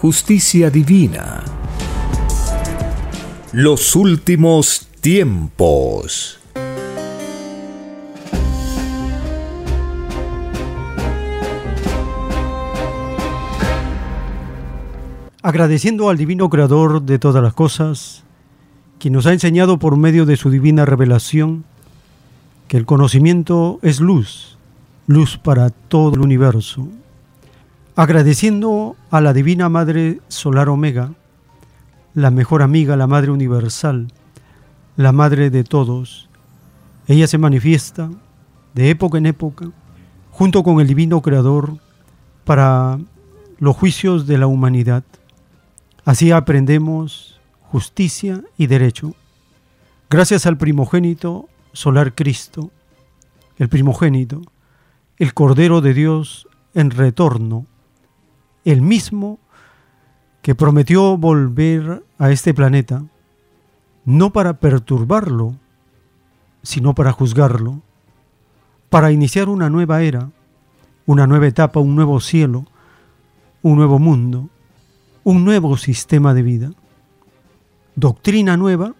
justicia divina. Los últimos tiempos. Agradeciendo al Divino Creador de todas las cosas, quien nos ha enseñado por medio de su divina revelación que el conocimiento es luz, luz para todo el universo, Agradeciendo a la Divina Madre Solar Omega, la mejor amiga, la Madre Universal, la Madre de todos, ella se manifiesta de época en época junto con el Divino Creador para los juicios de la humanidad. Así aprendemos justicia y derecho. Gracias al primogénito solar Cristo, el primogénito, el Cordero de Dios en retorno el mismo que prometió volver a este planeta, no para perturbarlo, sino para juzgarlo, para iniciar una nueva era, una nueva etapa, un nuevo cielo, un nuevo mundo, un nuevo sistema de vida, doctrina nueva,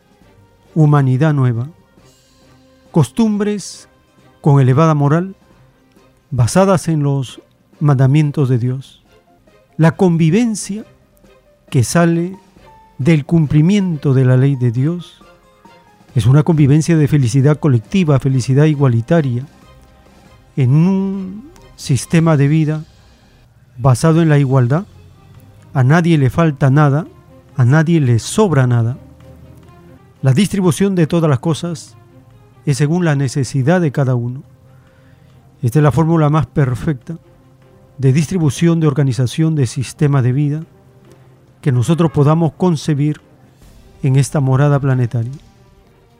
humanidad nueva, costumbres con elevada moral, basadas en los mandamientos de Dios la convivencia que sale del cumplimiento de la ley de Dios es una convivencia de felicidad colectiva, felicidad igualitaria, en un sistema de vida basado en la igualdad. A nadie le falta nada, a nadie le sobra nada. La distribución de todas las cosas es según la necesidad de cada uno. Esta es la fórmula más perfecta de distribución, de organización, de sistema de vida que nosotros podamos concebir en esta morada planetaria.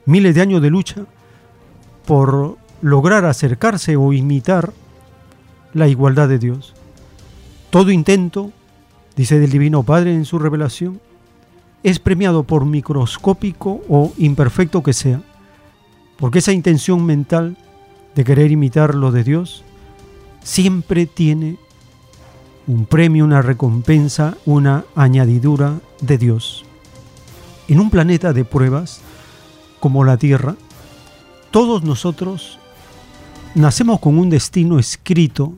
Miles de años de lucha por lograr acercarse o imitar la igualdad de Dios. Todo intento, dice el Divino Padre en su revelación, es premiado por microscópico o imperfecto que sea, porque esa intención mental de querer imitar lo de Dios siempre tiene un premio, una recompensa, una añadidura de Dios. En un planeta de pruebas como la Tierra, todos nosotros nacemos con un destino escrito.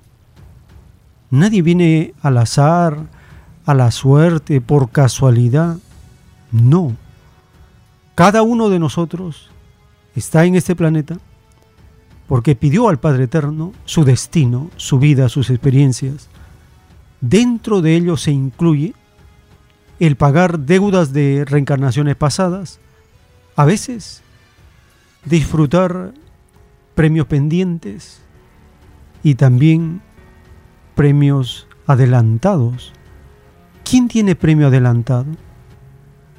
Nadie viene al azar, a la suerte, por casualidad. No. Cada uno de nosotros está en este planeta porque pidió al Padre Eterno su destino, su vida, sus experiencias. Dentro de ello se incluye el pagar deudas de reencarnaciones pasadas, a veces disfrutar premios pendientes y también premios adelantados. ¿Quién tiene premio adelantado?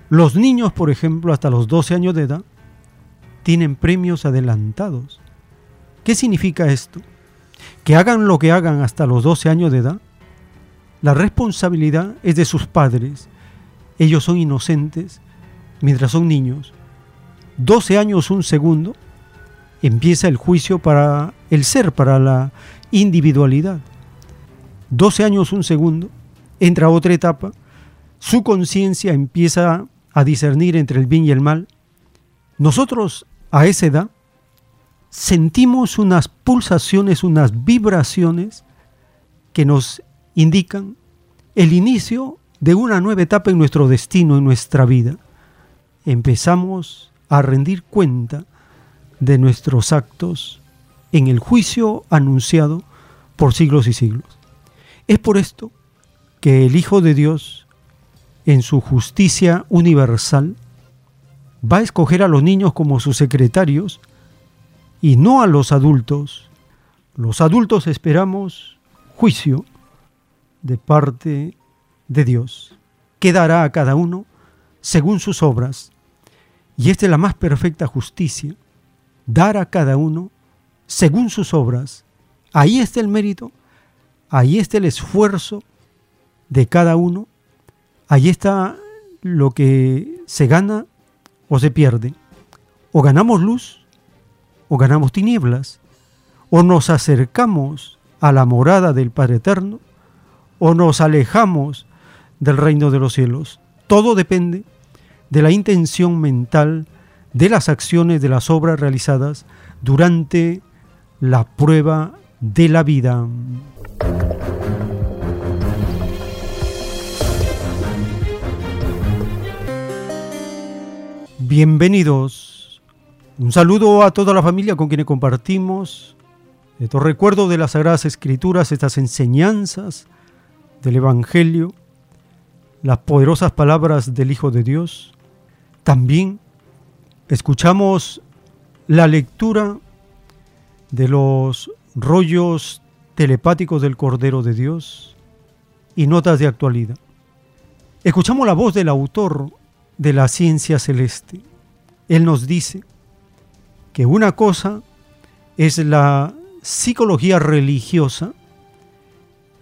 Los niños, por ejemplo, hasta los 12 años de edad, tienen premios adelantados. ¿Qué significa esto? Que hagan lo que hagan hasta los 12 años de edad, la responsabilidad es de sus padres. Ellos son inocentes mientras son niños. 12 años, un segundo, empieza el juicio para el ser, para la individualidad. 12 años, un segundo, entra otra etapa. Su conciencia empieza a discernir entre el bien y el mal. Nosotros a esa edad sentimos unas pulsaciones, unas vibraciones que nos indican el inicio de una nueva etapa en nuestro destino, en nuestra vida. Empezamos a rendir cuenta de nuestros actos en el juicio anunciado por siglos y siglos. Es por esto que el Hijo de Dios, en su justicia universal, va a escoger a los niños como sus secretarios y no a los adultos. Los adultos esperamos juicio de parte de Dios, que dará a cada uno según sus obras. Y esta es la más perfecta justicia, dar a cada uno según sus obras. Ahí está el mérito, ahí está el esfuerzo de cada uno, ahí está lo que se gana o se pierde. O ganamos luz o ganamos tinieblas. O nos acercamos a la morada del Padre Eterno o nos alejamos del reino de los cielos. Todo depende de la intención mental de las acciones, de las obras realizadas durante la prueba de la vida. Bienvenidos. Un saludo a toda la familia con quienes compartimos estos recuerdos de las Sagradas Escrituras, estas enseñanzas del Evangelio, las poderosas palabras del Hijo de Dios. También escuchamos la lectura de los rollos telepáticos del Cordero de Dios y notas de actualidad. Escuchamos la voz del autor de la ciencia celeste. Él nos dice que una cosa es la psicología religiosa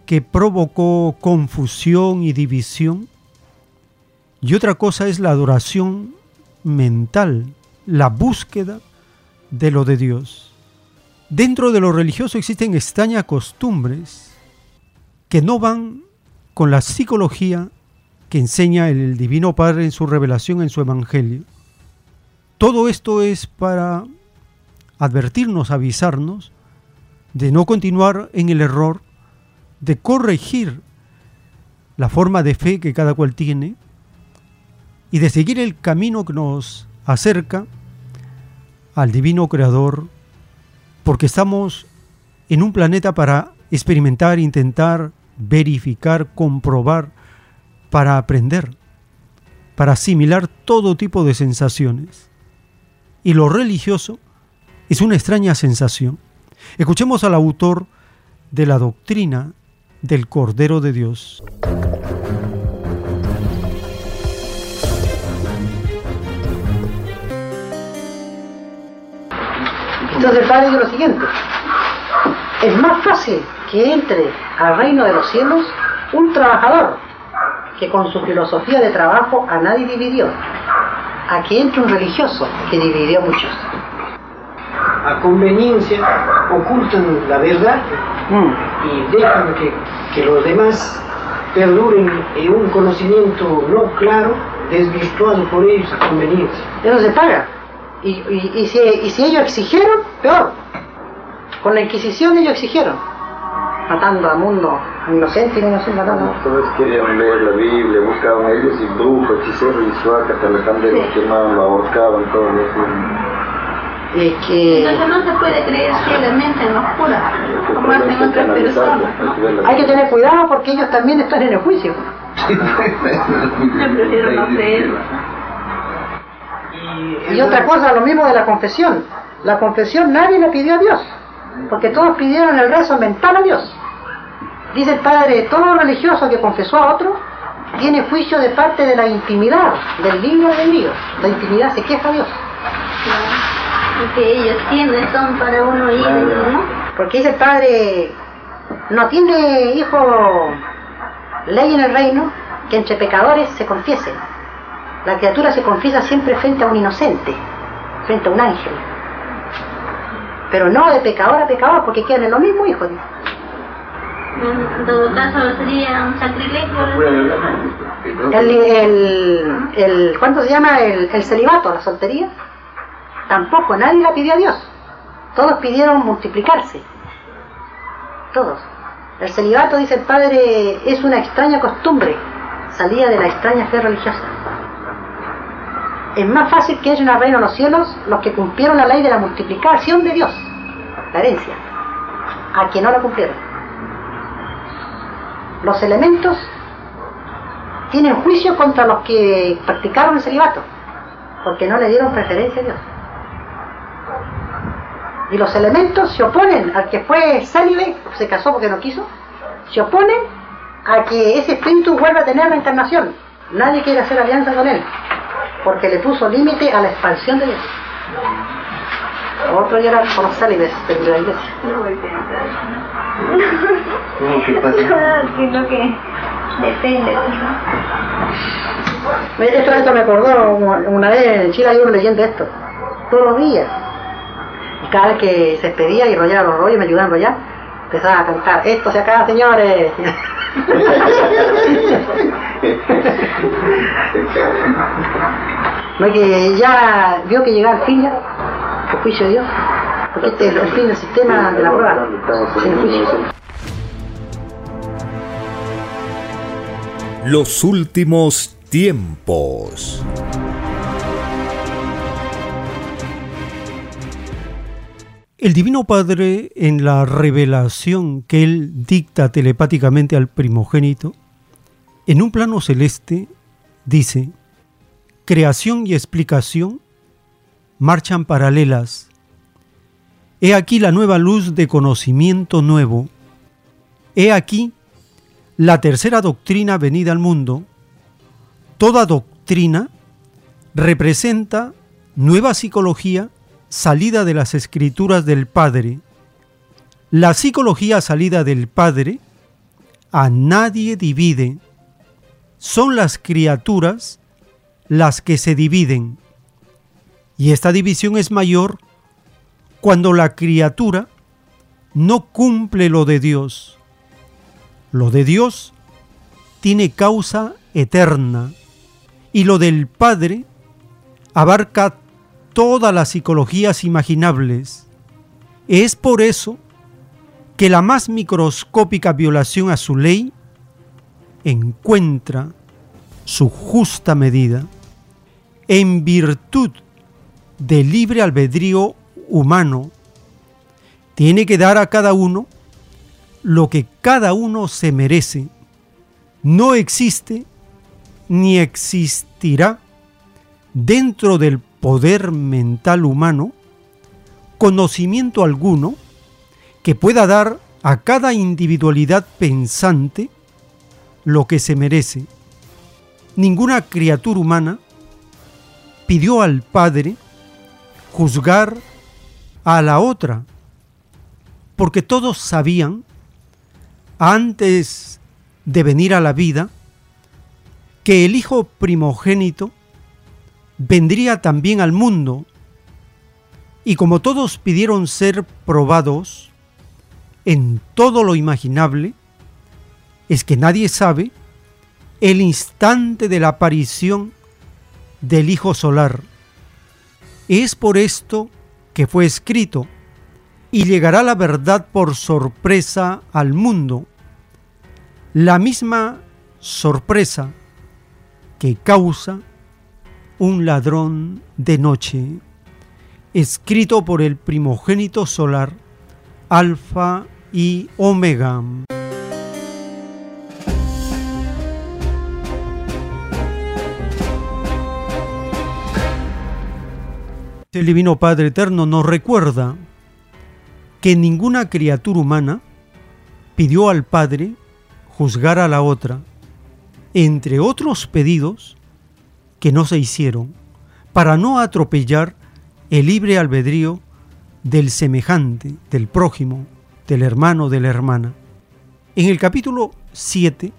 que provocó confusión y división y otra cosa es la adoración mental, la búsqueda de lo de Dios. Dentro de lo religioso existen extrañas costumbres que no van con la psicología que enseña el Divino Padre en su revelación, en su Evangelio. Todo esto es para advertirnos, avisarnos de no continuar en el error, de corregir la forma de fe que cada cual tiene y de seguir el camino que nos acerca al Divino Creador, porque estamos en un planeta para experimentar, intentar, verificar, comprobar, para aprender, para asimilar todo tipo de sensaciones. Y lo religioso es una extraña sensación. Escuchemos al autor de la doctrina del Cordero de Dios. Entonces el Padre dice lo siguiente, es más fácil que entre al reino de los cielos un trabajador que con su filosofía de trabajo a nadie dividió, a que entre un religioso que dividió a muchos. A conveniencia ocultan la verdad Mm. y dejan que, que los demás perduren en un conocimiento no claro, desvirtuado por ellos a conveniencia. Eso se paga. Y, y- y si, y si ellos exigieron, peor. Con la Inquisición ellos exigieron. Matando a mundo, a inocente y inocente matando. Todos querían leer la Biblia, buscaban ellos y brujos, hechiceros y suacas, candela Sí. quemaban, lo ahorcaban, todo eso. Es que Entonces no se puede creer ciegamente en los curas, como hacen hay que otras personas. hay que ver la- hay que tener cuidado porque ellos también están en el juicio. Yo prefiero no creer. Y otra cosa, lo mismo de la confesión. La confesión nadie le pidió a Dios, porque todos pidieron el rezo mental a Dios. Dice el Padre, todo religioso que confesó a otro tiene juicio de parte de la intimidad, del libro del lío. La intimidad se queja a Dios. Que ellos quiénes son para uno ir, ¿no? Porque dice el Padre, no tiene hijo ley en el reino que entre pecadores se confiesen. La criatura se confiesa siempre frente a un inocente, frente a un ángel. Pero no de pecador a pecador, porque quedan en lo mismo, hijo. En todo caso sería un sacrilegio. El, el, el- ¿Cuánto se llama? El, el celibato, la soltería. Tampoco, nadie la pidió a Dios. Todos pidieron multiplicarse. Todos. El celibato, dice el padre, es una extraña costumbre, salida de la extraña fe religiosa. Es más fácil que haya una reino en los cielos los que cumplieron la ley de la multiplicación de Dios, la herencia, a quien no la cumplieron. Los elementos tienen juicio contra los que practicaron el celibato, porque no le dieron preferencia a Dios. Y los elementos se oponen al que fue célibe, se casó porque no quiso, se oponen a que ese espíritu vuelva a tener la encarnación. Nadie quiere hacer alianza con él, porque le puso límite a la expansión de Dios. Otro ya era por los célibes de la iglesia. ¿Cómo que pasa? Sino que depende. Esto, esto me acordó una vez en Chile hay una leyenda de esto, todos los días. Cada vez que se despedía y rollaba los rollos, me ayudaban a enrollar, empezaba a cantar, esto se acaba señores. no que ya vio que llegaba el fin ya, el juicio de Dios, porque este es el fin del sistema de la prueba, sin juicio. Los últimos tiempos. El Divino Padre, en la revelación que Él dicta telepáticamente al primogénito, en un plano celeste, dice, creación y explicación marchan paralelas. He aquí la nueva luz de conocimiento nuevo. He aquí la tercera doctrina venida al mundo. Toda doctrina representa nueva psicología salida de las escrituras del Padre. La psicología salida del Padre a nadie divide. Son las criaturas las que se dividen. Y esta división es mayor cuando la criatura no cumple lo de Dios. Lo de Dios tiene causa eterna y lo del Padre abarca todas las psicologías imaginables. Es por eso que la más microscópica violación a su ley encuentra su justa medida en virtud del libre albedrío humano. Tiene que dar a cada uno lo que cada uno se merece. No existe ni existirá dentro del poder mental humano conocimiento alguno que pueda dar a cada individualidad pensante lo que se merece. Ninguna criatura humana pidió al Padre juzgar a la otra, porque todos sabían, antes de venir a la vida, que el Hijo primogénito vendría también al mundo, y como todos pidieron ser probados en todo lo imaginable, es que nadie sabe el instante de la aparición del Hijo Solar. Es por esto que fue escrito, y llegará la verdad por sorpresa al mundo, la misma sorpresa que causa un ladrón de noche, escrito por el primogénito solar, Alfa y Omega. El Divino Padre Eterno nos recuerda que ninguna criatura humana pidió al Padre juzgar a la otra. Entre otros pedidos, que no se hicieron para no atropellar el libre albedrío del semejante, del prójimo, del hermano, de la hermana. En el capítulo 7,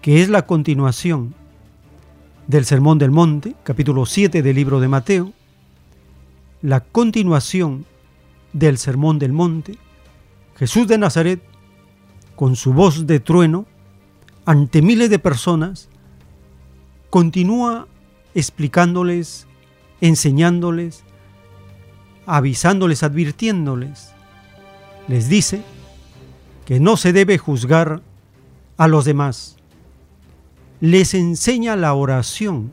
que es la continuación del Sermón del Monte, capítulo 7 del libro de Mateo, la continuación del Sermón del Monte, Jesús de Nazaret, con su voz de trueno, ante miles de personas, continúa explicándoles, enseñándoles, avisándoles, advirtiéndoles. Les dice que no se debe juzgar a los demás. Les enseña la oración.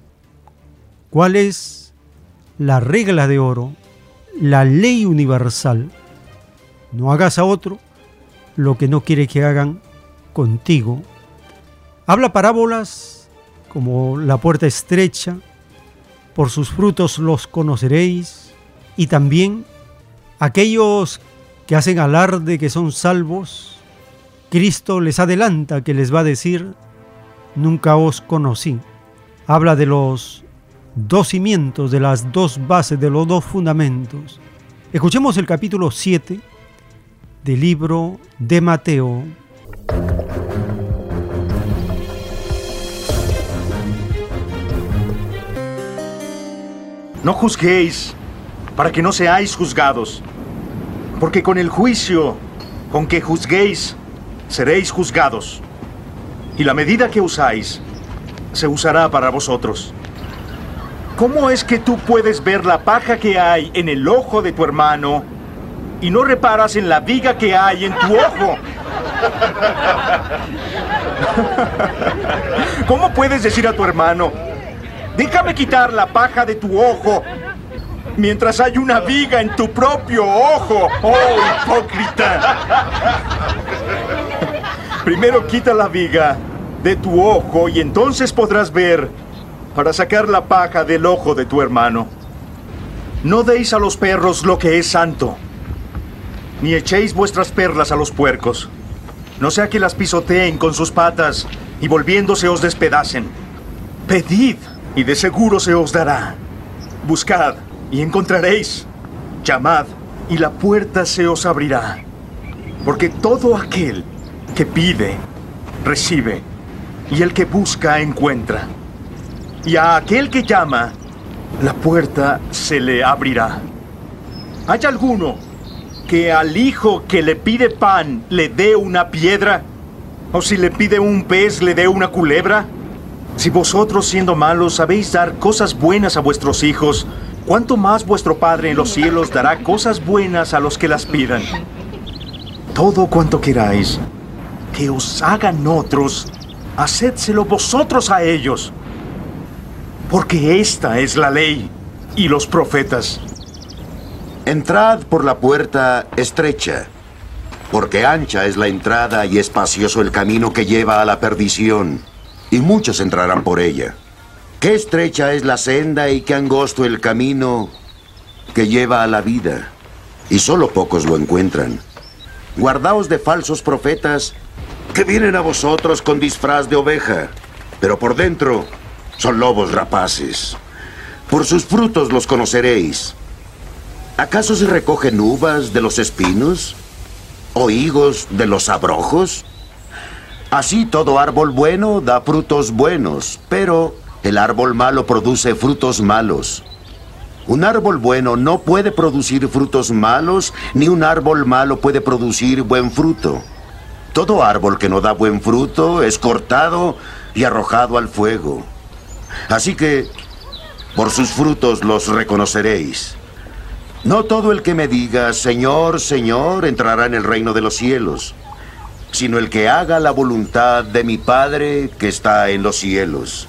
¿Cuál es la regla de oro? La ley universal. No hagas a otro lo que no quiere que hagan contigo. Habla parábolas como la puerta estrecha, por sus frutos los conoceréis, y también aquellos que hacen alarde que son salvos, Cristo les adelanta que les va a decir, nunca os conocí. Habla de los dos cimientos, de las dos bases, de los dos fundamentos. Escuchemos el capítulo 7 del libro de Mateo. No juzguéis para que no seáis juzgados, porque con el juicio con que juzguéis seréis juzgados, y la medida que usáis se usará para vosotros. ¿Cómo es que tú puedes ver la paja que hay en el ojo de tu hermano y no reparas en la viga que hay en tu ojo? ¿Cómo puedes decir a tu hermano, déjame quitar la paja de tu ojo mientras hay una viga en tu propio ojo? ¡Oh, hipócrita! Primero quita la viga de tu ojo y entonces podrás ver para sacar la paja del ojo de tu hermano. No deis a los perros lo que es santo, ni echéis vuestras perlas a los puercos, no sea que las pisoteen con sus patas y volviéndose os despedacen. Pedid y de seguro se os dará. Buscad y encontraréis. Llamad y la puerta se os abrirá. Porque todo aquel que pide, recibe, y el que busca, encuentra. Y a aquel que llama, la puerta se le abrirá. ¿Hay alguno que al hijo que le pide pan le dé una piedra? ¿O si le pide un pez le dé una culebra? Si vosotros siendo malos sabéis dar cosas buenas a vuestros hijos, ¿cuánto más vuestro Padre en los cielos dará cosas buenas a los que las pidan? Todo cuanto queráis que os hagan otros, hacedselo vosotros a ellos. Porque esta es la ley y los profetas. Entrad por la puerta estrecha, porque ancha es la entrada y espacioso el camino que lleva a la perdición, y muchos entrarán por ella. Qué estrecha es la senda y qué angosto el camino que lleva a la vida, y solo pocos lo encuentran. Guardaos de falsos profetas que vienen a vosotros con disfraz de oveja, pero por dentro son lobos rapaces. Por sus frutos los conoceréis. ¿Acaso se recogen uvas de los espinos? ¿O higos de los abrojos? Así todo árbol bueno da frutos buenos, pero el árbol malo produce frutos malos. Un árbol bueno no puede producir frutos malos, ni un árbol malo puede producir buen fruto. Todo árbol que no da buen fruto es cortado y arrojado al fuego. Así que por sus frutos los reconoceréis. No todo el que me diga, Señor, Señor, entrará en el reino de los cielos, sino el que haga la voluntad de mi Padre que está en los cielos.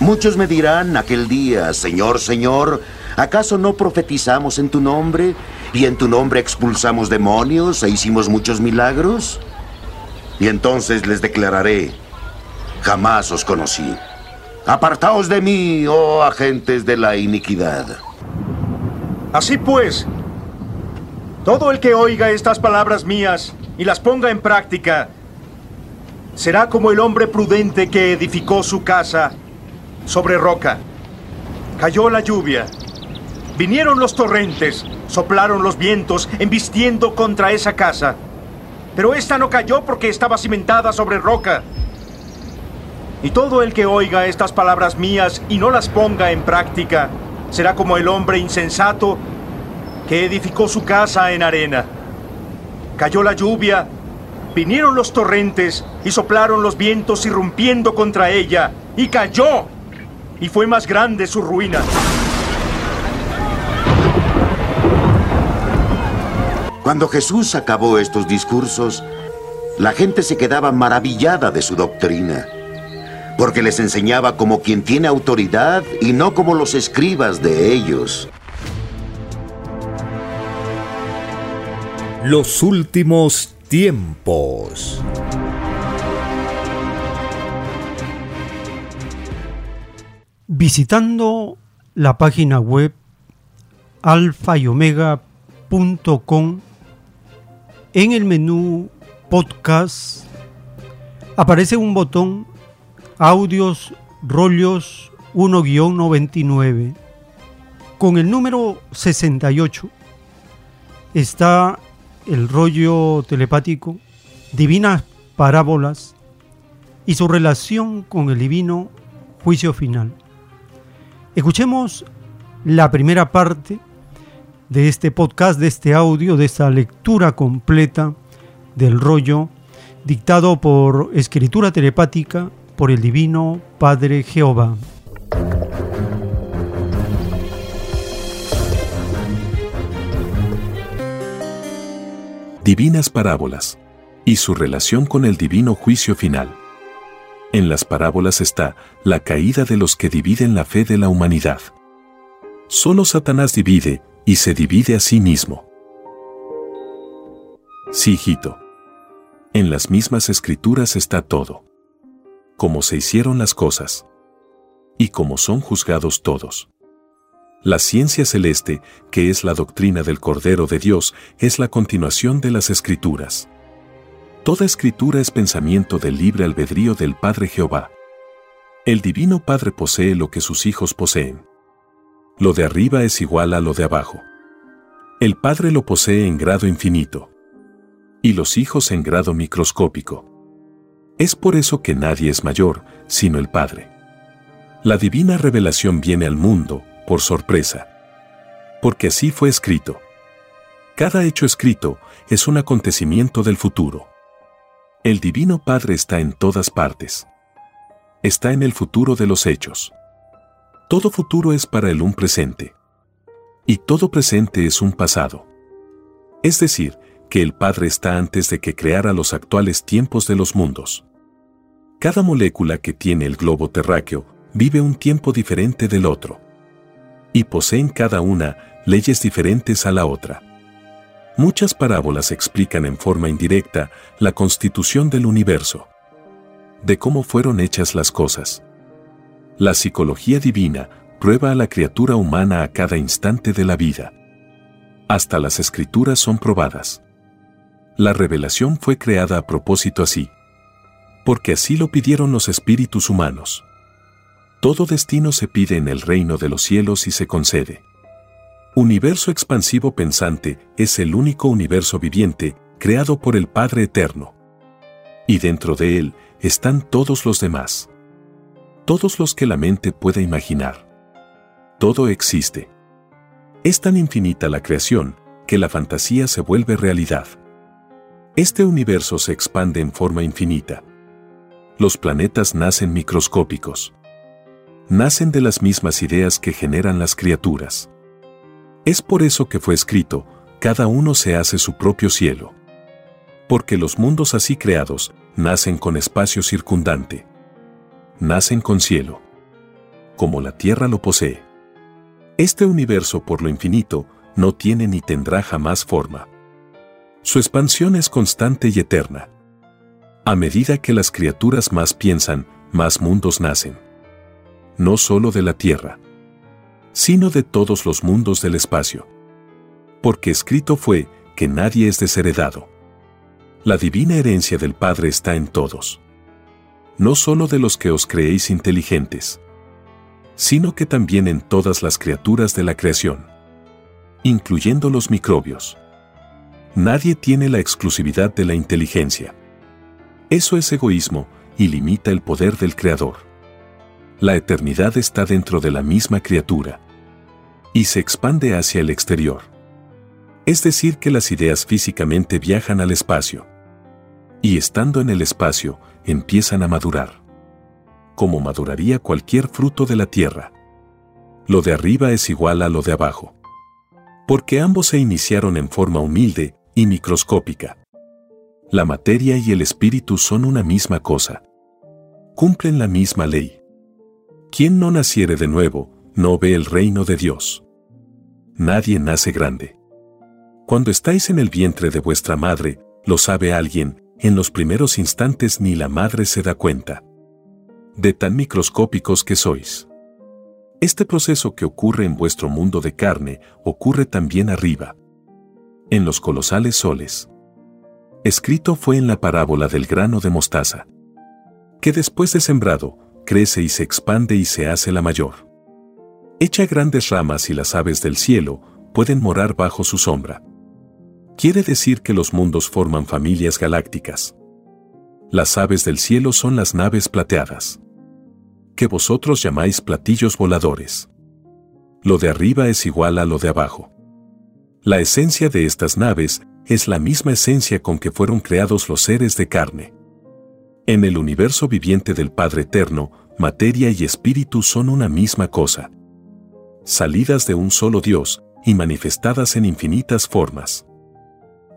Muchos me dirán aquel día, Señor, Señor, ¿acaso no profetizamos en tu nombre y en tu nombre expulsamos demonios e hicimos muchos milagros? Y entonces les declararé, jamás os conocí. Apartaos de mí, oh agentes de la iniquidad. Así pues, todo el que oiga estas palabras mías y las ponga en práctica, será como el hombre prudente que edificó su casa sobre roca. Cayó la lluvia, vinieron los torrentes, soplaron los vientos, embistiendo contra esa casa pero esta no cayó porque estaba cimentada sobre roca. Y todo el que oiga estas palabras mías y no las ponga en práctica, será como el hombre insensato que edificó su casa en arena. Cayó la lluvia, vinieron los torrentes y soplaron los vientos irrumpiendo contra ella, y cayó, y fue más grande su ruina. Cuando Jesús acabó estos discursos, la gente se quedaba maravillada de su doctrina, porque les enseñaba como quien tiene autoridad y no como los escribas de ellos. Los últimos tiempos. Visitando la página web alfayomega.com, en el menú podcast aparece un botón audios rollos 1-99. Con el número 68 está el rollo telepático, divinas parábolas y su relación con el divino juicio final. Escuchemos la primera parte de este podcast, de este audio, de esta lectura completa del rollo dictado por escritura telepática por el Divino Padre Jehová. Divinas parábolas y su relación con el divino juicio final. En las parábolas está la caída de los que dividen la fe de la humanidad. Solo Satanás divide y se divide a sí mismo. Sí, hijito. En las mismas escrituras está todo. Cómo se hicieron las cosas. Y cómo son juzgados todos. La ciencia celeste, que es la doctrina del Cordero de Dios, es la continuación de las escrituras. Toda escritura es pensamiento del libre albedrío del Padre Jehová. El Divino Padre posee lo que sus hijos poseen. Lo de arriba es igual a lo de abajo. El Padre lo posee en grado infinito. Y los hijos en grado microscópico. Es por eso que nadie es mayor, sino el Padre. La divina revelación viene al mundo, por sorpresa. Porque así fue escrito. Cada hecho escrito es un acontecimiento del futuro. El Divino Padre está en todas partes. Está en el futuro de los hechos. Todo futuro es para él un presente. Y todo presente es un pasado. Es decir, que el Padre está antes de que creara los actuales tiempos de los mundos. Cada molécula que tiene el globo terráqueo vive un tiempo diferente del otro. Y poseen cada una leyes diferentes a la otra. Muchas parábolas explican en forma indirecta la constitución del universo, de cómo fueron hechas las cosas. La psicología divina prueba a la criatura humana a cada instante de la vida. Hasta las escrituras son probadas. La revelación fue creada a propósito así, porque así lo pidieron los espíritus humanos. Todo destino se pide en el reino de los cielos y se concede. Universo expansivo pensante es el único universo viviente creado por el Padre Eterno. Y dentro de él están todos los demás. Todos los que la mente pueda imaginar. Todo existe. Es tan infinita la creación que la fantasía se vuelve realidad. Este universo se expande en forma infinita. Los planetas nacen microscópicos. Nacen de las mismas ideas que generan las criaturas. Es por eso que fue escrito, cada uno se hace su propio cielo. Porque los mundos así creados nacen con espacio circundante. Nacen con cielo. Como la tierra lo posee. Este universo por lo infinito no tiene ni tendrá jamás forma. Su expansión es constante y eterna. A medida que las criaturas más piensan, más mundos nacen. No solo de la tierra sino de todos los mundos del espacio. Porque escrito fue que nadie es desheredado. La divina herencia del Padre está en todos. No solo de los que os creéis inteligentes, sino que también en todas las criaturas de la creación, incluyendo los microbios. Nadie tiene la exclusividad de la inteligencia. Eso es egoísmo y limita el poder del Creador. La eternidad está dentro de la misma criatura y se expande hacia el exterior. Es decir, que las ideas físicamente viajan al espacio. Y estando en el espacio, empiezan a madurar. Como maduraría cualquier fruto de la tierra. Lo de arriba es igual a lo de abajo. Porque ambos se iniciaron en forma humilde y microscópica. La materia y el espíritu son una misma cosa. Cumplen la misma ley. Quien no naciere de nuevo, no ve el reino de Dios. Nadie nace grande. Cuando estáis en el vientre de vuestra madre, lo sabe alguien, en los primeros instantes ni la madre se da cuenta. De tan microscópicos que sois. Este proceso que ocurre en vuestro mundo de carne ocurre también arriba, en los colosales soles. Escrito fue en la parábola del grano de mostaza, que después de sembrado, crece y se expande y se hace la mayor. Echa grandes ramas y las aves del cielo pueden morar bajo su sombra quiere decir que los mundos forman familias galácticas. Las aves del cielo son las naves plateadas. Que vosotros llamáis platillos voladores. Lo de arriba es igual a lo de abajo. La esencia de estas naves es la misma esencia con que fueron creados los seres de carne. En el universo viviente del Padre Eterno, materia y espíritu son una misma cosa. Salidas de un solo Dios y manifestadas en infinitas formas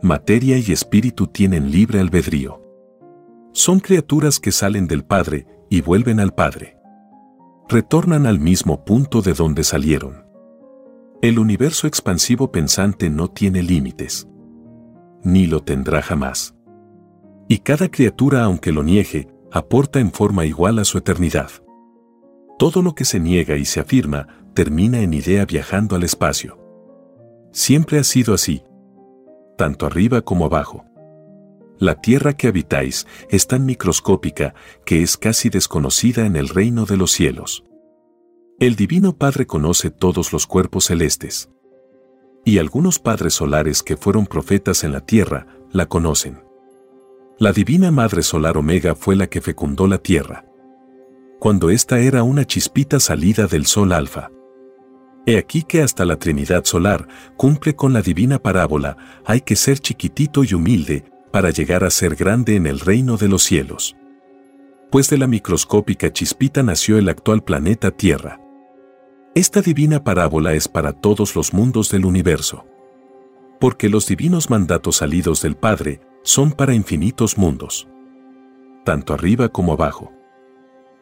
materia y espíritu tienen libre albedrío. Son criaturas que salen del Padre y vuelven al Padre. Retornan al mismo punto de donde salieron. El universo expansivo pensante no tiene límites. Ni lo tendrá jamás. Y cada criatura, aunque lo niegue, aporta en forma igual a su eternidad. Todo lo que se niega y se afirma termina en idea viajando al espacio. Siempre ha sido así, tanto arriba como abajo. La tierra que habitáis es tan microscópica que es casi desconocida en el reino de los cielos. El Divino Padre conoce todos los cuerpos celestes. Y algunos padres solares que fueron profetas en la tierra la conocen. La Divina Madre Solar Omega fue la que fecundó la tierra. Cuando ésta era una chispita salida del Sol Alfa. He aquí que hasta la Trinidad Solar cumple con la divina parábola, hay que ser chiquitito y humilde para llegar a ser grande en el reino de los cielos. Pues de la microscópica chispita nació el actual planeta Tierra. Esta divina parábola es para todos los mundos del universo. Porque los divinos mandatos salidos del Padre son para infinitos mundos. Tanto arriba como abajo.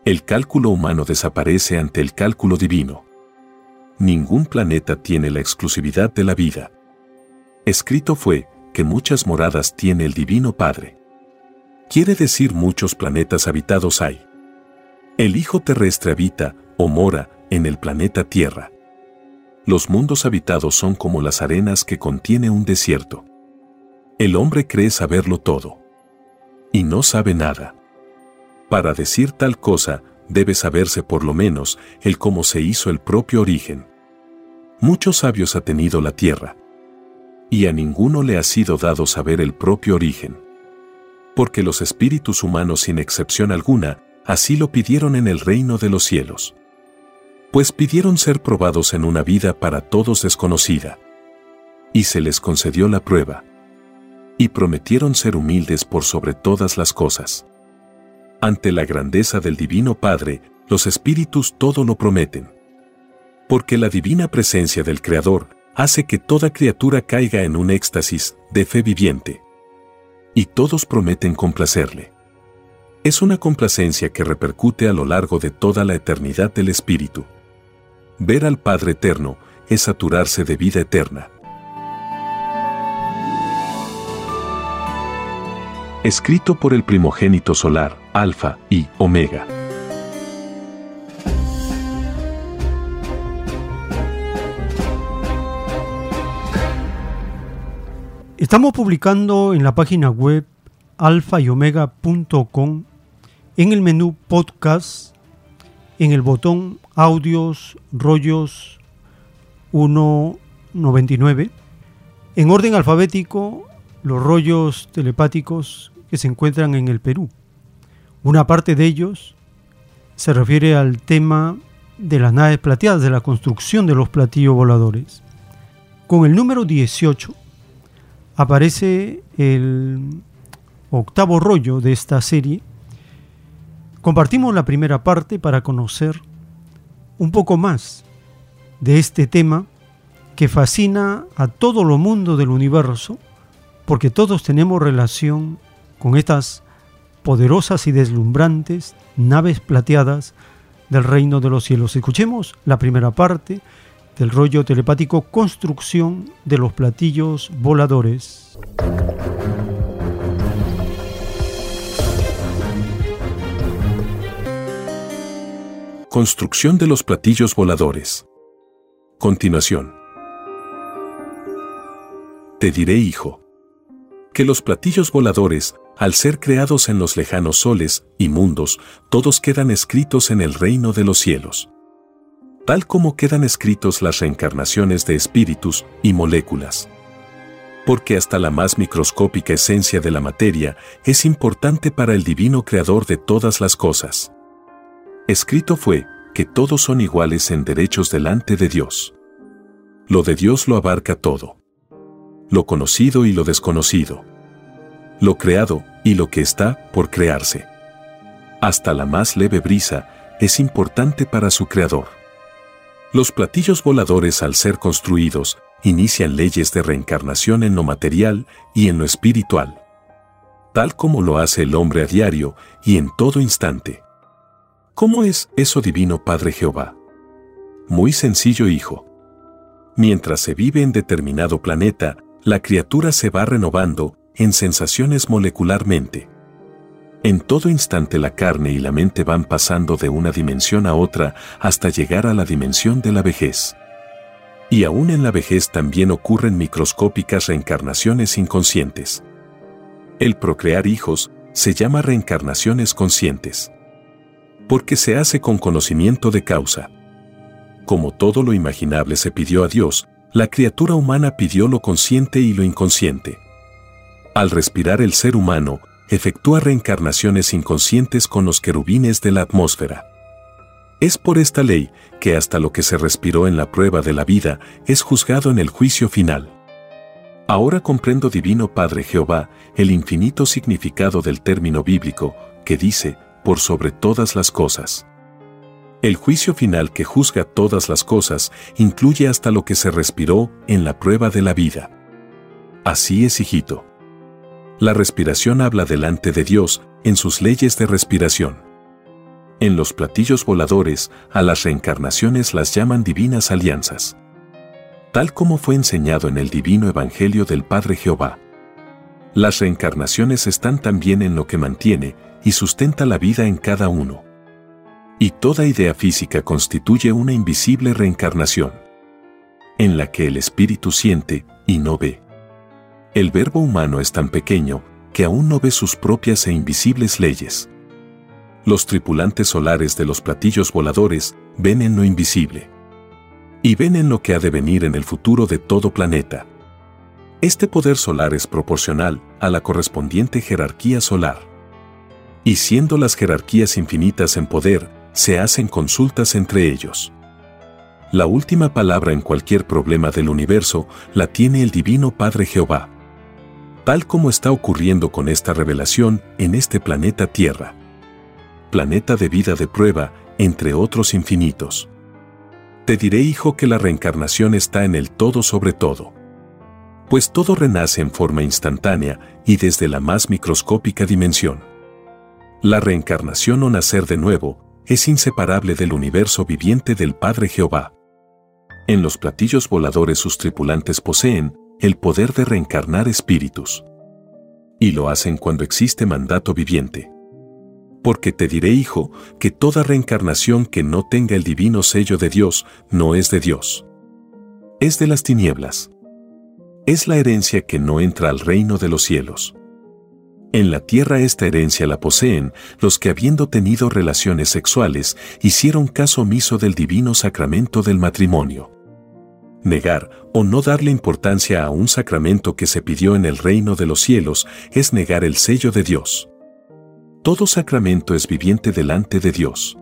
El cálculo humano desaparece ante el cálculo divino ningún planeta tiene la exclusividad de la vida. Escrito fue que muchas moradas tiene el Divino Padre. Quiere decir muchos planetas habitados hay. El Hijo terrestre habita, o mora, en el planeta Tierra. Los mundos habitados son como las arenas que contiene un desierto. El hombre cree saberlo todo. Y no sabe nada. Para decir tal cosa, debe saberse por lo menos el cómo se hizo el propio origen. Muchos sabios ha tenido la tierra, y a ninguno le ha sido dado saber el propio origen. Porque los espíritus humanos sin excepción alguna, así lo pidieron en el reino de los cielos. Pues pidieron ser probados en una vida para todos desconocida. Y se les concedió la prueba. Y prometieron ser humildes por sobre todas las cosas. Ante la grandeza del Divino Padre, los espíritus todo lo prometen porque la divina presencia del Creador hace que toda criatura caiga en un éxtasis de fe viviente. Y todos prometen complacerle. Es una complacencia que repercute a lo largo de toda la eternidad del Espíritu. Ver al Padre Eterno es saturarse de vida eterna. Escrito por el primogénito solar, Alfa y Omega. Estamos publicando en la página web alfa y omega.com en el menú podcast, en el botón audios, rollos 199, en orden alfabético, los rollos telepáticos que se encuentran en el Perú. Una parte de ellos se refiere al tema de las naves plateadas, de la construcción de los platillos voladores. Con el número 18 aparece el octavo rollo de esta serie. Compartimos la primera parte para conocer un poco más de este tema que fascina a todo lo mundo del universo, porque todos tenemos relación con estas poderosas y deslumbrantes naves plateadas del reino de los cielos. Escuchemos la primera parte del rollo telepático Construcción de los platillos voladores. Construcción de los platillos voladores. Continuación. Te diré, hijo, que los platillos voladores, al ser creados en los lejanos soles y mundos, todos quedan escritos en el reino de los cielos. Tal como quedan escritos las reencarnaciones de espíritus y moléculas. Porque hasta la más microscópica esencia de la materia es importante para el divino creador de todas las cosas. Escrito fue que todos son iguales en derechos delante de Dios. Lo de Dios lo abarca todo lo conocido y lo desconocido, lo creado y lo que está por crearse. Hasta la más leve brisa es importante para su creador. Los platillos voladores al ser construidos inician leyes de reencarnación en lo material y en lo espiritual, tal como lo hace el hombre a diario y en todo instante. ¿Cómo es eso divino Padre Jehová? Muy sencillo, hijo. Mientras se vive en determinado planeta, la criatura se va renovando en sensaciones molecularmente. En todo instante la carne y la mente van pasando de una dimensión a otra hasta llegar a la dimensión de la vejez. Y aún en la vejez también ocurren microscópicas reencarnaciones inconscientes. El procrear hijos se llama reencarnaciones conscientes. Porque se hace con conocimiento de causa. Como todo lo imaginable se pidió a Dios, la criatura humana pidió lo consciente y lo inconsciente. Al respirar el ser humano, efectúa reencarnaciones inconscientes con los querubines de la atmósfera. Es por esta ley que hasta lo que se respiró en la prueba de la vida es juzgado en el juicio final. Ahora comprendo, Divino Padre Jehová, el infinito significado del término bíblico, que dice, por sobre todas las cosas. El juicio final que juzga todas las cosas incluye hasta lo que se respiró en la prueba de la vida. Así es, hijito. La respiración habla delante de Dios en sus leyes de respiración. En los platillos voladores, a las reencarnaciones las llaman divinas alianzas. Tal como fue enseñado en el divino Evangelio del Padre Jehová. Las reencarnaciones están también en lo que mantiene y sustenta la vida en cada uno. Y toda idea física constituye una invisible reencarnación, en la que el espíritu siente y no ve. El verbo humano es tan pequeño que aún no ve sus propias e invisibles leyes. Los tripulantes solares de los platillos voladores ven en lo invisible. Y ven en lo que ha de venir en el futuro de todo planeta. Este poder solar es proporcional a la correspondiente jerarquía solar. Y siendo las jerarquías infinitas en poder, se hacen consultas entre ellos. La última palabra en cualquier problema del universo la tiene el Divino Padre Jehová. Tal como está ocurriendo con esta revelación en este planeta Tierra. Planeta de vida de prueba, entre otros infinitos. Te diré, hijo, que la reencarnación está en el todo sobre todo. Pues todo renace en forma instantánea y desde la más microscópica dimensión. La reencarnación o nacer de nuevo es inseparable del universo viviente del Padre Jehová. En los platillos voladores sus tripulantes poseen el poder de reencarnar espíritus. Y lo hacen cuando existe mandato viviente. Porque te diré, hijo, que toda reencarnación que no tenga el divino sello de Dios no es de Dios. Es de las tinieblas. Es la herencia que no entra al reino de los cielos. En la tierra esta herencia la poseen los que habiendo tenido relaciones sexuales hicieron caso omiso del divino sacramento del matrimonio. Negar o no darle importancia a un sacramento que se pidió en el reino de los cielos es negar el sello de Dios. Todo sacramento es viviente delante de Dios.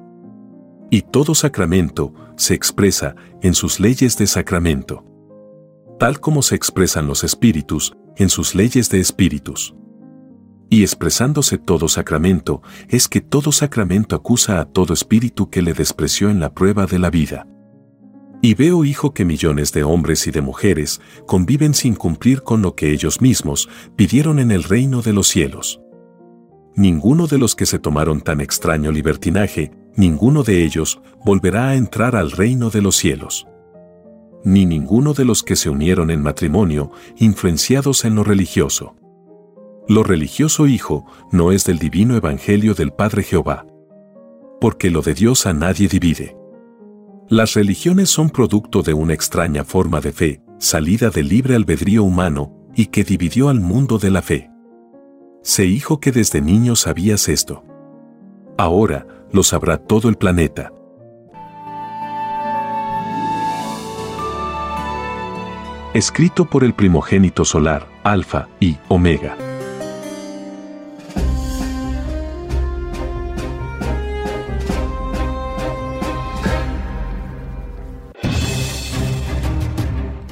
Y todo sacramento se expresa en sus leyes de sacramento. Tal como se expresan los espíritus en sus leyes de espíritus. Y expresándose todo sacramento, es que todo sacramento acusa a todo espíritu que le despreció en la prueba de la vida. Y veo, hijo, que millones de hombres y de mujeres conviven sin cumplir con lo que ellos mismos pidieron en el reino de los cielos. ninguno de los que se tomaron tan extraño libertinaje, ninguno de ellos volverá a entrar al reino de los cielos. Ni ninguno de los que se unieron en matrimonio, influenciados en lo religioso. Lo religioso hijo no es del divino evangelio del Padre Jehová. Porque lo de Dios a nadie divide. Las religiones son producto de una extraña forma de fe, salida del libre albedrío humano, y que dividió al mundo de la fe. Sé hijo que desde niño sabías esto. Ahora lo sabrá todo el planeta. Escrito por el primogénito solar, Alfa y Omega.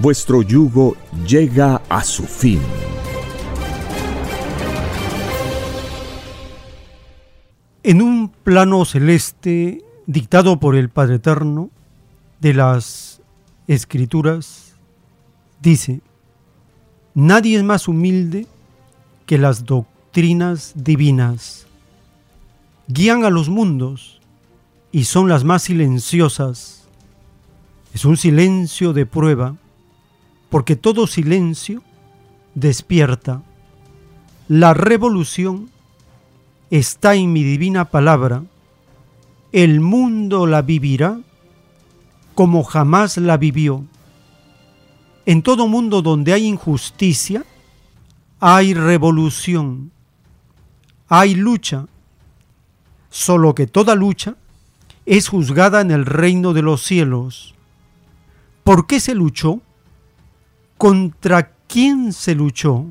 vuestro yugo llega a su fin. En un plano celeste dictado por el Padre Eterno de las Escrituras, dice, nadie es más humilde que las doctrinas divinas. Guían a los mundos y son las más silenciosas. Es un silencio de prueba porque todo silencio despierta. La revolución está en mi divina palabra. El mundo la vivirá como jamás la vivió. En todo mundo donde hay injusticia, hay revolución, hay lucha, solo que toda lucha es juzgada en el reino de los cielos. ¿Por qué se luchó? ¿Contra quién se luchó?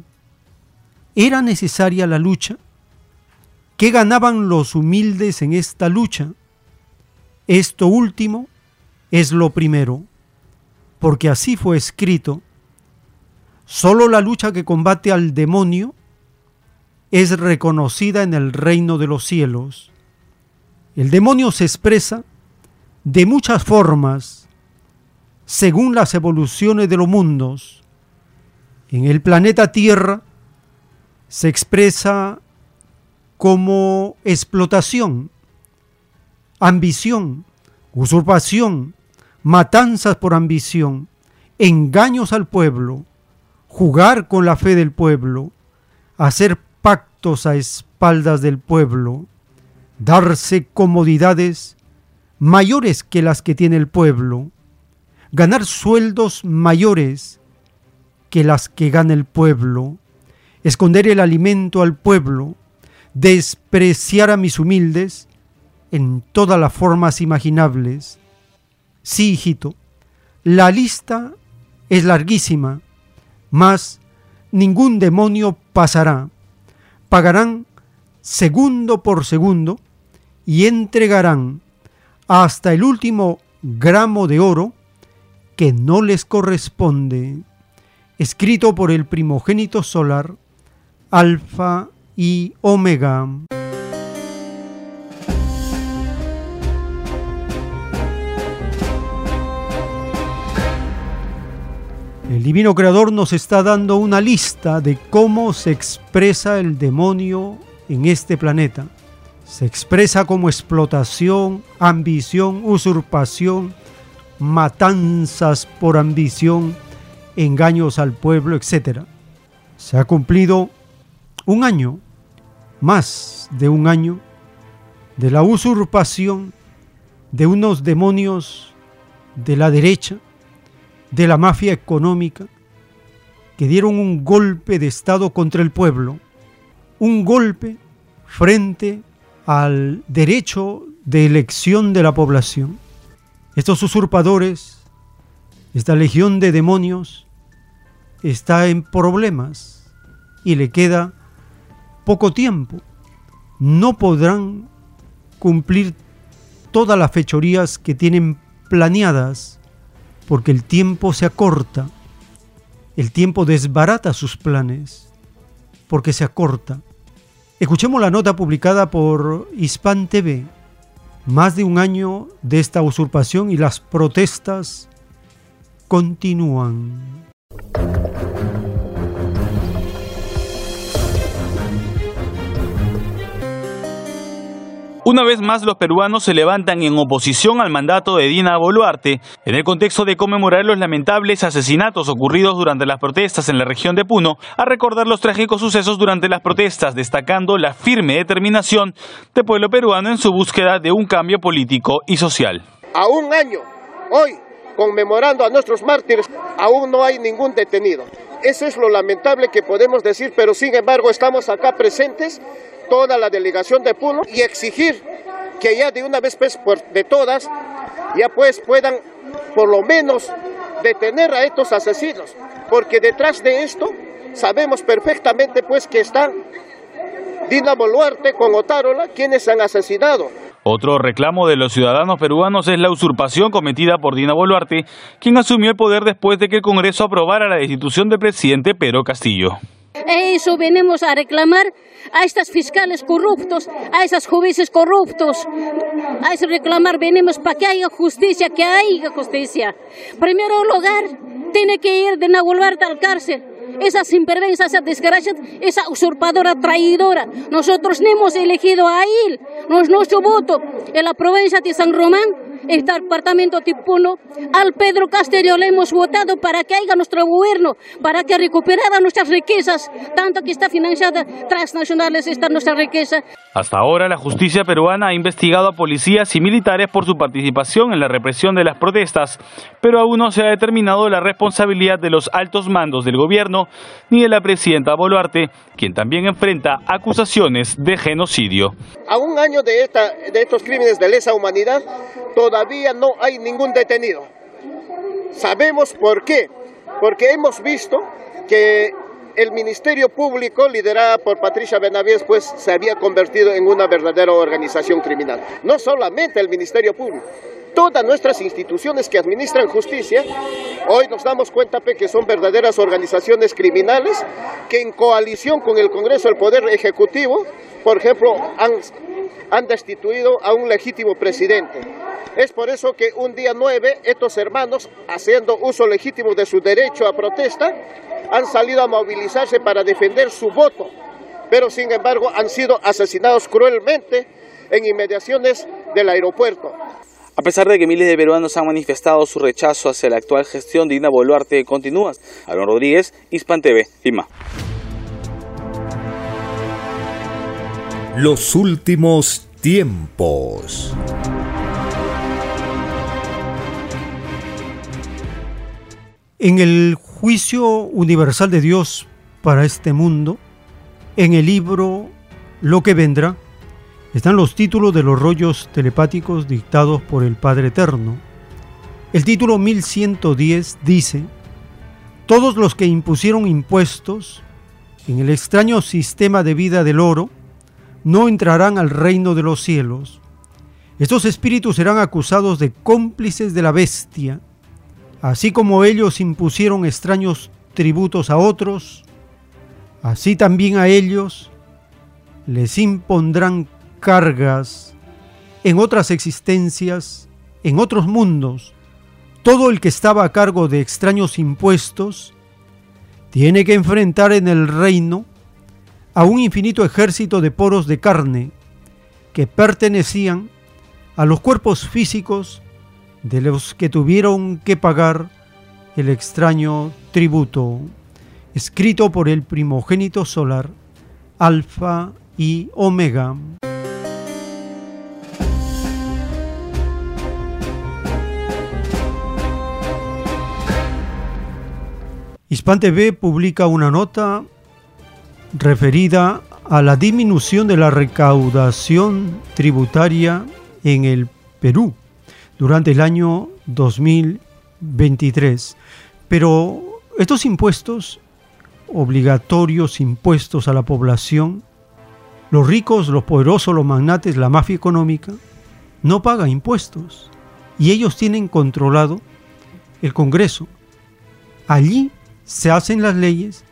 ¿Era necesaria la lucha? ¿Qué ganaban los humildes en esta lucha? Esto último es lo primero, porque así fue escrito. Solo la lucha que combate al demonio es reconocida en el reino de los cielos. El demonio se expresa de muchas formas según las evoluciones de los mundos. En el planeta Tierra se expresa como explotación, ambición, usurpación, matanzas por ambición, engaños al pueblo, jugar con la fe del pueblo, hacer pactos a espaldas del pueblo, darse comodidades mayores que las que tiene el pueblo, ganar sueldos mayores que las que gana el pueblo, esconder el alimento al pueblo, despreciar a mis humildes en todas las formas imaginables. Sí, hijito, la lista es larguísima, mas ningún demonio pasará. Pagarán segundo por segundo y entregarán hasta el último gramo de oro que no les corresponde, escrito por el primogénito solar, Alfa y Omega. El divino creador nos está dando una lista de cómo se expresa el demonio en este planeta. Se expresa como explotación, ambición, usurpación, matanzas por ambición, engaños al pueblo, etc. Se ha cumplido un año, más de un año, de la usurpación de unos demonios de la derecha, de la mafia económica, que dieron un golpe de Estado contra el pueblo, un golpe frente al derecho de elección de la población. Estos usurpadores, esta legión de demonios, está en problemas y le queda poco tiempo. No podrán cumplir todas las fechorías que tienen planeadas porque el tiempo se acorta. El tiempo desbarata sus planes porque se acorta. Escuchemos la nota publicada por Hispan TV. Más de un año de esta usurpación y las protestas continúan. Una vez más los peruanos se levantan en oposición al mandato de Dina Boluarte en el contexto de conmemorar los lamentables asesinatos ocurridos durante las protestas en la región de Puno, a recordar los trágicos sucesos durante las protestas, destacando la firme determinación del pueblo peruano en su búsqueda de un cambio político y social. A un año, hoy, conmemorando a nuestros mártires, aún no hay ningún detenido. Eso es lo lamentable que podemos decir, pero sin embargo estamos acá presentes toda la delegación de Puno y exigir que ya de una vez pues, de todas ya pues puedan por lo menos detener a estos asesinos, porque detrás de esto sabemos perfectamente pues que están Dina Boluarte con Otárola quienes han asesinado. Otro reclamo de los ciudadanos peruanos es la usurpación cometida por Dina Boluarte, quien asumió el poder después de que el Congreso aprobara la destitución del presidente Pedro Castillo. Eso venimos a reclamar a estos fiscales corruptos, a esos jueces corruptos. A eso reclamar venimos para que haya justicia, que haya justicia. Primero lugar, tiene que ir de Nahuelvarta al cárcel. Esa sinvergüenza, esa desgracia, esa usurpadora traidora. Nosotros no hemos elegido a él, no es nuestro voto. En la provincia de San Román este departamento tipo 1, al Pedro Castillo le hemos votado para que haya nuestro gobierno, para que recuperara nuestras riquezas, tanto que está financiada transnacionales esta nuestra riqueza. Hasta ahora la justicia peruana ha investigado a policías y militares por su participación en la represión de las protestas, pero aún no se ha determinado la responsabilidad de los altos mandos del gobierno ni de la presidenta Boluarte, quien también enfrenta acusaciones de genocidio. A un año de, esta, de estos crímenes de lesa humanidad, todavía no hay ningún detenido. Sabemos por qué, porque hemos visto que el Ministerio Público, liderada por Patricia Benavides, pues se había convertido en una verdadera organización criminal. No solamente el Ministerio Público, todas nuestras instituciones que administran justicia, hoy nos damos cuenta que son verdaderas organizaciones criminales que en coalición con el Congreso, el Poder Ejecutivo, por ejemplo, han, han destituido a un legítimo presidente. Es por eso que un día 9 estos hermanos, haciendo uso legítimo de su derecho a protesta, han salido a movilizarse para defender su voto, pero sin embargo han sido asesinados cruelmente en inmediaciones del aeropuerto. A pesar de que miles de peruanos han manifestado su rechazo hacia la actual gestión de Ina Boluarte, continúas. Aaron Rodríguez, Hispan TV, Lima. Los últimos tiempos. En el juicio universal de Dios para este mundo, en el libro Lo que vendrá, están los títulos de los rollos telepáticos dictados por el Padre Eterno. El título 1110 dice, todos los que impusieron impuestos en el extraño sistema de vida del oro no entrarán al reino de los cielos. Estos espíritus serán acusados de cómplices de la bestia Así como ellos impusieron extraños tributos a otros, así también a ellos les impondrán cargas en otras existencias, en otros mundos. Todo el que estaba a cargo de extraños impuestos tiene que enfrentar en el reino a un infinito ejército de poros de carne que pertenecían a los cuerpos físicos de los que tuvieron que pagar el extraño tributo, escrito por el primogénito solar, Alfa y Omega. Hispan TV publica una nota referida a la disminución de la recaudación tributaria en el Perú durante el año 2023. Pero estos impuestos, obligatorios impuestos a la población, los ricos, los poderosos, los magnates, la mafia económica, no pagan impuestos y ellos tienen controlado el Congreso. Allí se hacen las leyes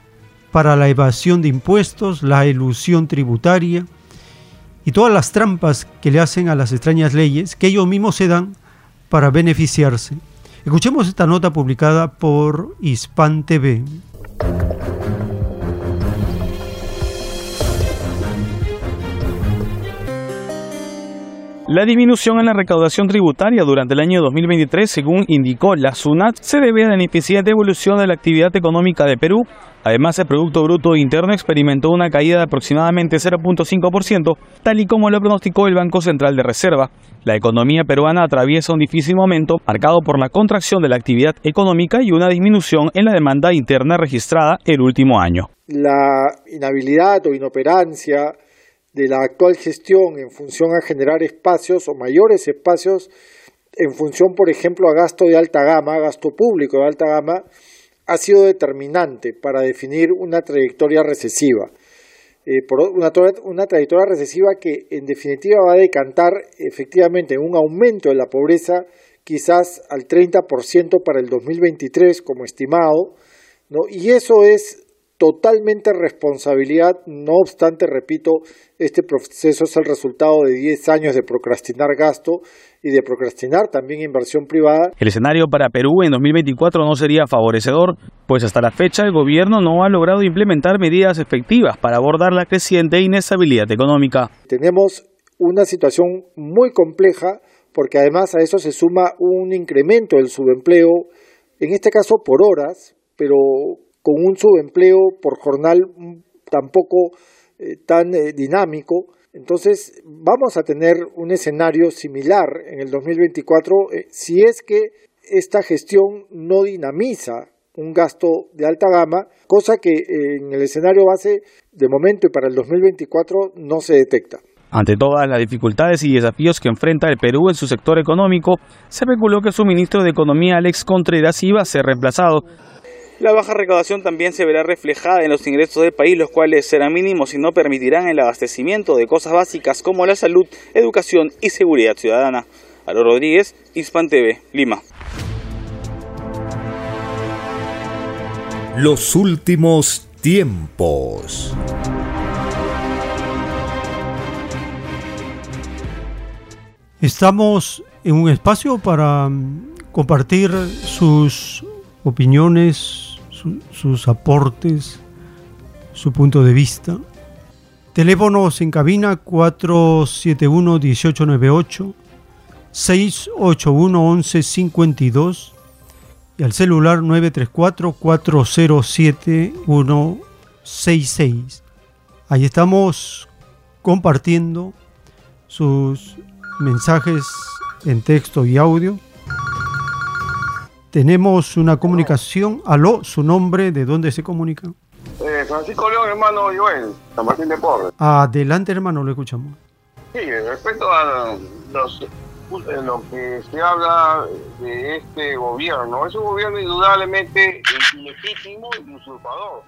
para la evasión de impuestos, la ilusión tributaria y todas las trampas que le hacen a las extrañas leyes que ellos mismos se dan para beneficiarse. Escuchemos esta nota publicada por Hispan TV. La disminución en la recaudación tributaria durante el año 2023, según indicó la SUNAT, se debe a la ineficiente evolución de la actividad económica de Perú. Además, el Producto Bruto Interno experimentó una caída de aproximadamente 0.5%, tal y como lo pronosticó el Banco Central de Reserva. La economía peruana atraviesa un difícil momento marcado por la contracción de la actividad económica y una disminución en la demanda interna registrada el último año. La inhabilidad o inoperancia de la actual gestión en función a generar espacios o mayores espacios en función, por ejemplo, a gasto de alta gama, gasto público de alta gama, ha sido determinante para definir una trayectoria recesiva. Eh, por una, trayectoria recesiva que en definitiva va a decantar efectivamente en un aumento de la pobreza quizás al 30% para el 2023 como estimado, ¿no? y eso es totalmente responsabilidad, no obstante, repito, este proceso es el resultado de 10 años de procrastinar gasto y de procrastinar también inversión privada. El escenario para Perú en 2024 no sería favorecedor, pues hasta la fecha el gobierno no ha logrado implementar medidas efectivas para abordar la creciente inestabilidad económica. Tenemos una situación muy compleja porque además a eso se suma un incremento del subempleo, en este caso por horas, pero con un subempleo por jornal tampoco eh, tan eh, dinámico. Entonces vamos a tener un escenario similar en el 2024 eh, si es que esta gestión no dinamiza un gasto de alta gama, cosa que en el escenario base de momento y para el 2024 no se detecta. Ante todas las dificultades y desafíos que enfrenta el Perú en su sector económico, se especuló que su ministro de Economía, Alex Contreras, iba a ser reemplazado. La baja recaudación también se verá reflejada en los ingresos del país, los cuales serán mínimos y no permitirán el abastecimiento de cosas básicas como la salud, educación y seguridad ciudadana. Alo Rodríguez, Hispan TV, Lima. Los últimos tiempos. Estamos en un espacio para mm, compartir sus opiniones, sus aportes, su punto de vista. Teléfonos en cabina 471-1898, 681-1152 y al celular 934-407-166. Ahí estamos compartiendo sus mensajes en texto y audio tenemos una comunicación. Aló, su nombre, ¿de dónde se comunica? Eh, Francisco León, hermano Joel, San Martín de Porres. Adelante, hermano, lo escuchamos. Sí, respecto a los, lo que se habla de este gobierno, es un gobierno indudablemente ilegítimo y usurpador.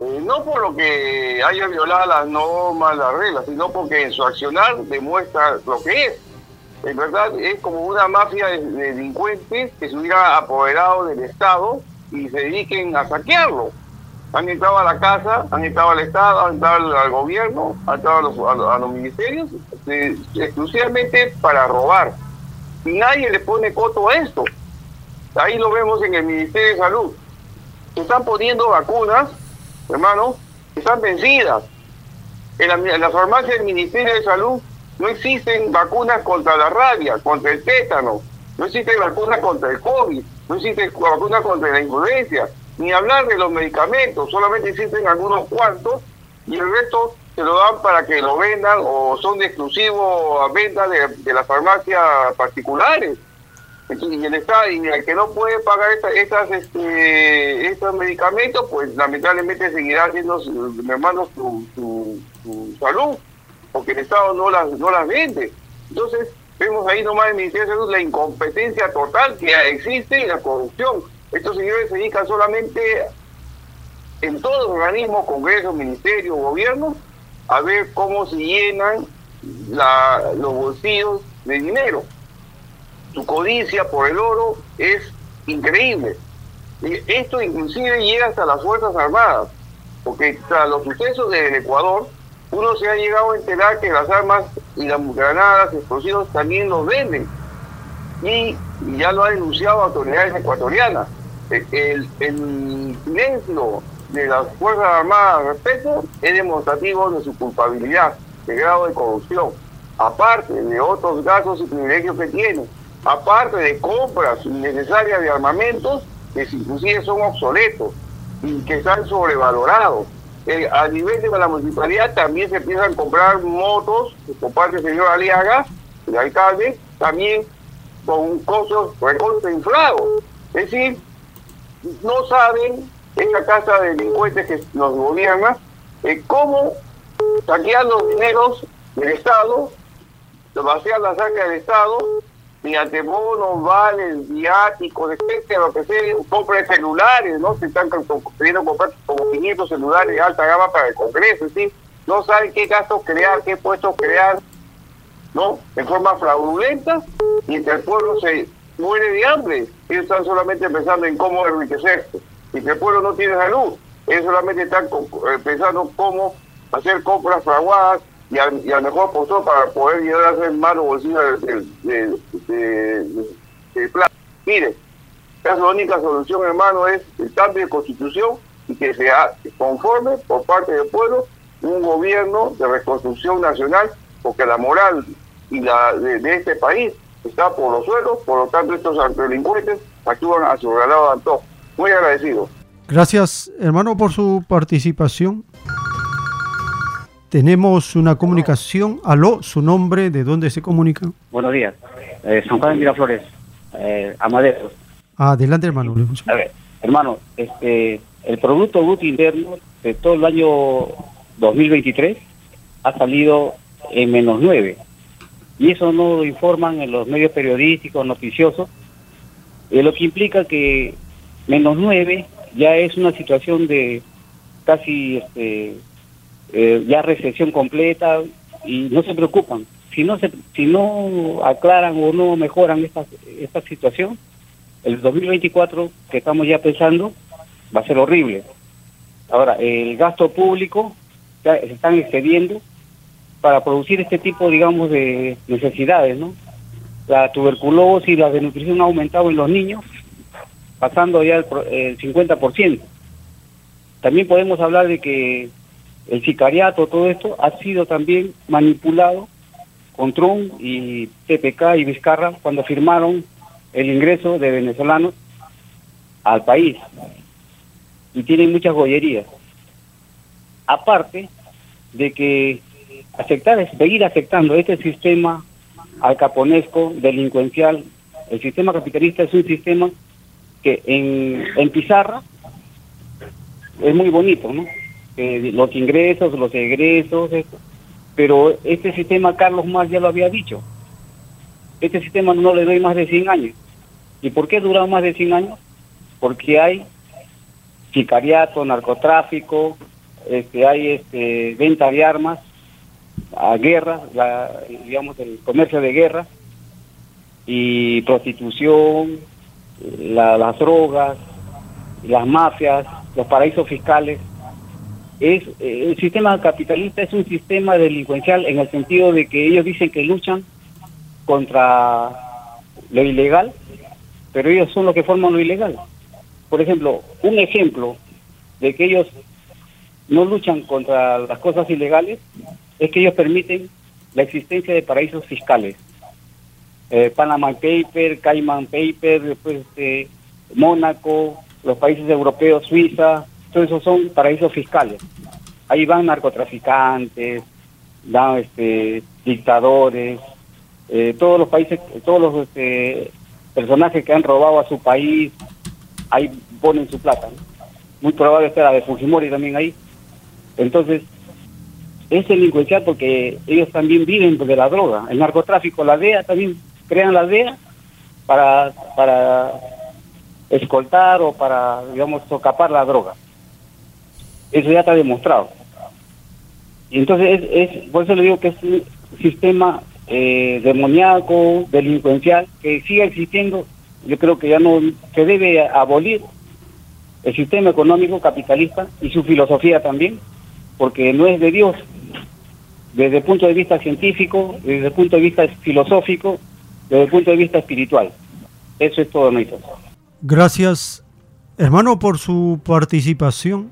Eh, no por lo que haya violado las normas, las reglas, sino porque en su accionar demuestra lo que es en verdad es como una mafia de, delincuentes que se hubiera apoderado del Estado y se dediquen a saquearlo. Han entrado a la casa, han entrado al Estado, han entrado al, gobierno, han entrado a los, ministerios, este, exclusivamente para robar. Y nadie le pone coto a esto. Ahí lo vemos en el Ministerio de Salud. Se están poniendo vacunas, hermano, que están vencidas. En la, en la farmacia del Ministerio de Salud no existen vacunas contra la rabia, contra el tétano, no existen vacunas contra el COVID, no existen vacunas contra la influencia, ni hablar de los medicamentos, solamente existen algunos cuantos y el resto se lo dan para que lo vendan o son de exclusivo a venta de, las farmacias particulares. y el Estado, y el que no puede pagar esta, estas, este, estos medicamentos, pues lamentablemente seguirá haciendo, hermano, su, su, su, salud, porque el Estado no las, no las vende. Entonces, vemos ahí nomás en el Ministerio de Salud la incompetencia total que existe y la corrupción. Estos señores se dedican solamente en todos los organismos, congresos, ministerios, gobiernos, a ver cómo se llenan los bolsillos de dinero. Su codicia por el oro es increíble. Esto inclusive llega hasta las Fuerzas Armadas, porque tras los sucesos del Ecuador, uno se ha llegado a enterar que las armas y las granadas, explosivos también los venden. Y, ya lo ha denunciado autoridades ecuatorianas. El, el silencio de las Fuerzas Armadas al respecto es demostrativo de su culpabilidad, de grado de corrupción, aparte de otros gastos y privilegios que tiene, aparte de compras innecesarias de armamentos que inclusive son obsoletos y que están sobrevalorados. Eh, a nivel de la municipalidad también se empiezan a comprar motos por parte del señor Aliaga, el alcalde, también con costos recontra inflados. Es decir, no saben esa casa de delincuentes que nos gobierna, eh, cómo saquear los dineros del Estado, vaciar la saca del Estado, mediante bonos, vales, viáticos, etcétera, lo que sea, compra celulares, ¿no? Se están queriendo comprar como 500 celulares de alta gama para el Congreso, ¿sí? No saben qué gastos crear, qué puestos crear, ¿no? En forma fraudulenta, y entre el pueblo se muere de hambre. Ellos están solamente pensando en cómo enriquecerse. Y que el pueblo no tiene salud, ellos solamente están eh, pensando cómo hacer compras fraguadas y al, y al mejor postor para poder llegar a hacer manos bolsillos de, de, de, plata. Mire, la única solución, hermano, es el cambio de constitución y que sea conforme por parte del pueblo un gobierno de reconstrucción nacional, porque la moral y la de, este país está por los suelos, por lo tanto estos delincuentes actúan a su de antojo. Muy agradecido. Gracias, hermano, por su participación. Tenemos una comunicación. Aló, su nombre, ¿de dónde se comunica? Buenos días. Eh, San Juan de Miraflores, eh, Amadeo. Adelante, hermano. A ver, hermano, este, el Producto Bruto Interno de todo el año 2023 ha salido en menos 9. Y eso no lo informan en los medios periodísticos, noticiosos, eh, lo que implica que menos 9 ya es una situación de casi este, eh, ya recesión completa y no se preocupan. Si no, se, si no aclaran o no mejoran esta, esta situación, el 2024 que estamos ya pensando va a ser horrible. Ahora, el gasto público se están excediendo para producir este tipo, digamos, de necesidades, ¿no? La tuberculosis y la desnutrición han aumentado en los niños pasando ya el, 50%. También podemos hablar de que el sicariato, todo esto, ha sido también manipulado con Trump y TPK y Vizcarra cuando firmaron el ingreso de venezolanos al país. Y tienen muchas joyerías. Aparte de que aceptar, seguir aceptando este sistema alcaponesco, delincuencial, el sistema capitalista es un sistema que en, en pizarra es muy bonito, ¿no? Los ingresos, los egresos, pero este sistema Carlos Marx ya lo había dicho. Este sistema no le doy más de 100 años. ¿Y por qué ha durado más de 100 años? Porque hay sicariato, narcotráfico, este, hay este, venta de armas, a guerra, digamos el comercio de guerra y prostitución, las drogas, las mafias, los paraísos fiscales. Es, el sistema capitalista es un sistema delincuencial en el sentido de que ellos dicen que luchan contra lo ilegal, pero ellos son los que forman lo ilegal. Por ejemplo, un ejemplo de que ellos no luchan contra las cosas ilegales es que ellos permiten la existencia de paraísos fiscales eh, Panama Paper, Cayman Paper, después este, Mónaco, los países europeos, Suiza, todos esos son paraísos fiscales. Ahí van narcotraficantes, van este, dictadores, eh, todos los países, todos los este, personajes que han robado a su país, ahí ponen su plata. Muy probable esté la de Fujimori también ahí. Entonces, es delincuencial porque ellos también viven de la droga. El narcotráfico, la DEA también crean la DEA para, para escoltar o para, digamos, socapar la droga. Eso ya está demostrado. Y entonces, es, es, por eso le digo que es un sistema eh, demoníaco, delincuencial, que siga existiendo. Yo creo que ya no se debe abolir el sistema económico capitalista y su filosofía también, porque no es de Dios. Desde el punto de vista científico, desde el punto de vista filosófico, desde el punto de vista espiritual. Eso es todo, Néstor. Gracias, hermano, por su participación.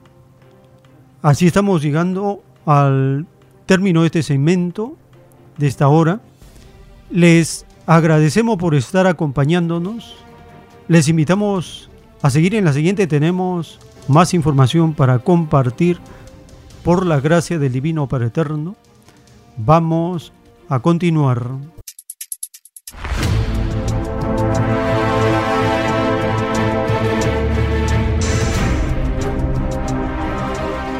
Así estamos llegando al término de este segmento, de esta hora. Les agradecemos por estar acompañándonos. Les invitamos a seguir en la siguiente. Tenemos más información para compartir por la gracia del Divino Padre Eterno. Vamos a continuar.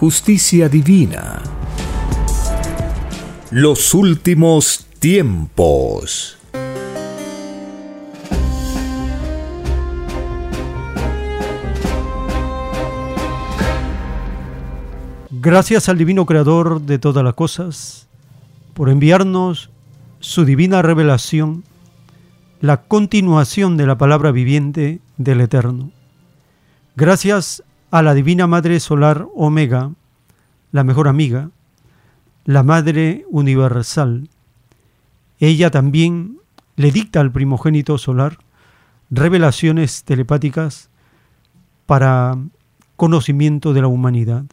justicia divina. Los últimos tiempos. Gracias al Divino Creador de todas las cosas por enviarnos su divina revelación, la continuación de la palabra viviente del Eterno. Gracias a la Divina Madre Solar Omega, la mejor amiga, la Madre Universal. Ella también le dicta al primogénito solar revelaciones telepáticas para conocimiento de la humanidad.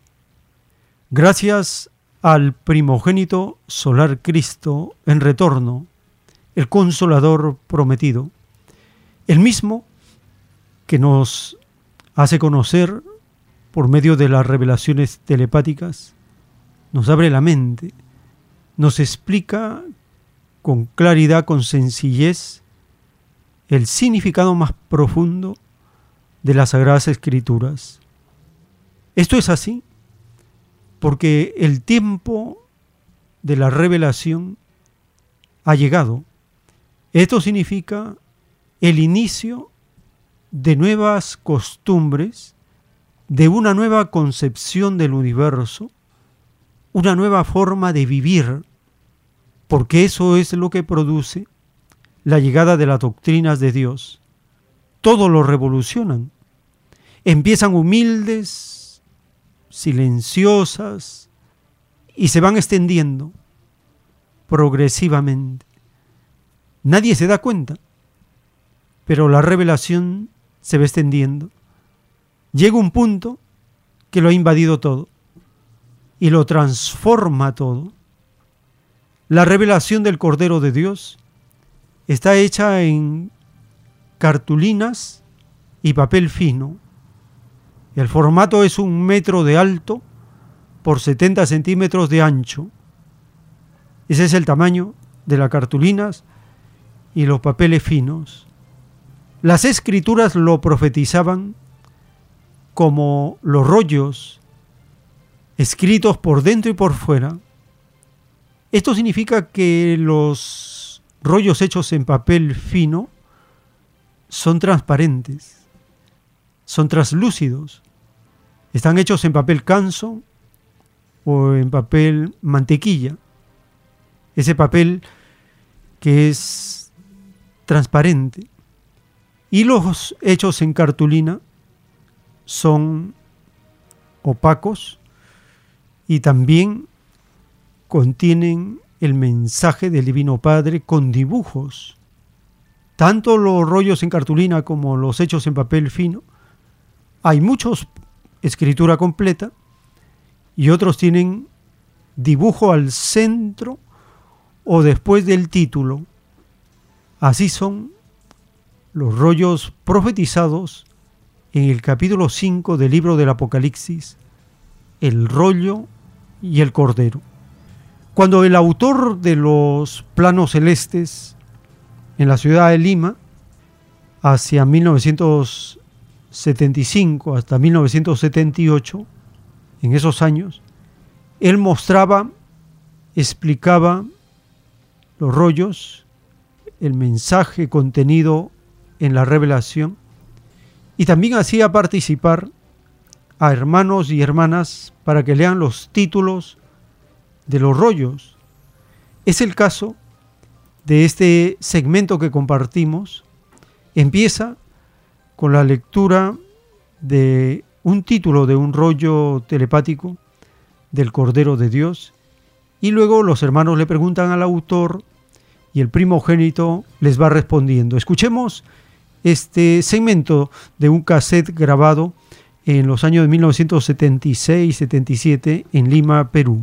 Gracias al primogénito solar Cristo en retorno, el consolador prometido, el mismo que nos hace conocer por medio de las revelaciones telepáticas, nos abre la mente, nos explica con claridad, con sencillez, el significado más profundo de las Sagradas Escrituras. Esto es así porque el tiempo de la revelación ha llegado. Esto significa el inicio de nuevas costumbres, de una nueva concepción del universo, una nueva forma de vivir, porque eso es lo que produce la llegada de las doctrinas de Dios. Todo lo revolucionan. Empiezan humildes, silenciosas y se van extendiendo progresivamente. Nadie se da cuenta, pero la revelación se va extendiendo. Llega un punto que lo ha invadido todo y lo transforma todo. La revelación del Cordero de Dios está hecha en cartulinas y papel fino el formato es un metro de alto por 70 centímetros de ancho. Ese es el tamaño de las cartulinas y los papeles finos. Las escrituras lo profetizaban como los rollos escritos por dentro y por fuera. Esto significa que los rollos hechos en papel fino son transparentes, son translúcidos, están hechos en papel canso o en papel mantequilla. Ese papel que es transparente. Y los hechos en cartulina son opacos y también contienen el mensaje del Divino Padre con dibujos. Tanto los rollos en cartulina como los hechos en papel fino, hay muchos escritura completa y otros tienen dibujo al centro o después del título. Así son los rollos profetizados en el capítulo 5 del libro del Apocalipsis, el rollo y el cordero. Cuando el autor de los planos celestes en la ciudad de Lima, hacia 1900 75 hasta 1978, en esos años, él mostraba, explicaba los rollos, el mensaje contenido en la revelación y también hacía participar a hermanos y hermanas para que lean los títulos de los rollos. Es el caso de este segmento que compartimos. Empieza con la lectura de un título de un rollo telepático del Cordero de Dios y luego los hermanos le preguntan al autor y el primogénito les va respondiendo. Escuchemos este segmento de un cassette grabado en los años de 1976-77 en Lima, Perú.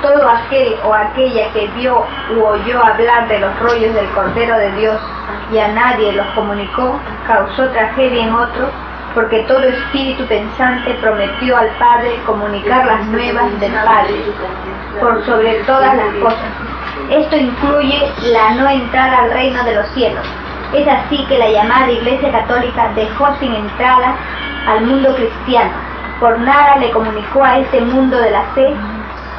Todo aquel o aquella que vio u oyó hablar de los rollos del Cordero de Dios y a nadie los comunicó, causó tragedia en otro, porque todo espíritu pensante prometió al Padre comunicar las nuevas del Padre, por sobre todas las cosas. Esto incluye la no entrada al reino de los cielos. Es así que la llamada Iglesia Católica dejó sin entrada al mundo cristiano. Por nada le comunicó a ese mundo de la fe.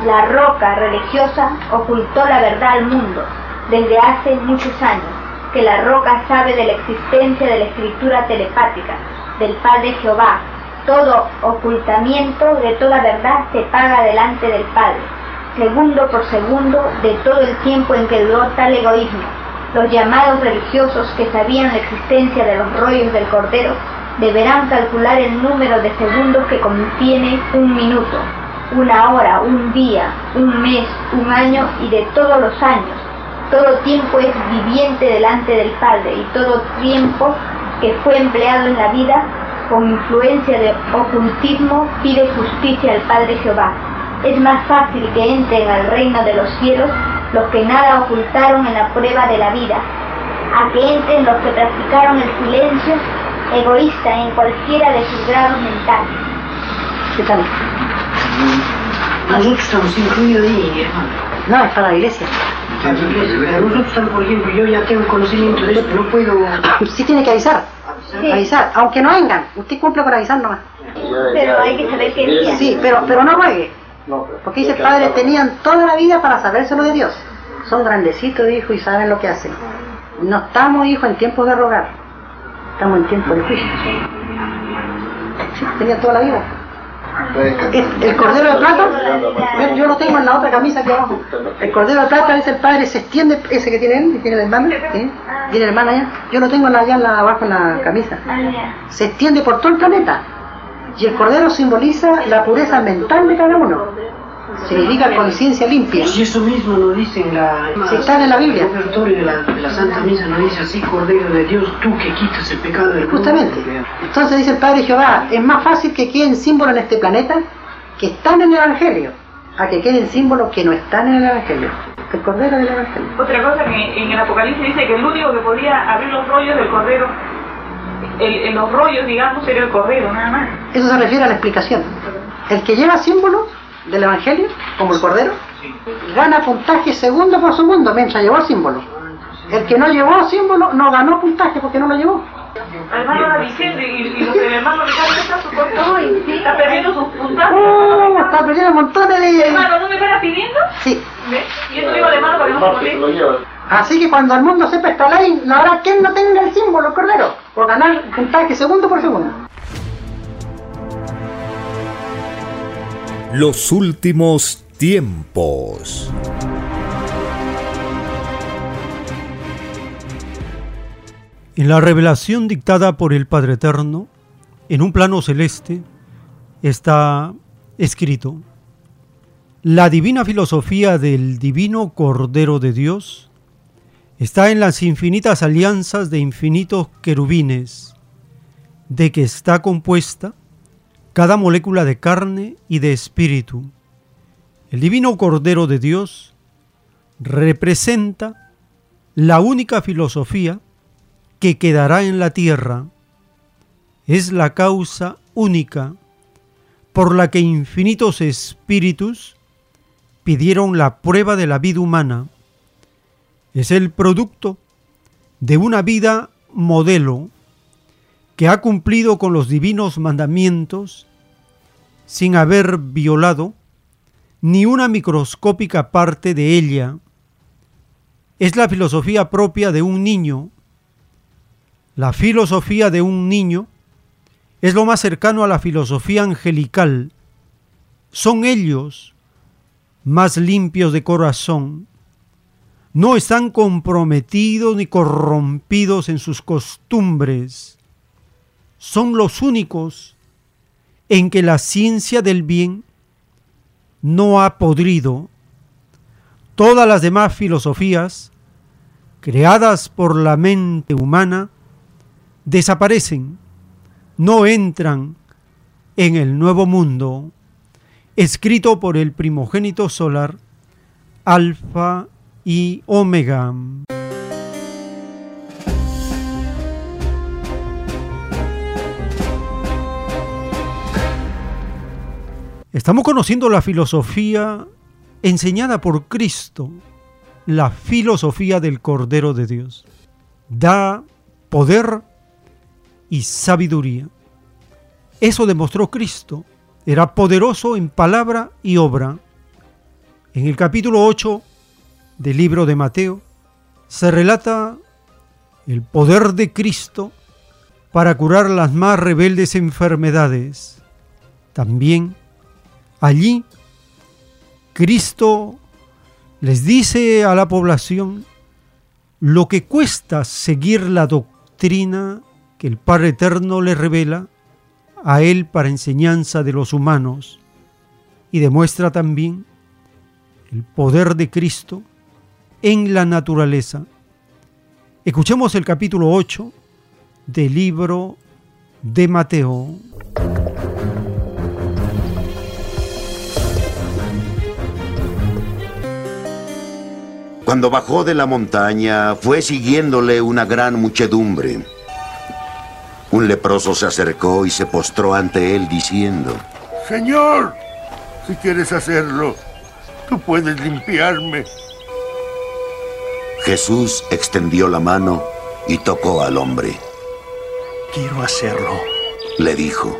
La roca religiosa ocultó la verdad al mundo desde hace muchos años, que la roca sabe de la existencia de la escritura telepática del Padre Jehová. Todo ocultamiento de toda verdad se paga delante del Padre, segundo por segundo de todo el tiempo en que duró tal egoísmo. Los llamados religiosos que sabían la existencia de los rollos del Cordero deberán calcular el número de segundos que contiene un minuto, una hora, un día, un mes, un año y de todos los años. Todo tiempo es viviente delante del Padre y todo tiempo que fue empleado en la vida con influencia de ocultismo pide justicia al Padre Jehová. Es más fácil que entren al reino de los cielos los que nada ocultaron en la prueba de la vida, a que entren los que practicaron el silencio egoísta en cualquiera de sus grados mentales. ¿Qué tal? Al extra nos incluido ahí, hermano. No, es para la iglesia. Pero nosotros, por ejemplo, yo ya tengo conocimiento de esto, no puedo... Sí tiene que avisar. Sí. Avisar, aunque no vengan. Usted cumple con avisar nomás. Pero hay que saber qué día. Sí, pero, pero no juegue. Porque dice, padre, tenían toda la vida para sabérselo de Dios. Son grandecitos, hijo, y saben lo que hacen. No estamos, hijo, en tiempos de rogar. Estamos en tiempo de juicio. Sí, tenían toda la vida. El, cordero de plata, yo lo tengo en la otra camisa aquí abajo. El cordero de plata, dice el padre, se extiende, ese que tiene él, tiene el hermano, tiene el allá. Yo lo tengo allá en la, abajo en la camisa. Se extiende por todo el planeta. Y el cordero simboliza la pureza mental de cada uno. Significa conciencia limpia. Y eso mismo nos dice en la... Si está en la Biblia. El repertorio de la, de la Santa Misa nos dice así, Cordero de Dios, tú que quitas el pecado del mundo. Justamente. Entonces dice el Padre Jehová, es más fácil que queden símbolos en este planeta que están en el Evangelio, a que queden símbolos que no están en el Evangelio. El Cordero del Evangelio. Otra cosa que en el Apocalipsis dice que el único que podía abrir los rollos del cordero, el, en los rollos, digamos, era el cordero, nada más. Eso se refiere a la explicación. El que lleva símbolos del Evangelio, como el Cordero, gana puntaje segundo por segundo mientras llevó el símbolo. El que no llevó símbolo no ganó puntaje porque no lo llevó. Hermano la Vicente y, y los hermano Ricardo está su corto, está perdiendo sus puntajes. ¡Oh! Está perdiendo montones de... Hermano, ¿no me estás pidiendo? Sí. ¿Ves? Y eso digo al hermano para que no se moleste. Así que cuando el mundo sepa esta ley, no habrá quien no tenga el símbolo, el Cordero, por ganar puntaje segundo por segundo. Los últimos tiempos. En la revelación dictada por el Padre Eterno, en un plano celeste, está escrito, la divina filosofía del divino Cordero de Dios está en las infinitas alianzas de infinitos querubines, de que está compuesta cada molécula de carne y de espíritu. El divino Cordero de Dios representa la única filosofía que quedará en la tierra. Es la causa única por la que infinitos espíritus pidieron la prueba de la vida humana. Es el producto de una vida modelo que ha cumplido con los divinos mandamientos sin haber violado ni una microscópica parte de ella. Es la filosofía propia de un niño. La filosofía de un niño es lo más cercano a la filosofía angelical. Son ellos más limpios de corazón. No están comprometidos ni corrompidos en sus costumbres. Son los únicos en que la ciencia del bien no ha podrido. Todas las demás filosofías, creadas por la mente humana, desaparecen, no entran en el nuevo mundo, escrito por el primogénito solar, Alfa y Omega. Estamos conociendo la filosofía enseñada por Cristo, la filosofía del Cordero de Dios. Da poder y sabiduría. Eso demostró Cristo. Era poderoso en palabra y obra. En el capítulo 8 del libro de Mateo se relata el poder de Cristo para curar las más rebeldes enfermedades. También allí Cristo les dice a la población lo que cuesta seguir la doctrina que el Padre Eterno le revela a Él para enseñanza de los humanos y demuestra también el poder de Cristo en la naturaleza. Escuchemos el capítulo 8 del libro de Mateo. Cuando bajó de la montaña, fue siguiéndole una gran muchedumbre. Un leproso se acercó y se postró ante él diciendo, Señor, si quieres hacerlo, tú puedes limpiarme. Jesús extendió la mano y tocó al hombre. Quiero hacerlo. Le dijo.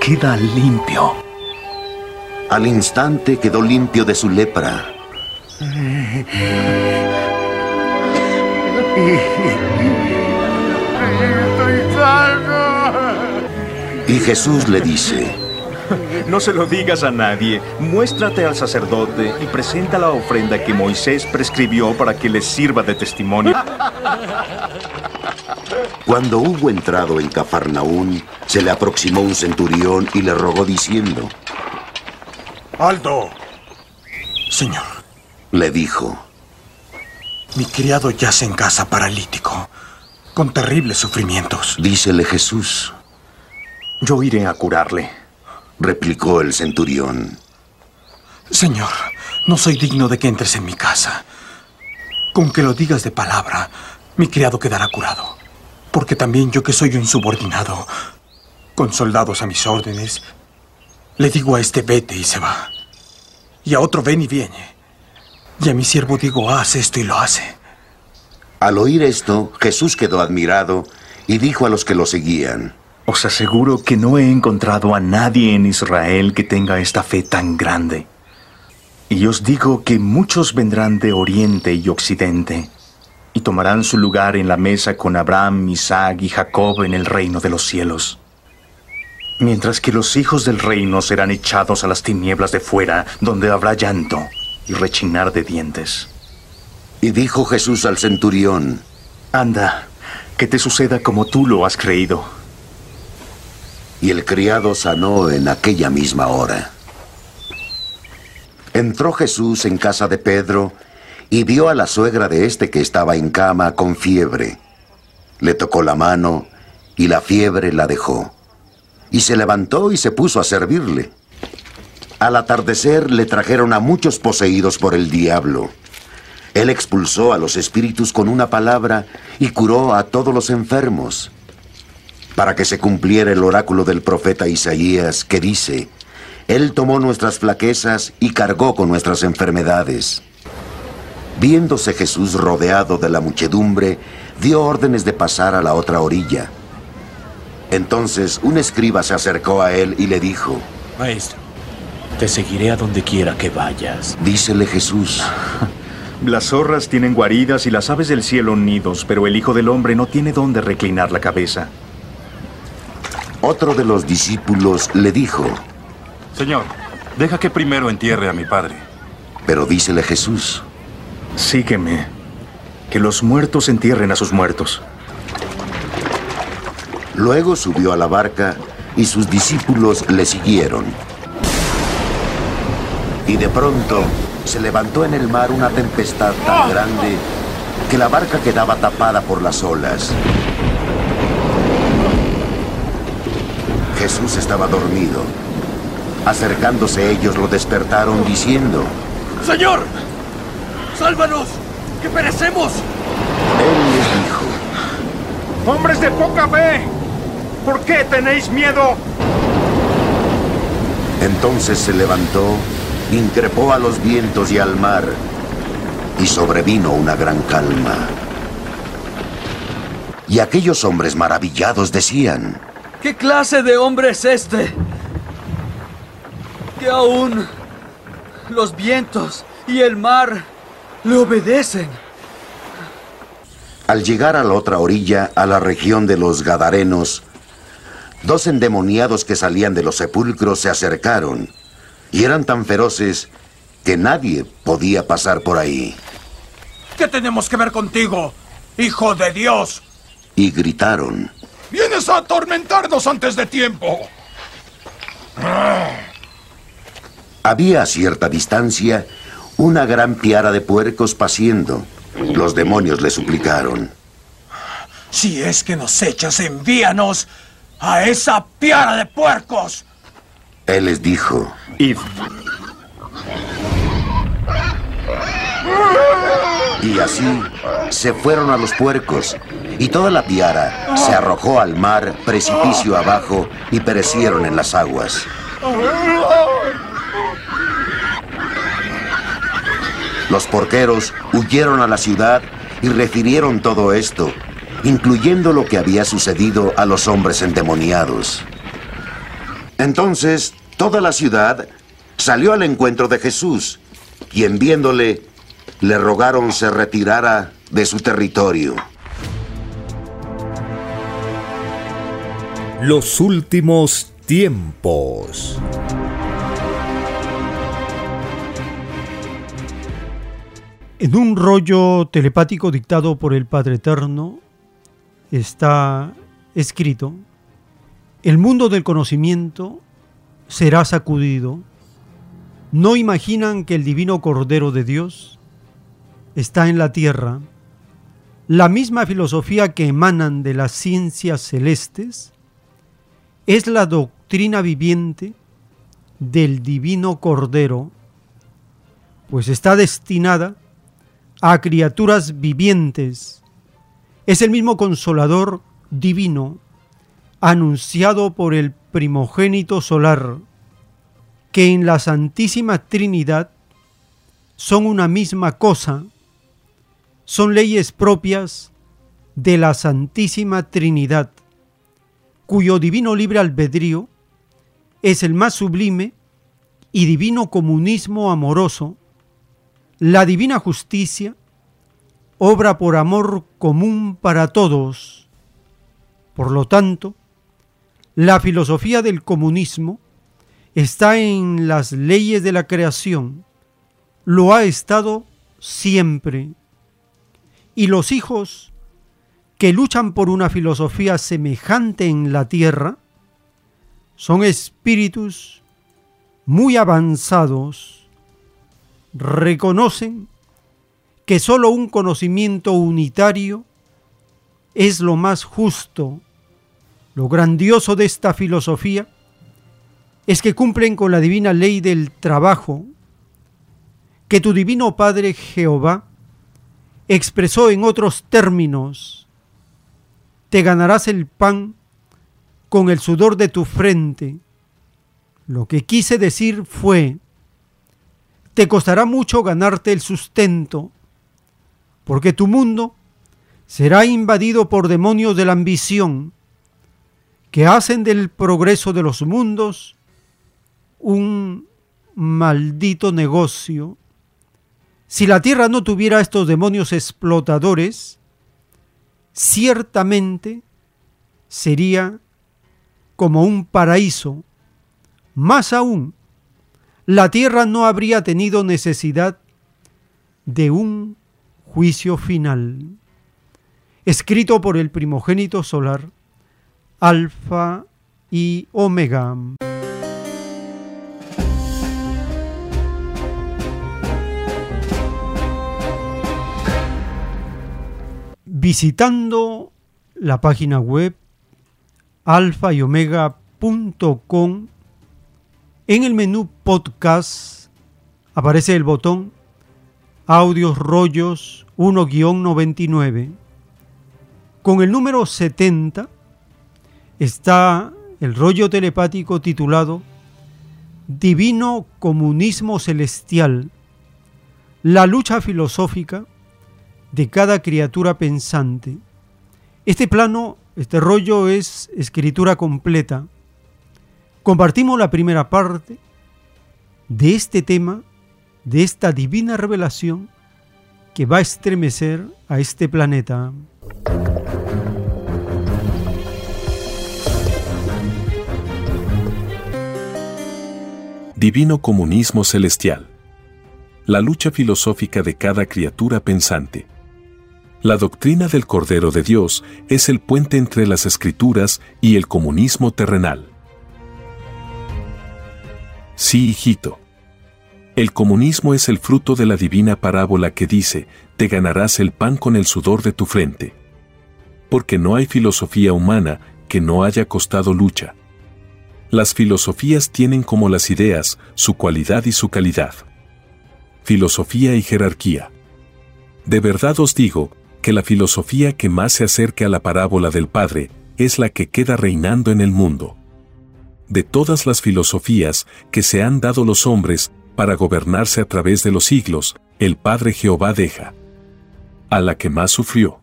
Queda limpio. Al instante quedó limpio de su lepra. Estoy sano. Y Jesús le dice, No se lo digas a nadie. Muéstrate al sacerdote y presenta la ofrenda que Moisés prescribió para que les sirva de testimonio. Cuando hubo entrado en Cafarnaún, se le aproximó un centurión y le rogó diciendo, Aldo. Señor, le dijo, mi criado yace en casa paralítico, con terribles sufrimientos. dícele Jesús, Yo iré a curarle. replicó el centurión. Señor, no soy digno de que entres en mi casa. Con que lo digas de palabra, mi criado quedará curado. Porque también yo que soy un subordinado, con soldados a mis órdenes, le digo a este vete y se va. Y a otro ven y viene. Y a mi siervo digo, haz esto y lo hace. Al oír esto, Jesús quedó admirado y dijo a los que lo seguían, Os aseguro que no he encontrado a nadie en Israel que tenga esta fe tan grande. Y os digo que muchos vendrán de oriente y occidente y tomarán su lugar en la mesa con Abraham, Isaac y Jacob en el reino de los cielos. Mientras que los hijos del reino serán echados a las tinieblas de fuera, donde habrá llanto y rechinar de dientes. Y dijo Jesús al centurión, Anda, que te suceda como tú lo has creído. y el criado sanó en aquella misma hora. Entró Jesús en casa de Pedro y vio a la suegra de este que estaba en cama con fiebre. Le tocó la mano y la fiebre la dejó. Y se levantó y se puso a servirle. Al atardecer le trajeron a muchos poseídos por el diablo. Él expulsó a los espíritus con una palabra y curó a todos los enfermos para que se cumpliera el oráculo del profeta Isaías que dice, Él tomó nuestras flaquezas y cargó con nuestras enfermedades. Viéndose Jesús rodeado de la muchedumbre, dio órdenes de pasar a la otra orilla. Entonces un escriba se acercó a él y le dijo, Maestro, te seguiré a donde quiera que vayas. Dícele Jesús, Las zorras tienen guaridas y las aves del cielo nidos, pero el Hijo del Hombre no tiene dónde reclinar la cabeza. Otro de los discípulos le dijo, Señor, deja que primero entierre a mi padre. pero dícele Jesús, Sígueme. Que los muertos entierren a sus muertos. Luego subió a la barca y sus discípulos le siguieron. Y de pronto se levantó en el mar una tempestad tan grande que la barca quedaba tapada por las olas. Jesús estaba dormido. Acercándose ellos lo despertaron diciendo, Señor, sálvanos, que perecemos. Él les dijo, Hombres de poca fe, ¿por qué tenéis miedo? Entonces se levantó, increpó a los vientos y al mar, y sobrevino una gran calma. Y aquellos hombres maravillados decían, ¿Qué clase de hombre es este? Que aún los vientos y el mar le obedecen. Al llegar a la otra orilla, a la región de los Gadarenos, dos endemoniados que salían de los sepulcros se acercaron y eran tan feroces que nadie podía pasar por ahí. ¿Qué tenemos que ver contigo, hijo de Dios? Y gritaron, Vienes a atormentarnos antes de tiempo. había a cierta distancia una gran piara de puercos paciendo. Los demonios le suplicaron, Si es que nos echas, envíanos a esa piara de puercos. Él les dijo, Id. Y así se fueron a los puercos, y toda la piara se arrojó al mar, precipicio abajo, y perecieron en las aguas. Los porqueros huyeron a la ciudad y refirieron todo esto, incluyendo lo que había sucedido a los hombres endemoniados. Entonces, toda la ciudad salió al encuentro de Jesús, y en viéndole, le rogaron se retirara de su territorio. Los últimos tiempos. En un rollo telepático dictado por el Padre Eterno está escrito, el mundo del conocimiento será sacudido. ¿No imaginan que el divino Cordero de Dios está en la tierra? La misma filosofía que emanan de las ciencias celestes es la doctrina viviente del divino Cordero, pues está destinada a criaturas vivientes. Es el mismo consolador divino anunciado por el primogénito solar, que en la Santísima Trinidad son una misma cosa, son leyes propias de la Santísima Trinidad, cuyo divino libre albedrío es el más sublime y divino comunismo amoroso, la divina justicia obra por amor común para todos. Por lo tanto, la filosofía del comunismo está en las leyes de la creación, lo ha estado siempre. Y los hijos que luchan por una filosofía semejante en la tierra son espíritus muy avanzados, reconocen que sólo un conocimiento unitario es lo más justo. Lo grandioso de esta filosofía es que cumplen con la divina ley del trabajo que tu divino Padre Jehová expresó en otros términos. Te ganarás el pan con el sudor de tu frente. Lo que quise decir fue, te costará mucho ganarte el sustento, porque tu mundo será invadido por demonios de la ambición, que hacen del progreso de los mundos un maldito negocio. Si la tierra no tuviera estos demonios explotadores, ciertamente sería como un paraíso. Más aún, la tierra no habría tenido necesidad de un juicio final. Escrito por el primogénito solar, Alfa y Omega. Visitando la página web alfa y omega.com en el menú podcast aparece el botón Audios Rollos 1-99. Con el número 70 está el rollo telepático titulado Divino Comunismo Celestial, la lucha filosófica de cada criatura pensante. Este plano, este rollo es escritura completa. Compartimos la primera parte de este tema, de esta divina revelación que va a estremecer a este planeta. Divino Comunismo Celestial. La lucha filosófica de cada criatura pensante. La doctrina del Cordero de Dios es el puente entre las escrituras y el comunismo terrenal. Sí, hijito. El comunismo es el fruto de la divina parábola que dice, te ganarás el pan con el sudor de tu frente. Porque no hay filosofía humana que no haya costado lucha. Las filosofías tienen como las ideas su cualidad y su calidad. Filosofía y jerarquía. De verdad os digo que la filosofía que más se acerca a la parábola del Padre es la que queda reinando en el mundo. De todas las filosofías que se han dado los hombres para gobernarse a través de los siglos, el Padre Jehová deja a la que más sufrió,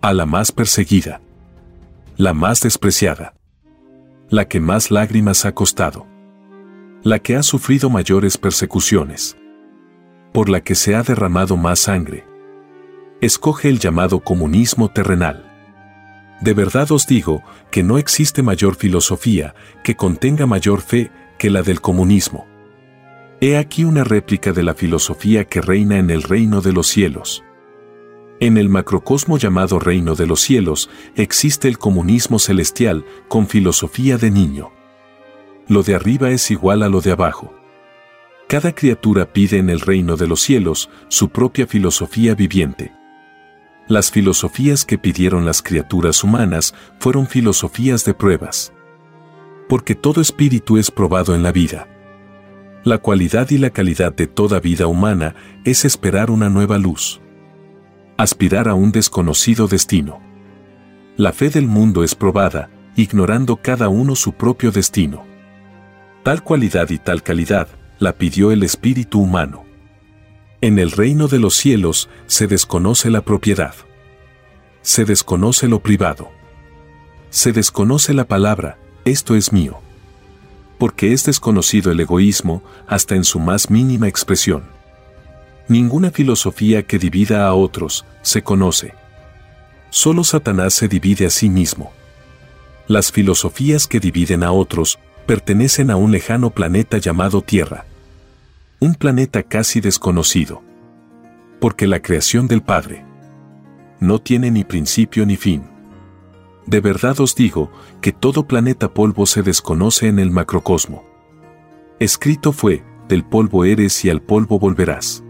a la más perseguida, la más despreciada la que más lágrimas ha costado, la que ha sufrido mayores persecuciones, por la que se ha derramado más sangre. Escoge el llamado comunismo terrenal. De verdad os digo que no existe mayor filosofía que contenga mayor fe que la del comunismo. He aquí una réplica de la filosofía que reina en el reino de los cielos. En el macrocosmo llamado reino de los cielos existe el comunismo celestial con filosofía de niño. Lo de arriba es igual a lo de abajo. Cada criatura pide en el reino de los cielos su propia filosofía viviente. Las filosofías que pidieron las criaturas humanas fueron filosofías de pruebas. Porque todo espíritu es probado en la vida. La cualidad y la calidad de toda vida humana es esperar una nueva luz aspirar a un desconocido destino. La fe del mundo es probada, ignorando cada uno su propio destino. Tal cualidad y tal calidad la pidió el espíritu humano. En el reino de los cielos se desconoce la propiedad. Se desconoce lo privado. Se desconoce la palabra, esto es mío. Porque es desconocido el egoísmo hasta en su más mínima expresión. Ninguna filosofía que divida a otros se conoce. Solo Satanás se divide a sí mismo. Las filosofías que dividen a otros pertenecen a un lejano planeta llamado Tierra. Un planeta casi desconocido. Porque la creación del Padre no tiene ni principio ni fin. De verdad os digo que todo planeta polvo se desconoce en el macrocosmo. Escrito fue, del polvo eres y al polvo volverás.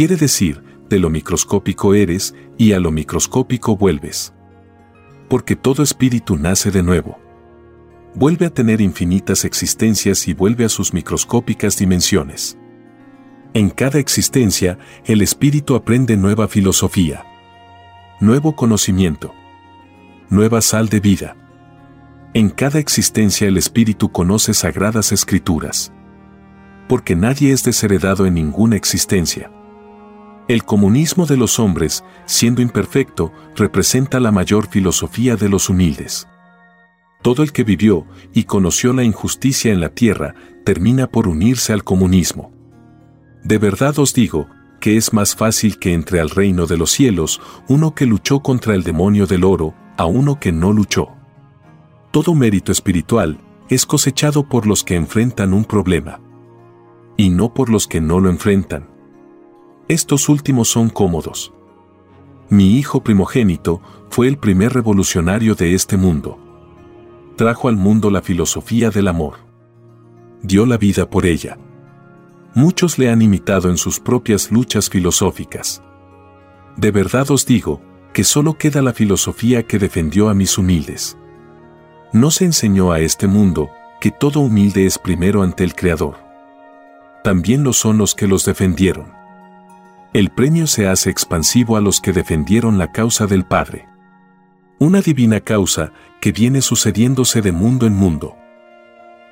Quiere decir, de lo microscópico eres y a lo microscópico vuelves. Porque todo espíritu nace de nuevo. Vuelve a tener infinitas existencias y vuelve a sus microscópicas dimensiones. En cada existencia, el espíritu aprende nueva filosofía, nuevo conocimiento, nueva sal de vida. En cada existencia el espíritu conoce sagradas escrituras. Porque nadie es desheredado en ninguna existencia. El comunismo de los hombres, siendo imperfecto, representa la mayor filosofía de los humildes. Todo el que vivió y conoció la injusticia en la tierra termina por unirse al comunismo. De verdad os digo, que es más fácil que entre al reino de los cielos uno que luchó contra el demonio del oro a uno que no luchó. Todo mérito espiritual es cosechado por los que enfrentan un problema, y no por los que no lo enfrentan. Estos últimos son cómodos. Mi hijo primogénito fue el primer revolucionario de este mundo. Trajo al mundo la filosofía del amor. Dio la vida por ella. Muchos le han imitado en sus propias luchas filosóficas. De verdad os digo, que solo queda la filosofía que defendió a mis humildes. No se enseñó a este mundo que todo humilde es primero ante el Creador. también lo son los que los defendieron. El premio se hace expansivo a los que defendieron la causa del Padre. Una divina causa que viene sucediéndose de mundo en mundo.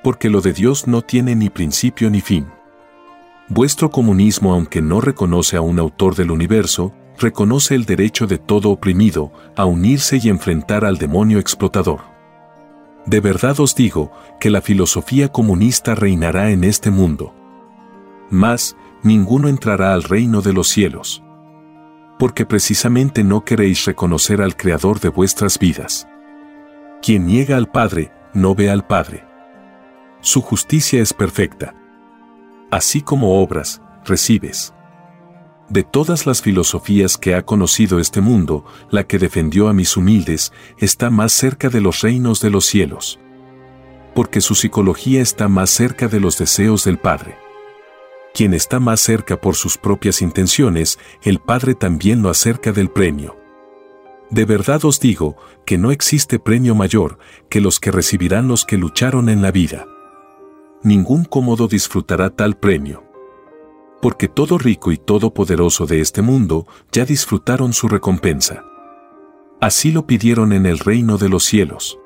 Porque lo de Dios no tiene ni principio ni fin. Vuestro comunismo, aunque no reconoce a un autor del universo, reconoce el derecho de todo oprimido a unirse y enfrentar al demonio explotador. De verdad os digo que la filosofía comunista reinará en este mundo. Mas, ninguno entrará al reino de los cielos. Porque precisamente no queréis reconocer al Creador de vuestras vidas. Quien niega al Padre, no ve al Padre. Su justicia es perfecta. Así como obras, recibes. De todas las filosofías que ha conocido este mundo, la que defendió a mis humildes está más cerca de los reinos de los cielos. Porque su psicología está más cerca de los deseos del Padre. Quien está más cerca por sus propias intenciones, el Padre también lo acerca del premio. De verdad os digo que no existe premio mayor que los que recibirán los que lucharon en la vida. Ningún cómodo disfrutará tal premio porque todo rico y todo poderoso de este mundo ya disfrutaron su recompensa. Así lo pidieron en el reino de los cielos.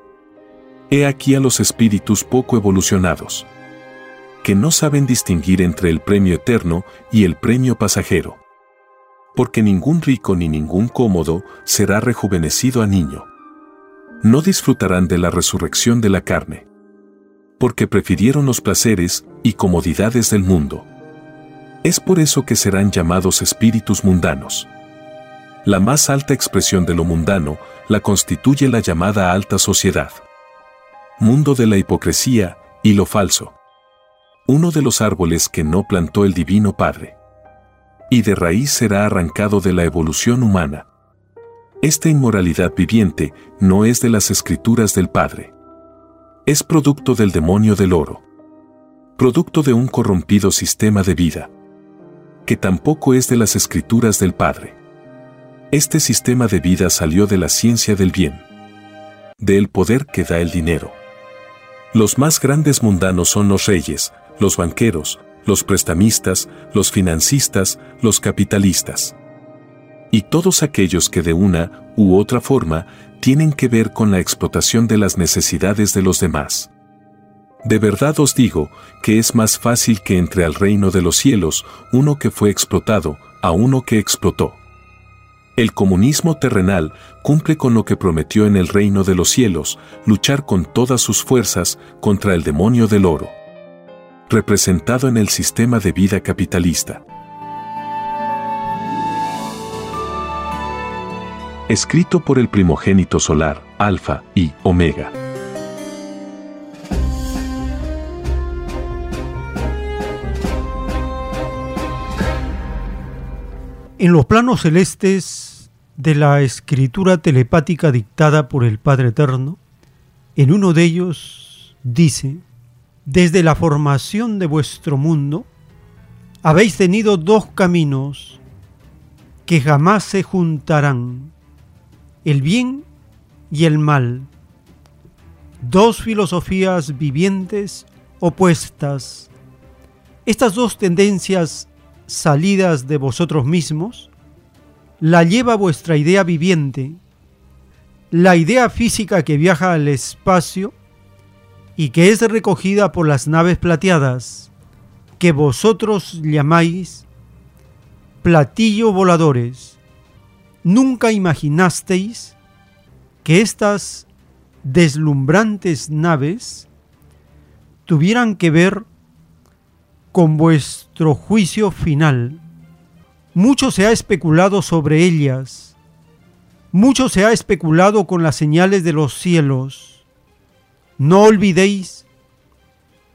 He aquí a los espíritus poco evolucionados, que no saben distinguir entre el premio eterno y el premio pasajero. Porque ningún rico ni ningún cómodo será rejuvenecido a niño. No disfrutarán de la resurrección de la carne. Porque prefirieron los placeres y comodidades del mundo es por eso que serán llamados espíritus mundanos. La más alta expresión de lo mundano la constituye la llamada alta sociedad. Mundo de la hipocresía y lo falso. Uno de los árboles que no plantó el Divino Padre. Y de raíz será arrancado de la evolución humana. Esta inmoralidad viviente no es de las escrituras del Padre. Es producto del demonio del oro. Producto de un corrompido sistema de vida que tampoco es de las escrituras del Padre. Este sistema de vida salió de la ciencia del bien, del poder que da el dinero. Los más grandes mundanos son los reyes, los banqueros, los prestamistas, los financistas, los capitalistas. Y todos aquellos que de una u otra forma tienen que ver con la explotación de las necesidades de los demás. De verdad os digo que es más fácil que entre al reino de los cielos uno que fue explotado a uno que explotó. El comunismo terrenal cumple con lo que prometió en el reino de los cielos, luchar con todas sus fuerzas contra el demonio del oro, representado en el sistema de vida capitalista. Escrito por el primogénito solar, Alfa y Omega. En los planos celestes de la escritura telepática dictada por el Padre Eterno, en uno de ellos dice, desde la formación de vuestro mundo, habéis tenido dos caminos que jamás se juntarán, el bien y el mal, dos filosofías vivientes opuestas. Estas dos tendencias salidas de vosotros mismos, la lleva vuestra idea viviente, la idea física que viaja al espacio y que es recogida por las naves plateadas, que vosotros llamáis platillo voladores. Nunca imaginasteis que estas deslumbrantes naves tuvieran que ver con vuestro juicio final. Mucho se ha especulado sobre ellas, mucho se ha especulado con las señales de los cielos. No olvidéis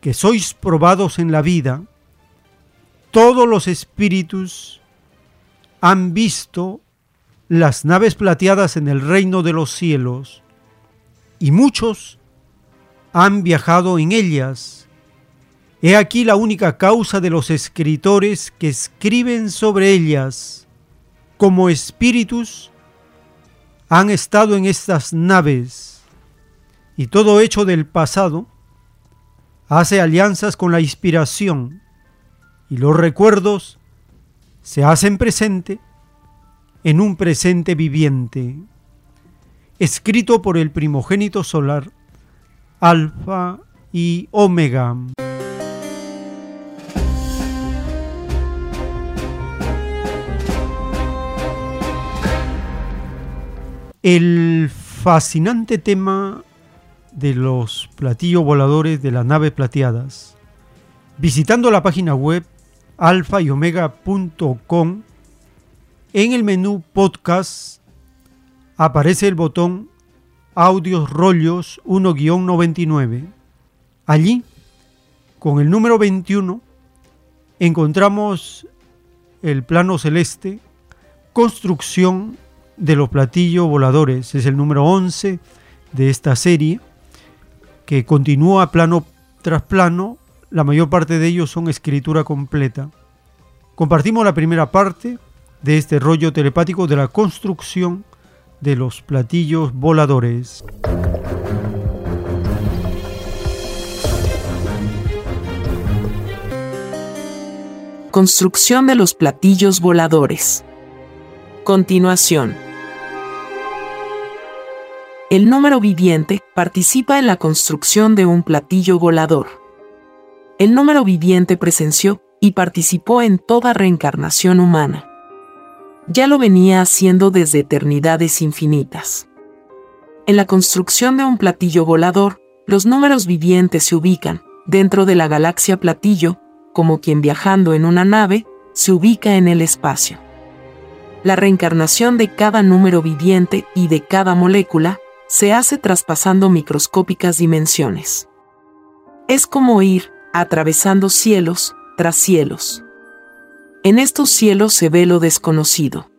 que sois probados en la vida. Todos los espíritus han visto las naves plateadas en el reino de los cielos y muchos han viajado en ellas He aquí la única causa de los escritores que escriben sobre ellas. Como espíritus han estado en estas naves y todo hecho del pasado hace alianzas con la inspiración y los recuerdos se hacen presente en un presente viviente, escrito por el primogénito solar, Alfa y Omega. El fascinante tema de los platillos voladores de las naves plateadas. Visitando la página web alfa y omega.com, en el menú podcast aparece el botón Audios Rollos 1-99. Allí, con el número 21, encontramos el plano celeste, construcción de los platillos voladores. Es el número 11 de esta serie que continúa plano tras plano. La mayor parte de ellos son escritura completa. Compartimos la primera parte de este rollo telepático de la construcción de los platillos voladores. Construcción de los platillos voladores. Continuación. El número viviente participa en la construcción de un platillo volador. El número viviente presenció y participó en toda reencarnación humana. Ya lo venía haciendo desde eternidades infinitas. En la construcción de un platillo volador, los números vivientes se ubican dentro de la galaxia platillo, como quien viajando en una nave se ubica en el espacio. La reencarnación de cada número viviente y de cada molécula se hace traspasando microscópicas dimensiones. Es como ir atravesando cielos tras cielos. En estos cielos se ve lo desconocido.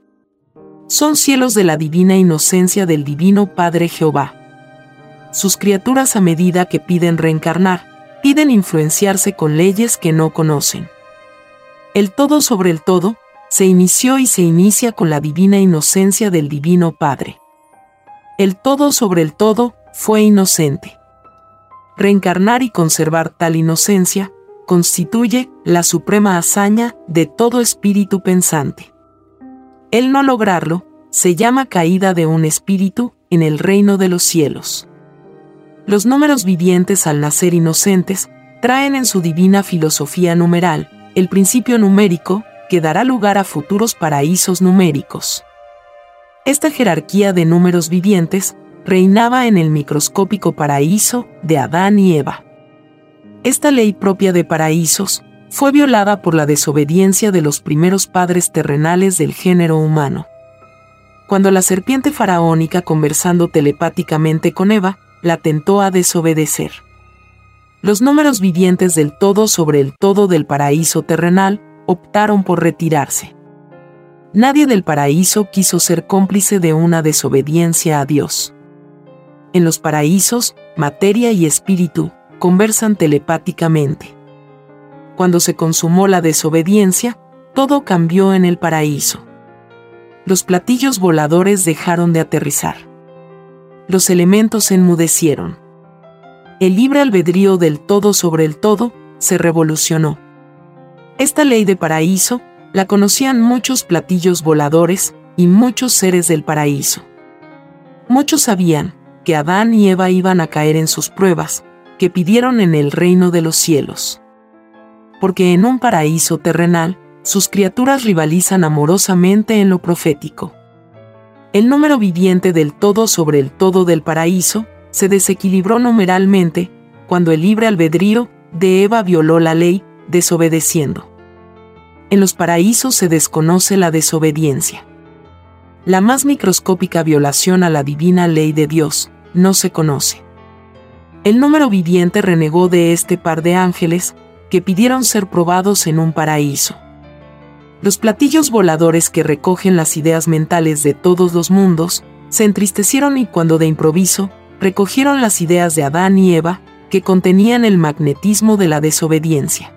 Son cielos de la divina inocencia del Divino Padre Jehová. Sus criaturas a medida que piden reencarnar, piden influenciarse con leyes que no conocen. El todo sobre el todo se inició y se inicia con la divina inocencia del Divino Padre el todo sobre el todo, fue inocente. Reencarnar y conservar tal inocencia constituye la suprema hazaña de todo espíritu pensante. El no lograrlo se llama caída de un espíritu en el reino de los cielos. Los números vivientes al nacer inocentes traen en su divina filosofía numeral el principio numérico que dará lugar a futuros paraísos numéricos. Esta jerarquía de números vivientes reinaba en el microscópico paraíso de Adán y Eva. Esta ley propia de paraísos fue violada por la desobediencia de los primeros padres terrenales del género humano. Cuando la serpiente faraónica, conversando telepáticamente con Eva, la tentó a desobedecer. Los números vivientes del todo sobre el todo del paraíso terrenal optaron por retirarse. Nadie del paraíso quiso ser cómplice de una desobediencia a Dios. En los paraísos, materia y espíritu conversan telepáticamente. Cuando se consumó la desobediencia, todo cambió en el paraíso. Los platillos voladores dejaron de aterrizar. Los elementos enmudecieron. El libre albedrío del todo sobre el todo se revolucionó. Esta ley de paraíso la conocían muchos platillos voladores y muchos seres del paraíso. Muchos sabían que Adán y Eva iban a caer en sus pruebas, que pidieron en el reino de los cielos. Porque en un paraíso terrenal, sus criaturas rivalizan amorosamente en lo profético. El número viviente del todo sobre el todo del paraíso se desequilibró numeralmente cuando el libre albedrío de Eva violó la ley, desobedeciendo en los paraísos se desconoce la desobediencia. La más microscópica violación a la divina ley de Dios no se conoce. El número viviente renegó de este par de ángeles que pidieron ser probados en un paraíso. Los platillos voladores que recogen las ideas mentales de todos los mundos se entristecieron y cuando de improviso recogieron las ideas de Adán y Eva que contenían el magnetismo de la desobediencia.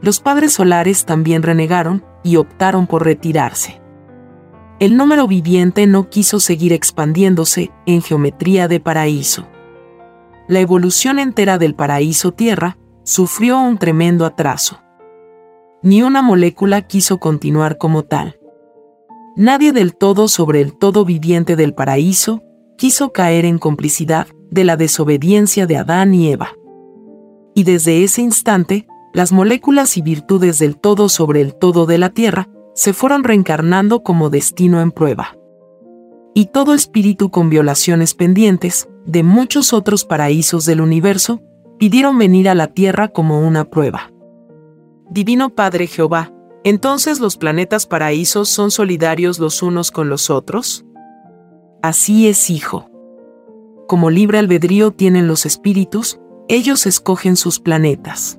Los padres solares también renegaron y optaron por retirarse. El número viviente no quiso seguir expandiéndose en geometría de paraíso. La evolución entera del paraíso Tierra sufrió un tremendo atraso. ni una molécula quiso continuar como tal. Nadie del todo sobre el todo viviente del paraíso quiso caer en complicidad de la desobediencia de Adán y Eva. Y desde ese instante, las moléculas y virtudes del todo sobre el todo de la Tierra se fueron reencarnando como destino en prueba. Y todo espíritu con violaciones pendientes, de muchos otros paraísos del universo, pidieron venir a la Tierra como una prueba. Divino Padre Jehová, ¿entonces los planetas paraísos son solidarios los unos con los otros? Así es, Hijo. Como libre albedrío tienen los espíritus, ellos escogen sus planetas.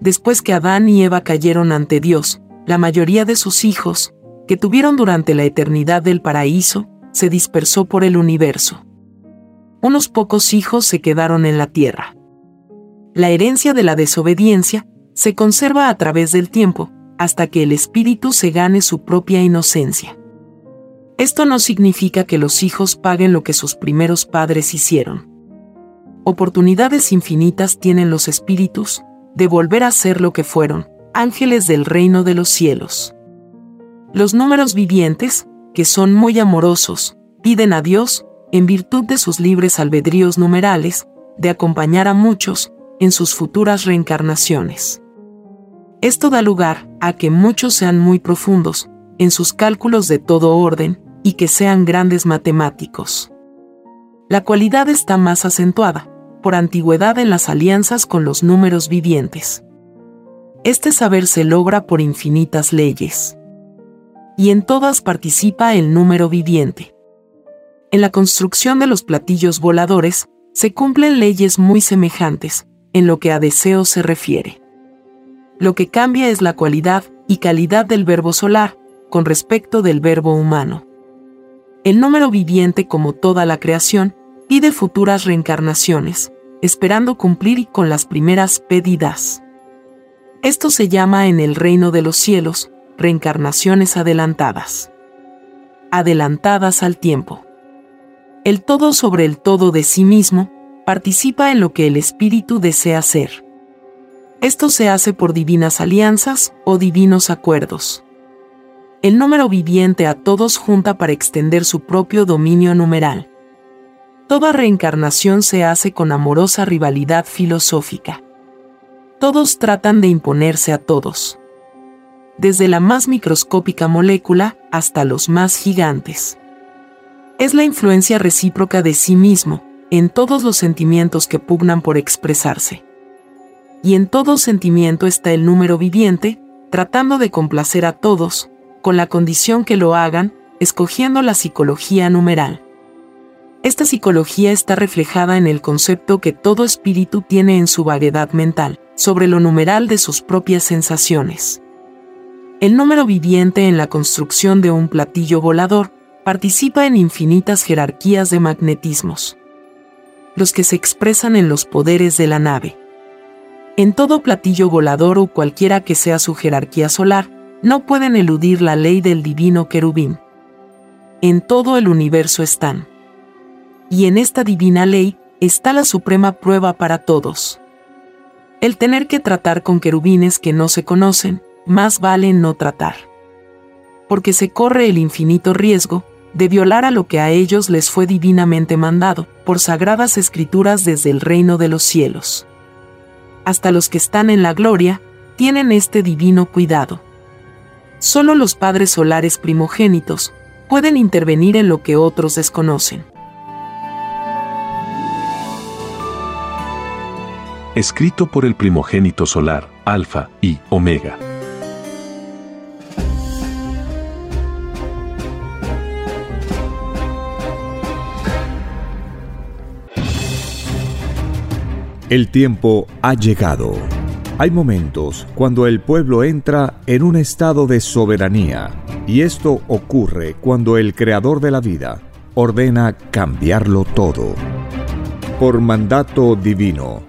Después que Adán y Eva cayeron ante Dios, la mayoría de sus hijos, que tuvieron durante la eternidad del paraíso, se dispersó por el universo. Unos pocos hijos se quedaron en la tierra. La herencia de la desobediencia se conserva a través del tiempo, hasta que el espíritu se gane su propia inocencia. Esto no significa que los hijos paguen lo que sus primeros padres hicieron. Oportunidades infinitas tienen los espíritus de volver a ser lo que fueron, ángeles del reino de los cielos. Los números vivientes, que son muy amorosos, piden a Dios, en virtud de sus libres albedríos numerales, de acompañar a muchos en sus futuras reencarnaciones. Esto da lugar a que muchos sean muy profundos en sus cálculos de todo orden y que sean grandes matemáticos. La cualidad está más acentuada, por antigüedad en las alianzas con los números vivientes. Este saber se logra por infinitas leyes. Y en todas participa el número viviente. En la construcción de los platillos voladores, se cumplen leyes muy semejantes, en lo que a deseo se refiere lo que cambia es la cualidad y calidad del verbo solar con respecto del verbo humano. El número viviente, como toda la creación, pide futuras reencarnaciones, esperando cumplir con las primeras pedidas. Esto se llama en el reino de los cielos reencarnaciones adelantadas. Adelantadas al tiempo. El todo sobre el todo de sí mismo participa en lo que el espíritu desea ser. Esto se hace por divinas alianzas o divinos acuerdos. El número viviente a todos junta para extender su propio dominio numeral. Toda reencarnación se hace con amorosa rivalidad filosófica. Todos tratan de imponerse a todos. Desde la más microscópica molécula hasta los más gigantes. Es la influencia recíproca de sí mismo, en todos los sentimientos que pugnan por expresarse y en todo sentimiento está el número viviente, tratando de complacer a todos, con la condición que lo hagan, escogiendo la psicología numeral. Esta psicología está reflejada en el concepto que todo espíritu tiene en su variedad mental, sobre lo numeral de sus propias sensaciones. El número viviente en la construcción de un platillo volador participa en infinitas jerarquías de magnetismos. Los que se expresan en los poderes de la nave. En todo platillo volador o cualquiera que sea su jerarquía solar, no pueden eludir la ley del divino querubín. En todo el universo están. Y en esta divina ley está la suprema prueba para todos. El tener que tratar con querubines que no se conocen, más vale no tratar. Porque se corre el infinito riesgo de violar a lo que a ellos les fue divinamente mandado, por sagradas escrituras desde el reino de los cielos hasta los que están en la gloria, tienen este divino cuidado. Solo los padres solares primogénitos pueden intervenir en lo que otros desconocen. Escrito por el primogénito solar, Alfa y Omega. El tiempo ha llegado. Hay momentos cuando el pueblo entra en un estado de soberanía y esto ocurre cuando el creador de la vida ordena cambiarlo todo. Por mandato divino,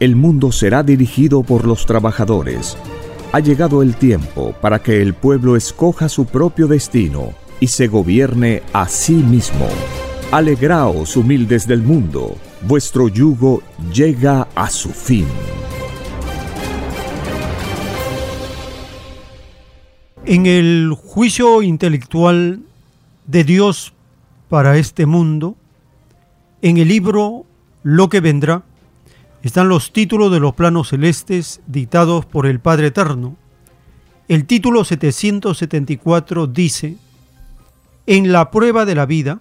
el mundo será dirigido por los trabajadores. Ha llegado el tiempo para que el pueblo escoja su propio destino y se gobierne a sí mismo. Alegraos, humildes del mundo, vuestro yugo llega a su fin. En el juicio intelectual de Dios para este mundo, en el libro Lo que vendrá, están los títulos de los planos celestes dictados por el Padre Eterno. El título 774 dice, En la prueba de la vida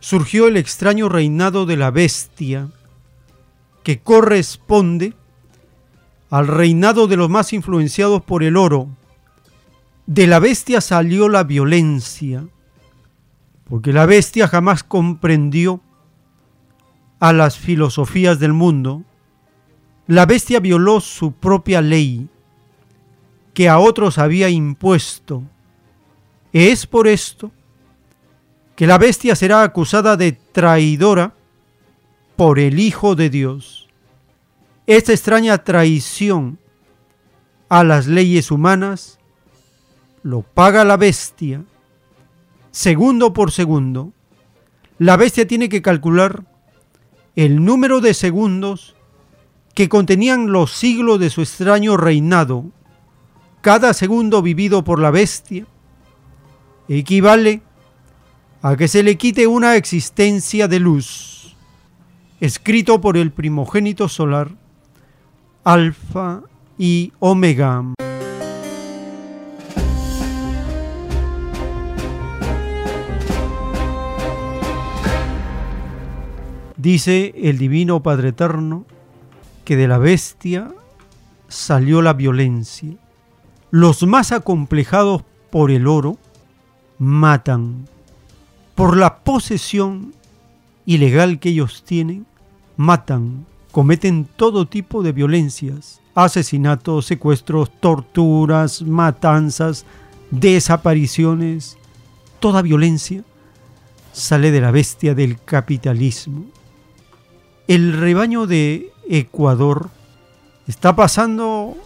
surgió el extraño reinado de la bestia, que corresponde al reinado de los más influenciados por el oro, de la bestia salió la violencia, porque la bestia jamás comprendió a las filosofías del mundo. La bestia violó su propia ley, que a otros había impuesto. Es por esto que la bestia será acusada de traidora por el Hijo de Dios. Esta extraña traición a las leyes humanas lo paga la bestia segundo por segundo. La bestia tiene que calcular el número de segundos que contenían los siglos de su extraño reinado. Cada segundo vivido por la bestia equivale a que se le quite una existencia de luz, escrito por el primogénito solar, Alfa y Omega. Dice el Divino Padre Eterno que de la bestia salió la violencia. Los más acomplejados por el oro matan. Por la posesión ilegal que ellos tienen, matan, cometen todo tipo de violencias, asesinatos, secuestros, torturas, matanzas, desapariciones, toda violencia sale de la bestia del capitalismo el rebaño de Ecuador está pasando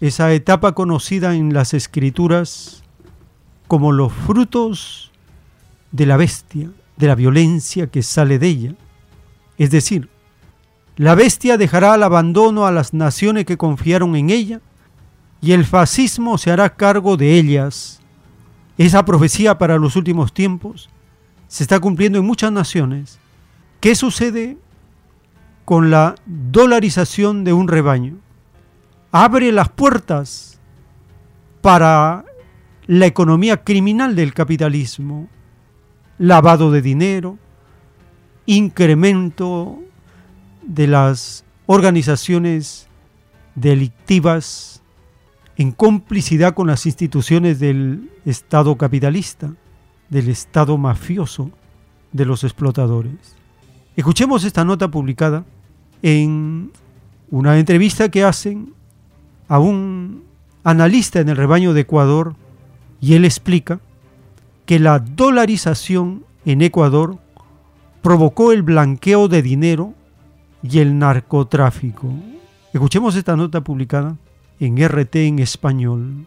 esa etapa conocida en las escrituras como los frutos de la bestia, de la violencia que sale de ella. Es decir, la bestia dejará al abandono a las naciones que confiaron en ella y el fascismo se hará cargo de ellas. Esa profecía para los últimos tiempos se está cumpliendo en muchas naciones. ¿Qué sucede con la dolarización de un rebaño. Abre las puertas para la economía criminal del capitalismo, lavado de dinero, incremento de las organizaciones delictivas en complicidad con las instituciones del Estado capitalista, del Estado mafioso, de los explotadores. Escuchemos esta nota publicada en una entrevista que hacen a un analista en el rebaño de Ecuador y él explica que la dolarización en Ecuador provocó el blanqueo de dinero y el narcotráfico. Escuchemos esta nota publicada en RT en español.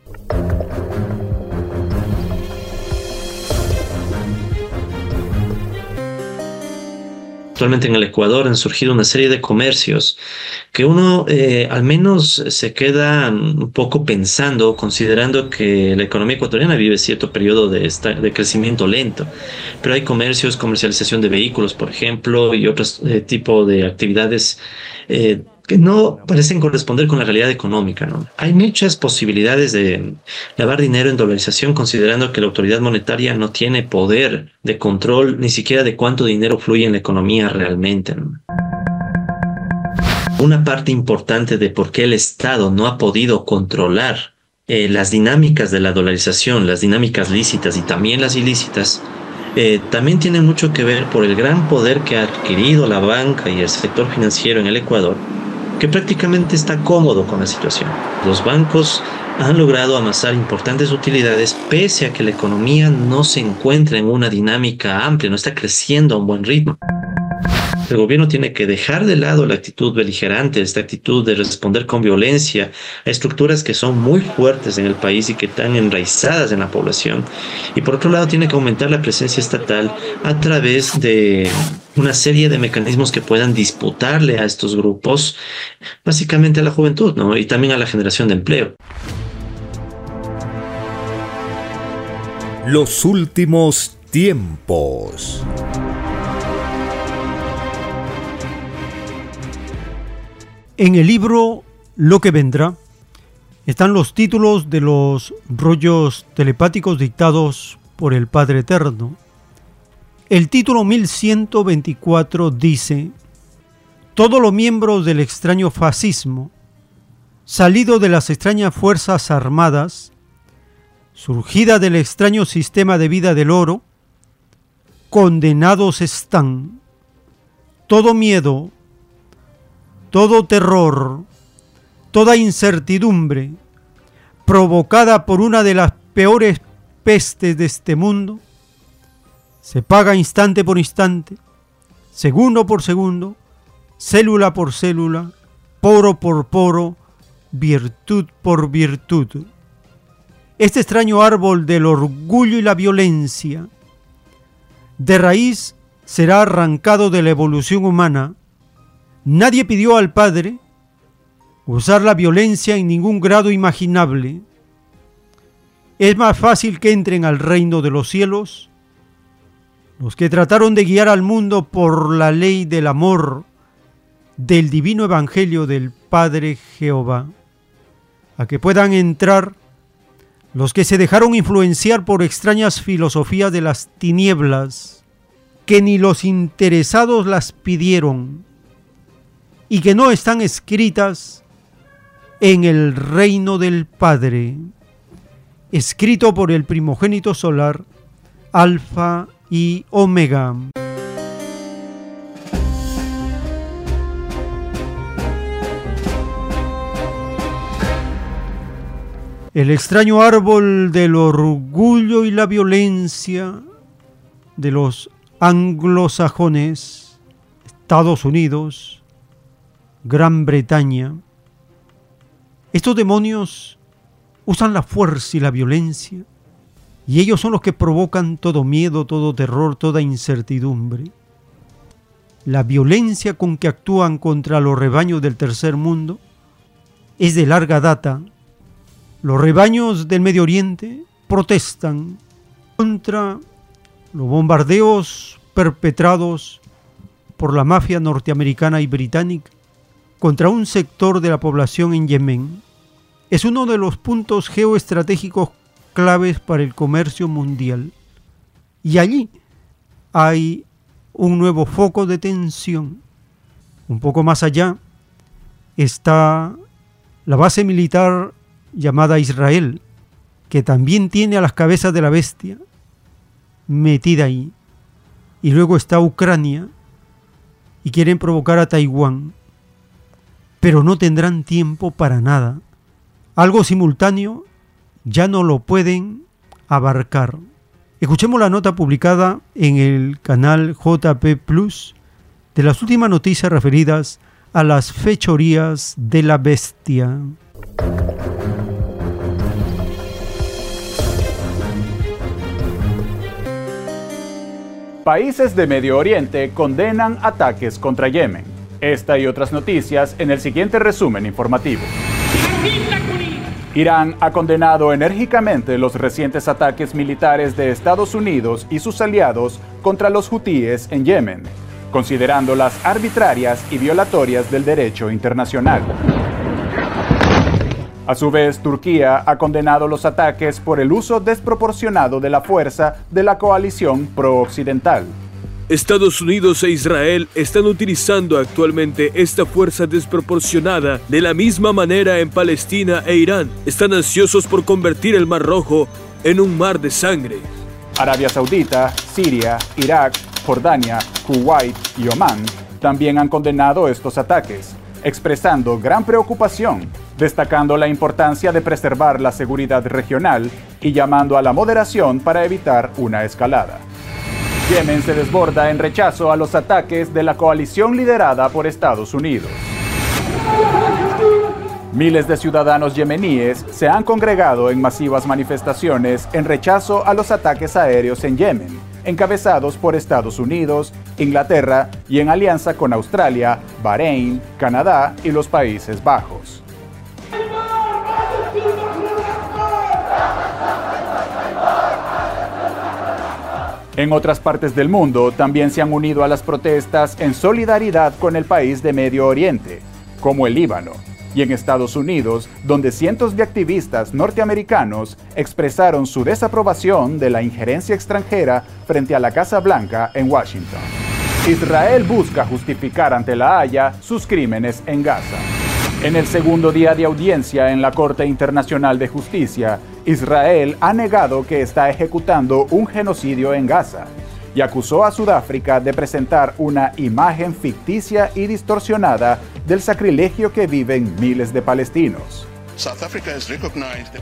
Actualmente en el Ecuador han surgido una serie de comercios que uno eh, al menos se queda un poco pensando, considerando que la economía ecuatoriana vive cierto periodo de, de crecimiento lento. Pero hay comercios, comercialización de vehículos, por ejemplo, y otros eh, tipo de actividades eh, que no parecen corresponder con la realidad económica. ¿no? Hay muchas posibilidades de lavar dinero en dolarización considerando que la autoridad monetaria no tiene poder de control ni siquiera de cuánto dinero fluye en la economía realmente. Una parte importante de por qué el Estado no ha podido controlar eh, las dinámicas de la dolarización, las dinámicas lícitas y también las ilícitas, eh, también tiene mucho que ver por el gran poder que ha adquirido la banca y el sector financiero en el Ecuador que prácticamente está cómodo con la situación. Los bancos han logrado amasar importantes utilidades pese a que la economía no se encuentra en una dinámica amplia, no está creciendo a un buen ritmo. El gobierno tiene que dejar de lado la actitud beligerante, esta actitud de responder con violencia a estructuras que son muy fuertes en el país y que están enraizadas en la población. Y por otro lado, tiene que aumentar la presencia estatal a través de una serie de mecanismos que puedan disputarle a estos grupos, básicamente a la juventud, ¿no? Y también a la generación de empleo. Los últimos tiempos. En el libro Lo que vendrá están los títulos de los rollos telepáticos dictados por el Padre Eterno. El título 1124 dice, todos los miembros del extraño fascismo, salido de las extrañas fuerzas armadas, surgida del extraño sistema de vida del oro, condenados están. Todo miedo, todo terror, toda incertidumbre provocada por una de las peores pestes de este mundo, se paga instante por instante, segundo por segundo, célula por célula, poro por poro, virtud por virtud. Este extraño árbol del orgullo y la violencia, de raíz será arrancado de la evolución humana Nadie pidió al Padre usar la violencia en ningún grado imaginable. Es más fácil que entren al reino de los cielos los que trataron de guiar al mundo por la ley del amor del divino evangelio del Padre Jehová, a que puedan entrar los que se dejaron influenciar por extrañas filosofías de las tinieblas, que ni los interesados las pidieron, y que no están escritas en el reino del Padre, escrito por el primogénito solar, Alfa y Omega. El extraño árbol del orgullo y la violencia de los anglosajones, Estados Unidos, Gran Bretaña, estos demonios usan la fuerza y la violencia y ellos son los que provocan todo miedo, todo terror, toda incertidumbre. La violencia con que actúan contra los rebaños del tercer mundo es de larga data. Los rebaños del Medio Oriente protestan contra los bombardeos perpetrados por la mafia norteamericana y británica contra un sector de la población en Yemen es uno de los puntos geoestratégicos claves para el comercio mundial. Y allí hay un nuevo foco de tensión. Un poco más allá está la base militar llamada Israel, que también tiene a las cabezas de la bestia metida ahí. Y luego está Ucrania y quieren provocar a Taiwán pero no tendrán tiempo para nada. Algo simultáneo ya no lo pueden abarcar. Escuchemos la nota publicada en el canal JP Plus de las últimas noticias referidas a las fechorías de la bestia. Países de Medio Oriente condenan ataques contra Yemen. Esta y otras noticias en el siguiente resumen informativo. Irán ha condenado enérgicamente los recientes ataques militares de Estados Unidos y sus aliados contra los hutíes en Yemen, considerándolas arbitrarias y violatorias del derecho internacional. A su vez, Turquía ha condenado los ataques por el uso desproporcionado de la fuerza de la coalición pro-occidental. Estados Unidos e Israel están utilizando actualmente esta fuerza desproporcionada de la misma manera en Palestina e Irán. Están ansiosos por convertir el Mar Rojo en un mar de sangre. Arabia Saudita, Siria, Irak, Jordania, Kuwait y Omán también han condenado estos ataques. expresando gran preocupación, destacando la importancia de preservar la seguridad regional y llamando a la moderación para evitar una escalada. Yemen se desborda en rechazo a los ataques de la coalición liderada por Estados Unidos. Miles de ciudadanos yemeníes se han congregado en masivas manifestaciones en rechazo a los ataques aéreos en Yemen, encabezados por Estados Unidos, Inglaterra y en alianza con Australia, Bahrein, Canadá y los Países Bajos. En otras partes del mundo también se han unido a las protestas en solidaridad con el país de Medio Oriente, como el Líbano, y en Estados Unidos, donde cientos de activistas norteamericanos expresaron su desaprobación de la injerencia extranjera frente a la Casa Blanca en Washington. Israel busca justificar ante la Haya sus crímenes en Gaza. En el segundo día de audiencia en la Corte Internacional de Justicia, Israel ha negado que está ejecutando un genocidio en Gaza y acusó a Sudáfrica de presentar una imagen ficticia y distorsionada del sacrilegio que viven miles de palestinos.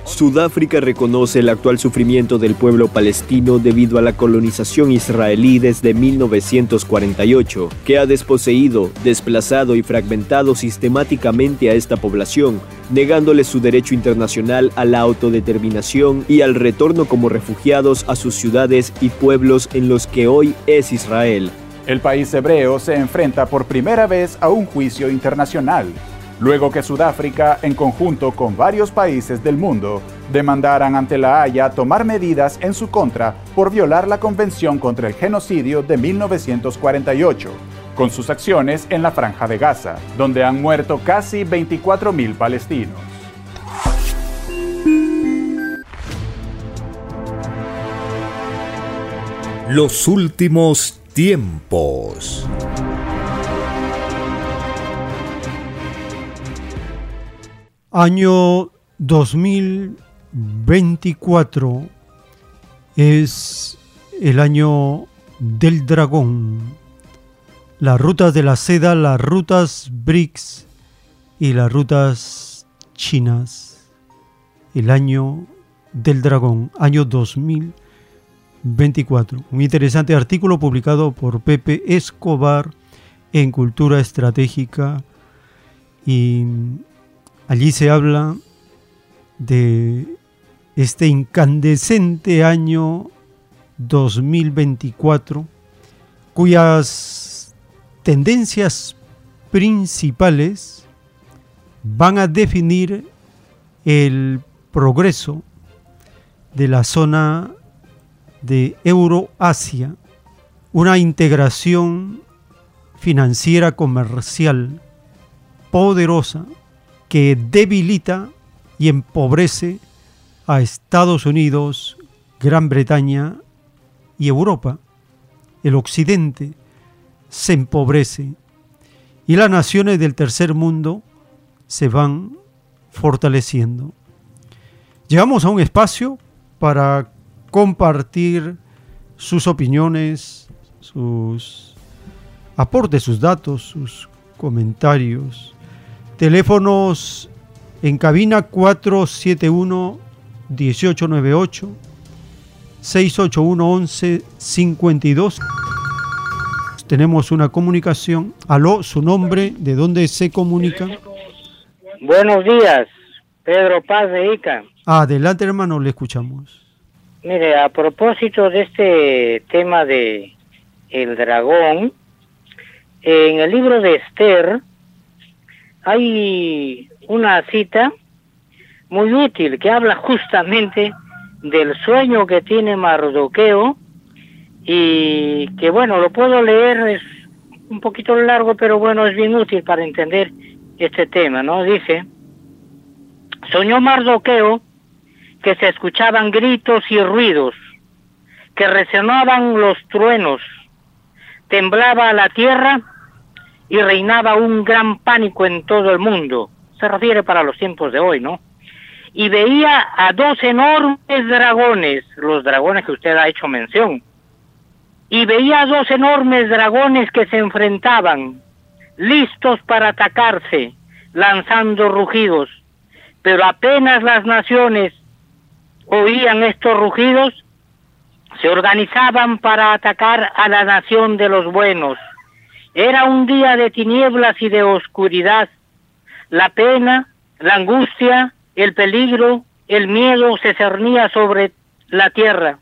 Sudáfrica reconoce el actual sufrimiento del pueblo palestino debido a la colonización israelí desde 1948, que ha desposeído, desplazado y fragmentado sistemáticamente a esta población, negándole su derecho internacional a la autodeterminación y al retorno como refugiados a sus ciudades y pueblos en los que hoy es Israel. El país hebreo se enfrenta por primera vez a un juicio internacional luego que Sudáfrica, en conjunto con varios países del mundo, demandaran ante la Haya tomar medidas en su contra por violar la Convención contra el Genocidio de 1948, con sus acciones en la Franja de Gaza, donde han muerto casi 24.000 palestinos. Los últimos tiempos. Año 2024 es el año del dragón. Las rutas de la seda, las rutas BRICS y las rutas chinas. El año del dragón, año 2024. Un interesante artículo publicado por Pepe Escobar en Cultura Estratégica y Allí se habla de este incandescente año 2024, cuyas tendencias principales van a definir el progreso de la zona de Euroasia, una integración financiera comercial poderosa que debilita y empobrece a Estados Unidos, Gran Bretaña y Europa. El occidente se empobrece y las naciones del tercer mundo se van fortaleciendo. Llegamos a un espacio para compartir sus opiniones, sus aportes, sus datos, sus comentarios Teléfonos en cabina 471-1898, 681-1152. Tenemos una comunicación. Aló, su nombre, ¿de dónde se comunica? Buenos días, Pedro Paz de Ica. Adelante, hermano, le escuchamos. Mire, a propósito de este tema de el dragón, en el libro de Esther, hay una cita muy útil que habla justamente del sueño que tiene Mardoqueo y que bueno, lo puedo leer, es un poquito largo, pero bueno, es bien útil para entender este tema, ¿no? Dice, soñó Mardoqueo que se escuchaban gritos y ruidos, que resonaban los truenos, temblaba la tierra y reinaba un gran pánico en todo el mundo. Se refiere para los tiempos de hoy, ¿no? Y veía a dos enormes dragones, los dragones que usted ha hecho mención. Y veía a dos enormes dragones que se enfrentaban. listos para atacarse, lanzando rugidos. Pero apenas las naciones oían estos rugidos, se organizaban para atacar a la nación de los buenos. Era un día de tinieblas y de oscuridad. La pena, la angustia, el peligro, el miedo se cernía sobre la tierra.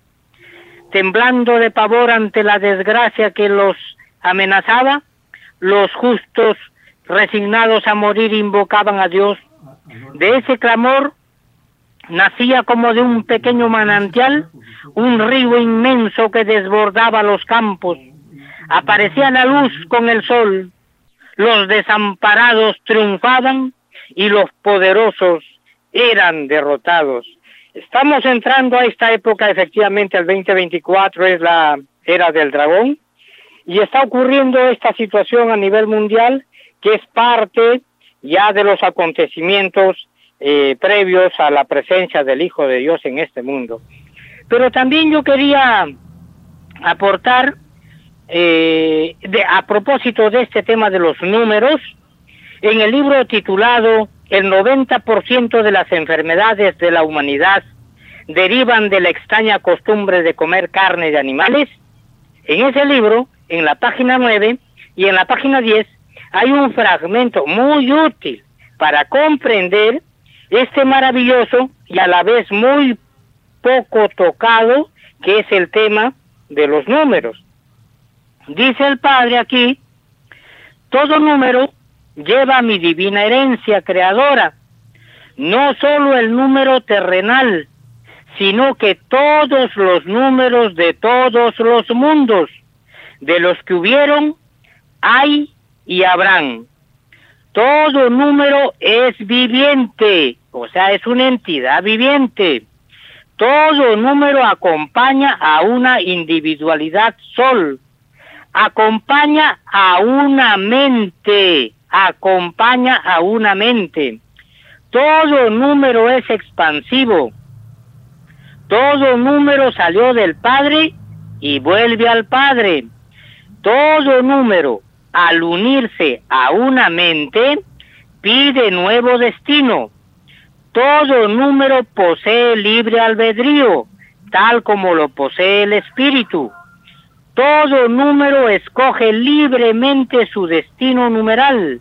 Temblando de pavor ante la desgracia que los amenazaba, los justos, resignados a morir, invocaban a Dios. De ese clamor nacía como de un pequeño manantial un río inmenso que desbordaba los campos. Aparecía la luz con el sol. Los desamparados triunfaban y los poderosos eran derrotados. Estamos entrando a esta época, efectivamente, el 2024 es la era del dragón, y está ocurriendo esta situación a nivel mundial que es parte ya de los acontecimientos eh, previos a la presencia del Hijo de Dios en este mundo. Pero también yo quería aportar, eh, a propósito de este tema de los números, en el libro titulado El 90% de las enfermedades de la humanidad derivan de la extraña costumbre de comer carne de animales, en ese libro, en la página 9 y en la página 10, hay un fragmento muy útil para comprender este maravilloso y a la vez muy poco tocado, que es el tema de los números. Dice el Padre aquí, todo número lleva mi divina herencia creadora, no solo el número terrenal, sino que todos los números de todos los mundos, de los que hubieron, hay y habrán. Todo número es viviente, o sea, es una entidad viviente. Todo número acompaña a una individualidad sol, acompaña a una mente, acompaña a una mente. Todo número es expansivo. Todo número salió del Padre y vuelve al Padre. Todo número, al unirse a una mente, pide nuevo destino todo número posee libre albedrío, tal como lo posee el espíritu. Todo número escoge libremente su destino numeral.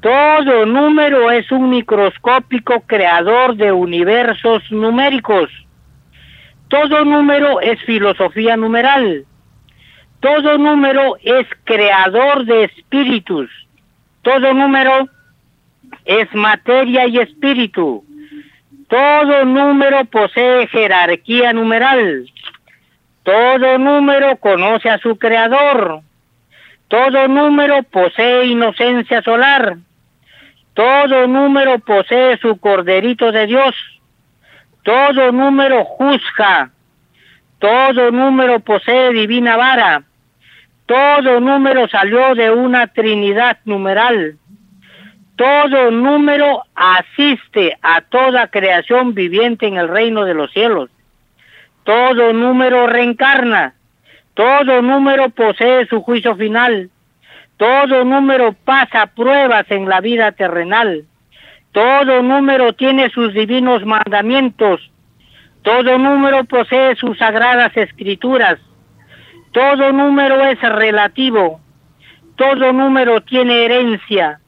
Todo número es un microscópico creador de universos numéricos. Todo número es filosofía numeral. Todo número es creador de espíritus. Todo número es materia y espíritu. Todo número posee jerarquía numeral. Todo número conoce a su creador. Todo número posee inocencia solar. Todo número posee su corderito de Dios. Todo número juzga. Todo número posee divina vara. Todo número salió de una trinidad numeral. Todo número asiste a toda creación viviente en el reino de los cielos. Todo número reencarna. Todo número posee su juicio final. Todo número pasa pruebas en la vida terrenal. Todo número tiene sus divinos mandamientos. Todo número posee sus sagradas escrituras. Todo número es relativo. Todo número tiene herencia.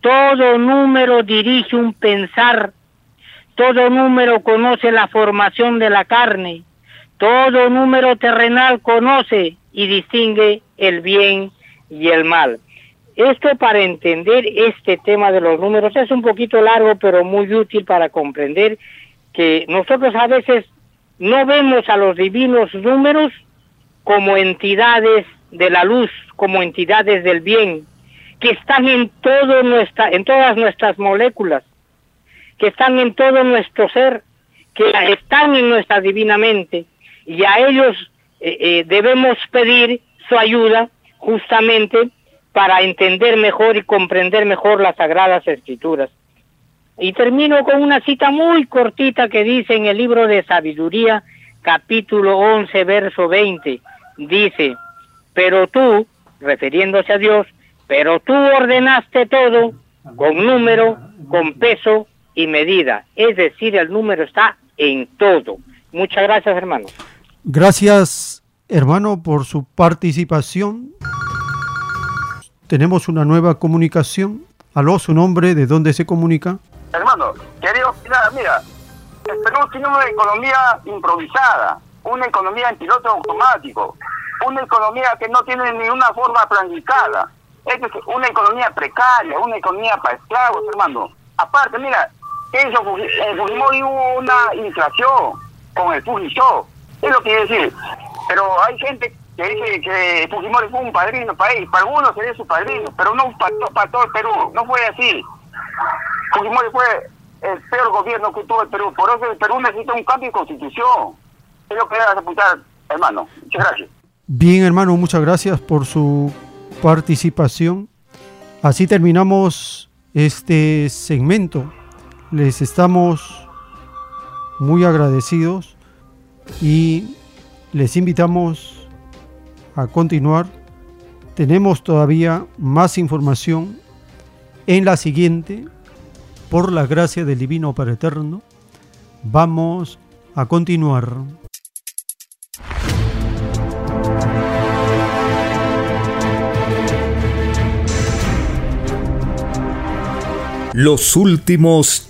Todo número dirige un pensar, todo número conoce la formación de la carne, todo número terrenal conoce y distingue el bien y el mal. Esto para entender este tema de los números es un poquito largo, pero muy útil para comprender que nosotros a veces no vemos a los divinos números como entidades de la luz, como entidades del bien, que están en todas nuestras moléculas, que están en todo nuestro ser, que están en nuestra divina mente, y a ellos eh, eh, debemos pedir su ayuda justamente para entender mejor y comprender mejor las sagradas escrituras. Y termino con una cita muy cortita que dice en el libro de sabiduría, capítulo 11, verso 20, dice, pero tú, refiriéndose a Dios, Pero tú ordenaste todo con número, con peso y medida. Es decir, el número está en todo. Muchas gracias, hermano. Gracias, hermano, por su participación. Tenemos una nueva comunicación. Aló, su nombre, ¿de dónde se comunica? Hermano, querido, mira, mira, el Perú tiene una economía improvisada, una economía en piloto automático, una economía que no tiene ni una forma planificada. Es una economía precaria, una economía para esclavos, hermano. Aparte, mira, eso, en Fujimori hubo una inflación con el Fujisho, es lo que quiero decir. Pero hay gente que dice que Fujimori fue un padrino para él, para algunos sería su padrino, pero no para, para todo el Perú, no fue así. Fujimori fue el peor gobierno que tuvo el Perú, por eso el Perú necesita un cambio de constitución. Es lo que debes apuntar, hermano. Muchas gracias. Bien, hermano, muchas gracias por su participación. Así terminamos este segmento. Les estamos muy agradecidos y les invitamos a continuar. Tenemos todavía más información en la siguiente. Por la gracia del Divino Padre Eterno, vamos a continuar. Los últimos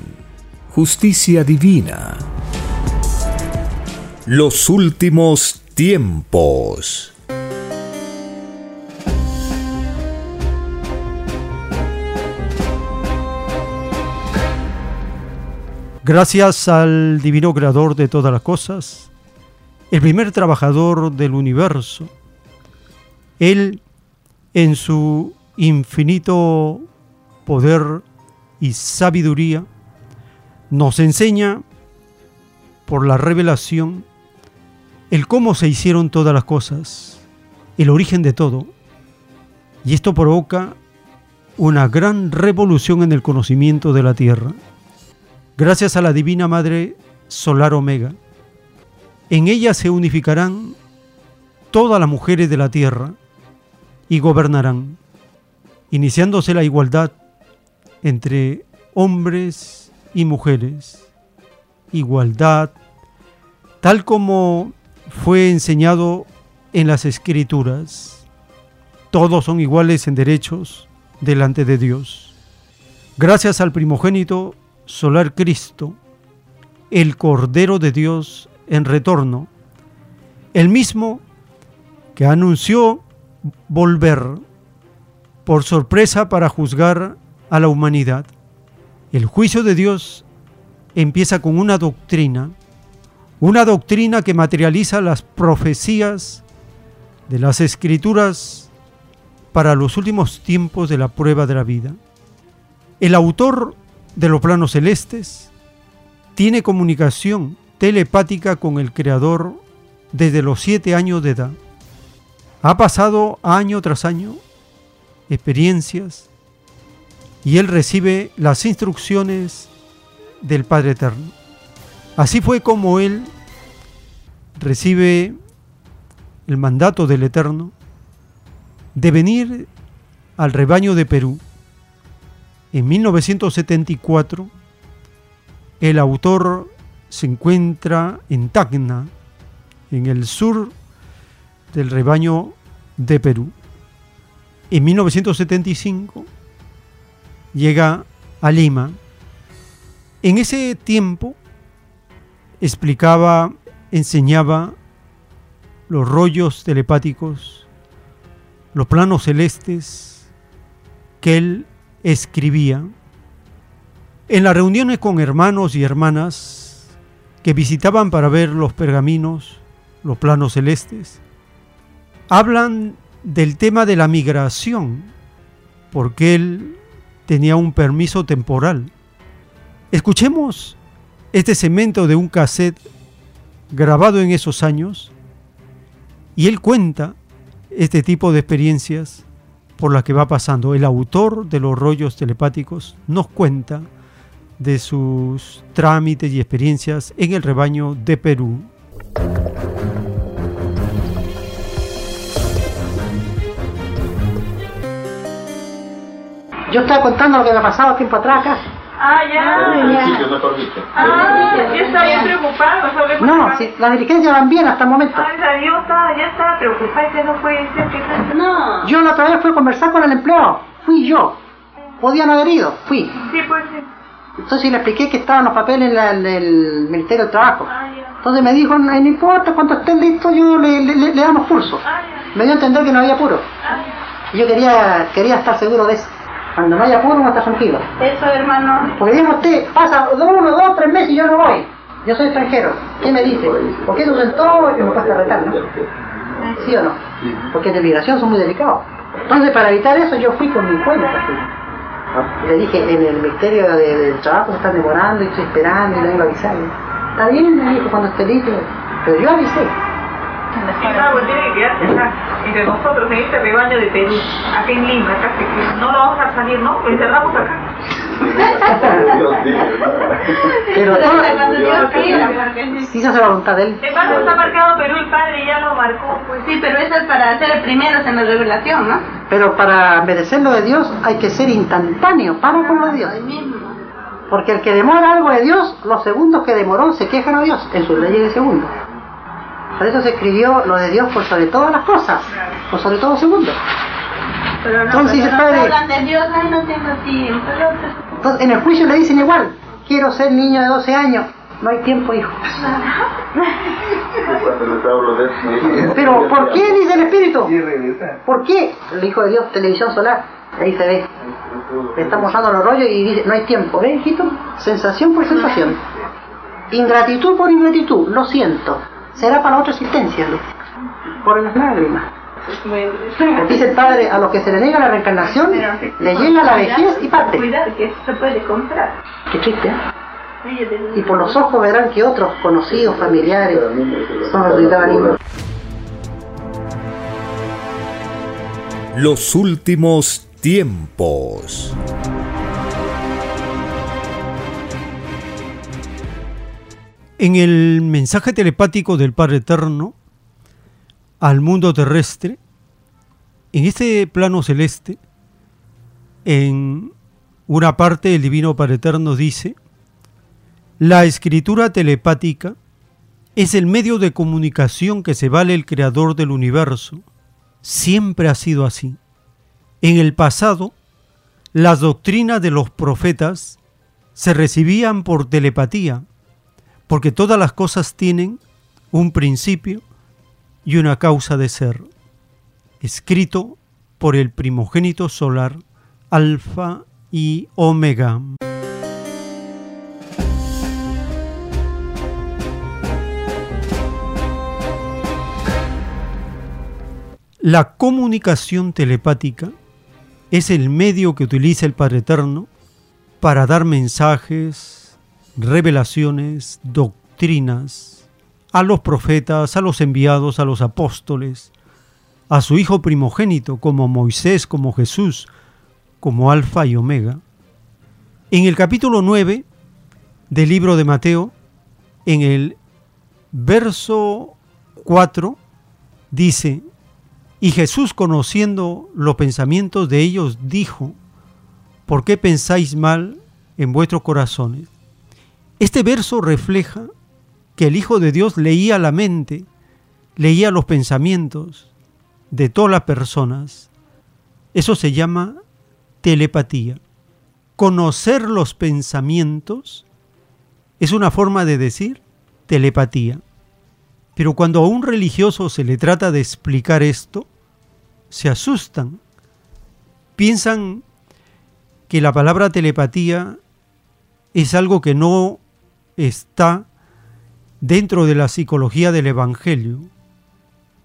justicia divina. Los últimos tiempos. Gracias al divino creador de todas las cosas, el primer trabajador del universo, Él en su infinito poder y sabiduría nos enseña por la revelación el cómo se hicieron todas las cosas, el origen de todo. Y esto provoca una gran revolución en el conocimiento de la Tierra gracias a la Divina Madre Solar Omega. En ella se unificarán todas las mujeres de la tierra y gobernarán, iniciándose la igualdad entre hombres y mujeres. Igualdad, tal como fue enseñado en las escrituras. Todos son iguales en derechos delante de Dios. Gracias al primogénito solar Cristo, el Cordero de Dios en retorno, el mismo que anunció volver por sorpresa para juzgar a la humanidad. El juicio de Dios empieza con una doctrina, una doctrina que materializa las profecías de las escrituras para los últimos tiempos de la prueba de la vida. El autor de los planos celestes, tiene comunicación telepática con el Creador desde los siete años de edad. Ha pasado año tras año experiencias y él recibe las instrucciones del Padre Eterno. Así fue como él recibe el mandato del Eterno de venir al rebaño de Perú en 1974, el autor se encuentra en Tacna, en el sur del rebaño de Perú. En 1975 llega a Lima. En ese tiempo explicaba, enseñaba los rollos telepáticos, los planos celestes que él escribía en las reuniones con hermanos y hermanas que visitaban para ver los pergaminos, los planos celestes, hablan del tema de la migración, porque él tenía un permiso temporal. Escuchemos este cemento de un cassette grabado en esos años y él cuenta este tipo de experiencias por la que va pasando. El autor de los rollos telepáticos nos cuenta de sus trámites y experiencias en el rebaño de Perú. Yo estaba contando lo que me ha pasado tiempo atrás acá. Ah, ya. Ah, yo estaba bien preocupada. No, si las diligencias van bien hasta el momento. Ay, la yo estaba, ya estaba preocupada, que no puede ser que... No. Yo la otra vez fui a conversar con el empleado. Fui yo. Podían haber ido. Fui. Sí, pues sí. Entonces le expliqué que estaban los papeles en, la- en el Ministerio del Trabajo. Entonces me dijo, no, no importa, cuando estén listos yo le, le- le- le damos curso. Me dio a entender que no había apuro. Y yo quería, quería estar seguro de eso. Cuando no haya apuro, no está tranquilo. Eso, hermano. Porque diga usted, pasa uno, dos, tres meses y yo no voy. Yo soy extranjero. ¿Qué me dice? ¿Por qué tú sentó que me pasa retar, no? ¿Sí o no? Porque de migración son muy delicados. Entonces, para evitar eso, yo fui con mi cuenta. Le dije, en el Ministerio de- del Trabajo se están demorando y estoy esperando y le vengo a avisar. Está bien, me dijo, cuando esté listo. Pero yo avisé. Y no, pues tiene que quedarse acá, entre nosotros, en este rebaño de Perú, acá en Lima, acá, que no lo vamos a salir, ¿no? Lo encerramos acá. Pero Pero sí se hace la voluntad de él. El padre está marcado Perú, el padre ya lo marcó. Pues sí, pero eso es para ser primeros en la revelación, ¿no? Pero para merecer lo de Dios hay que ser instantáneo, para con lo de Dios. Porque el que demora algo de Dios, los segundos que demoró se quejan a Dios en sus leyes de segundo. Por eso se escribió lo de Dios por sobre todas las cosas, por sobre todo segundos. Pero no, Entonces, pero no padre- hablan de Dios, ay, no tengo tiempo. el otro- Entonces, en el juicio le dicen igual, quiero ser niño de 12 años. No hay tiempo, hijo. Pero, ¿por qué dice el Espíritu? ¿Por qué? El Hijo de Dios, televisión solar, ahí se ve. Le está mostrando los rollos y dice, no hay tiempo. ¿Ves, hijito? Sensación por sensación. Ingratitud por ingratitud, lo siento. Será para otra existencia, por las lágrimas. Dice el Padre, a los que se le niega la reencarnación, le llega la vejez y parte. Cuidado, que eso se puede comprar. Qué triste, ¿eh? Y por los ojos verán que otros conocidos, familiares, son los de Los últimos tiempos. En el mensaje telepático del Padre Eterno al mundo terrestre, en este plano celeste, en una parte el Divino Padre Eterno dice, la escritura telepática es el medio de comunicación que se vale el Creador del universo. Siempre ha sido así. En el pasado, las doctrinas de los profetas se recibían por telepatía, porque todas las cosas tienen un principio y una causa de ser, escrito por el primogénito solar, Alfa y Omega. La comunicación telepática es el medio que utiliza el Padre Eterno para dar mensajes, revelaciones, doctrinas a los profetas, a los enviados, a los apóstoles, a su Hijo primogénito como Moisés, como Jesús, como Alfa y Omega. En el capítulo 9 del libro de Mateo, en el verso 4, dice, y Jesús, conociendo los pensamientos de ellos, dijo, ¿por qué pensáis mal en vuestros corazones? Este verso refleja que el Hijo de Dios leía la mente, leía los pensamientos de todas las personas. Eso se llama telepatía. Conocer los pensamientos es una forma de decir telepatía. Pero cuando a un religioso se le trata de explicar esto, se asustan. Piensan que la palabra telepatía es algo que no está dentro de la psicología del Evangelio.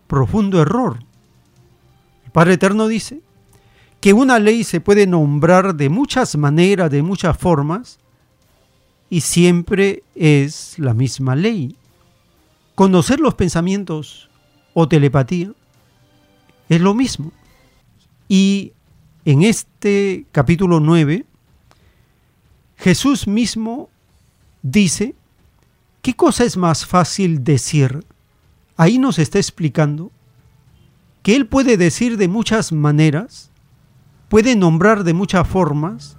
Profundo error. El Padre Eterno dice que una ley se puede nombrar de muchas maneras, de muchas formas, y siempre es la misma ley. Conocer los pensamientos o telepatía es lo mismo. Y en este capítulo 9, Jesús mismo dice, ¿qué cosa es más fácil decir? Ahí nos está explicando que Él puede decir de muchas maneras, puede nombrar de muchas formas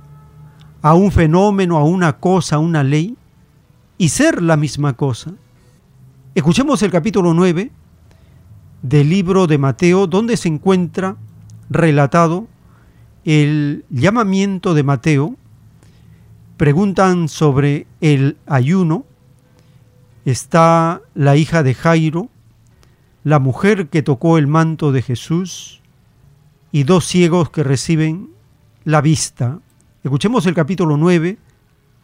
a un fenómeno, a una cosa, a una ley, y ser la misma cosa. Escuchemos el capítulo 9 del libro de Mateo, donde se encuentra relatado el llamamiento de Mateo. Preguntan sobre el ayuno. Está la hija de Jairo, la mujer que tocó el manto de Jesús y dos ciegos que reciben la vista. Escuchemos el capítulo 9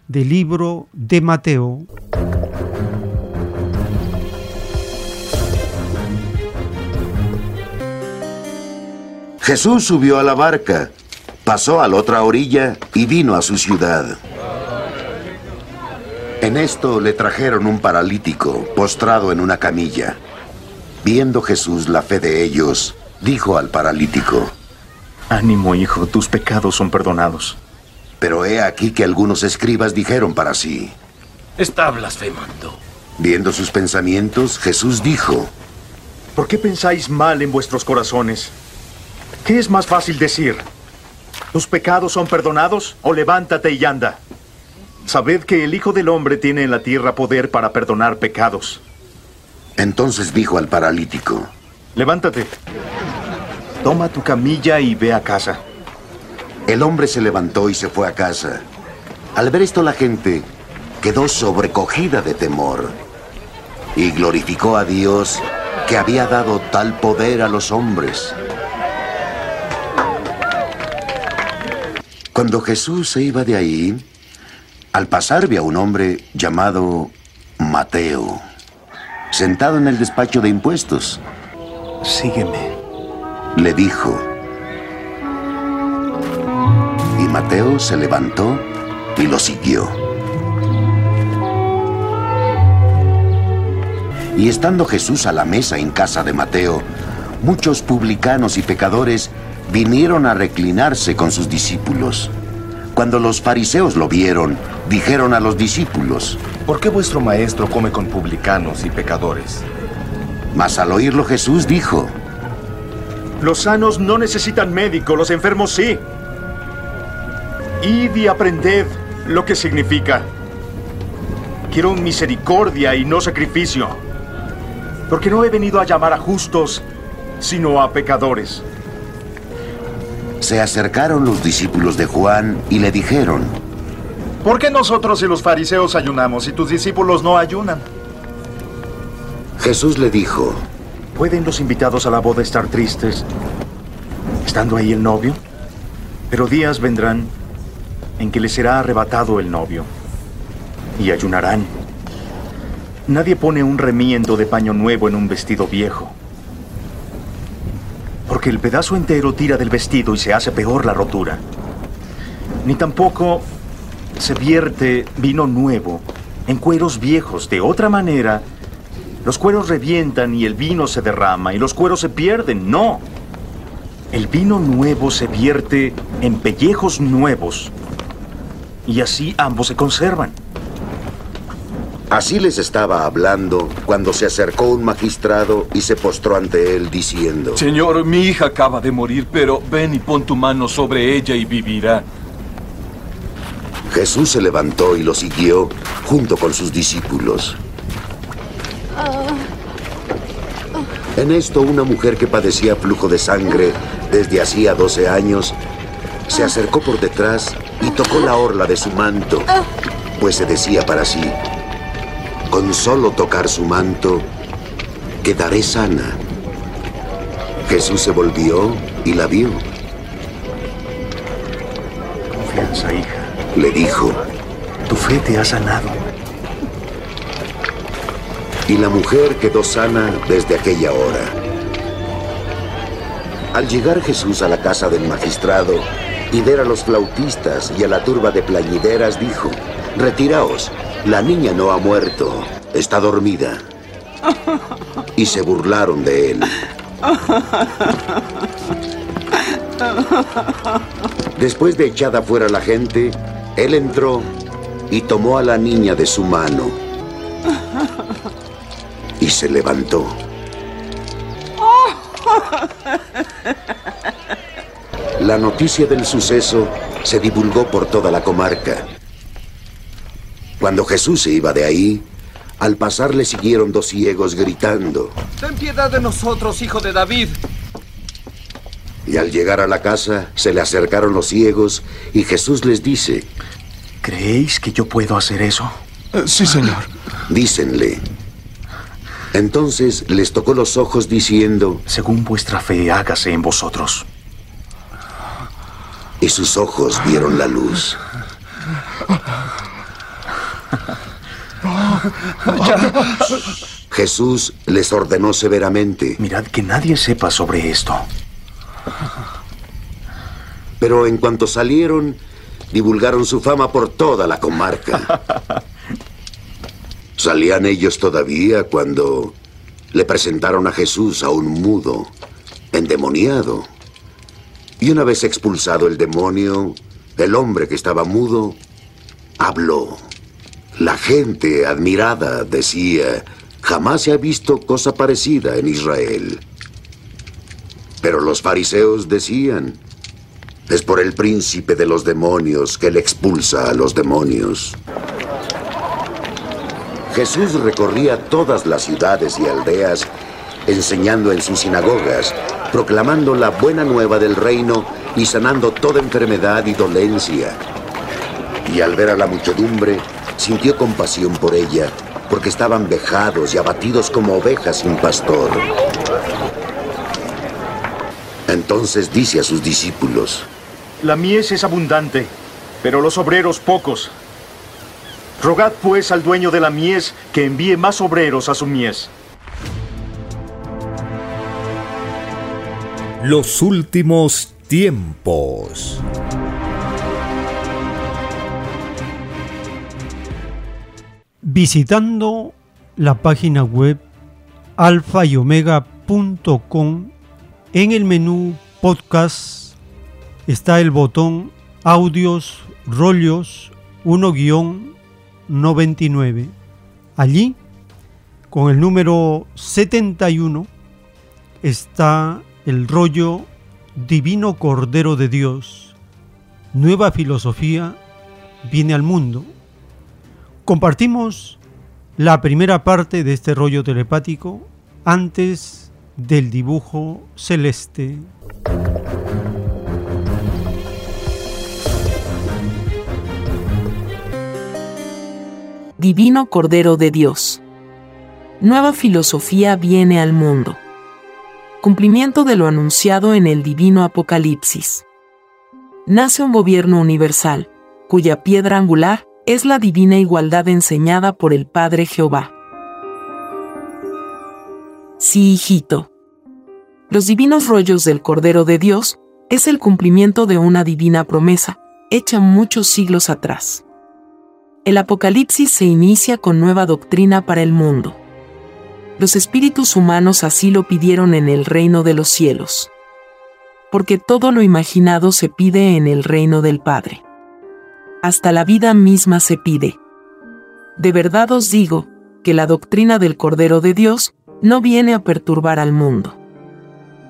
del libro de Mateo. Jesús subió a la barca, pasó a la otra orilla y vino a su ciudad. En esto le trajeron un paralítico postrado en una camilla. Viendo Jesús la fe de ellos, dijo al paralítico, Ánimo, hijo, tus pecados son perdonados. Pero he aquí que algunos escribas dijeron para sí. Está blasfemando. Viendo sus pensamientos, Jesús dijo, ¿Por qué pensáis mal en vuestros corazones? ¿Qué es más fácil decir? ¿Tus pecados son perdonados o levántate y anda? Sabed que el Hijo del Hombre tiene en la tierra poder para perdonar pecados. Entonces dijo al paralítico, Levántate, toma tu camilla y ve a casa. El hombre se levantó y se fue a casa. Al ver esto la gente quedó sobrecogida de temor y glorificó a Dios que había dado tal poder a los hombres. Cuando Jesús se iba de ahí, al pasar vio a un hombre llamado Mateo, sentado en el despacho de impuestos. Sígueme, le dijo. Y Mateo se levantó y lo siguió. Y estando Jesús a la mesa en casa de Mateo, muchos publicanos y pecadores vinieron a reclinarse con sus discípulos. Cuando los fariseos lo vieron, dijeron a los discípulos, ¿Por qué vuestro maestro come con publicanos y pecadores? Mas al oírlo Jesús dijo, Los sanos no necesitan médico, los enfermos sí. Id y aprended lo que significa. Quiero misericordia y no sacrificio. Porque no he venido a llamar a justos, sino a pecadores. Se acercaron los discípulos de Juan y le dijeron, ¿Por qué nosotros y los fariseos ayunamos y tus discípulos no ayunan? Jesús le dijo, ¿Pueden los invitados a la boda estar tristes estando ahí el novio? Pero días vendrán en que les será arrebatado el novio y ayunarán. Nadie pone un remiendo de paño nuevo en un vestido viejo, porque el pedazo entero tira del vestido y se hace peor la rotura. Ni tampoco se vierte vino nuevo en cueros viejos. De otra manera, los cueros revientan y el vino se derrama y los cueros se pierden. No. El vino nuevo se vierte en pellejos nuevos y así ambos se conservan. Así les estaba hablando cuando se acercó un magistrado y se postró ante él diciendo, Señor, mi hija acaba de morir, pero ven y pon tu mano sobre ella y vivirá. Jesús se levantó y lo siguió junto con sus discípulos. En esto una mujer que padecía flujo de sangre desde hacía 12 años se acercó por detrás y tocó la orla de su manto, pues se decía para sí, con solo tocar su manto, quedaré sana. Jesús se volvió y la vio. Confianza, hija. Le dijo, Tu fe te ha sanado. y la mujer quedó sana desde aquella hora. Al llegar Jesús a la casa del magistrado y ver a los flautistas y a la turba de plañideras, dijo, Retiraos, la niña no ha muerto, está dormida. Y se burlaron de él. Después de echada fuera la gente, él entró y tomó a la niña de su mano y se levantó. La noticia del suceso se divulgó por toda la comarca. Cuando Jesús se iba de ahí, al pasar le siguieron dos ciegos gritando. Ten piedad de nosotros, hijo de David. Y al llegar a la casa, se le acercaron los ciegos y Jesús les dice, ¿Creéis que yo puedo hacer eso? sí, señor. Dícenle. Entonces les tocó los ojos diciendo, Según vuestra fe, hágase en vosotros. y sus ojos vieron la luz. Jesús les ordenó severamente. Mirad que nadie sepa sobre esto. Pero en cuanto salieron, divulgaron su fama por toda la comarca. Salían ellos todavía cuando le presentaron a Jesús a un mudo, endemoniado. Y una vez expulsado el demonio, El hombre que estaba mudo habló. La gente, admirada, decía, jamás se ha visto cosa parecida en Israel. Pero los fariseos decían, es por el príncipe de los demonios que él expulsa a los demonios. Jesús recorría todas las ciudades y aldeas, enseñando en sus sinagogas, proclamando la buena nueva del reino y sanando toda enfermedad y dolencia. Y al ver a la muchedumbre, sintió compasión por ella, porque estaban vejados y abatidos como ovejas sin pastor. Entonces dice a sus discípulos, La mies es abundante, pero los obreros pocos. Rogad pues al dueño de la mies que envíe más obreros a su mies. Los últimos tiempos. Visitando la página web alfa y omega.com, en el menú podcast está el botón audios rollos 1-99. Allí, con el número 71, está el rollo Divino Cordero de Dios. Nueva filosofía viene al mundo. Compartimos la primera parte de este rollo telepático antes del dibujo celeste. Divino Cordero de Dios. Nueva filosofía viene al mundo. Cumplimiento de lo anunciado en el divino Apocalipsis. Nace un gobierno universal, cuya piedra angular es la divina igualdad enseñada por el Padre Jehová. Sí, hijito. Los divinos rollos del Cordero de Dios es el cumplimiento de una divina promesa, hecha muchos siglos atrás. El Apocalipsis se inicia con nueva doctrina para el mundo. Los espíritus humanos así lo pidieron en el reino de los cielos. Porque todo lo imaginado se pide en el reino del Padre. Hasta la vida misma se pide. De verdad os digo, que la doctrina del Cordero de Dios no viene a perturbar al mundo.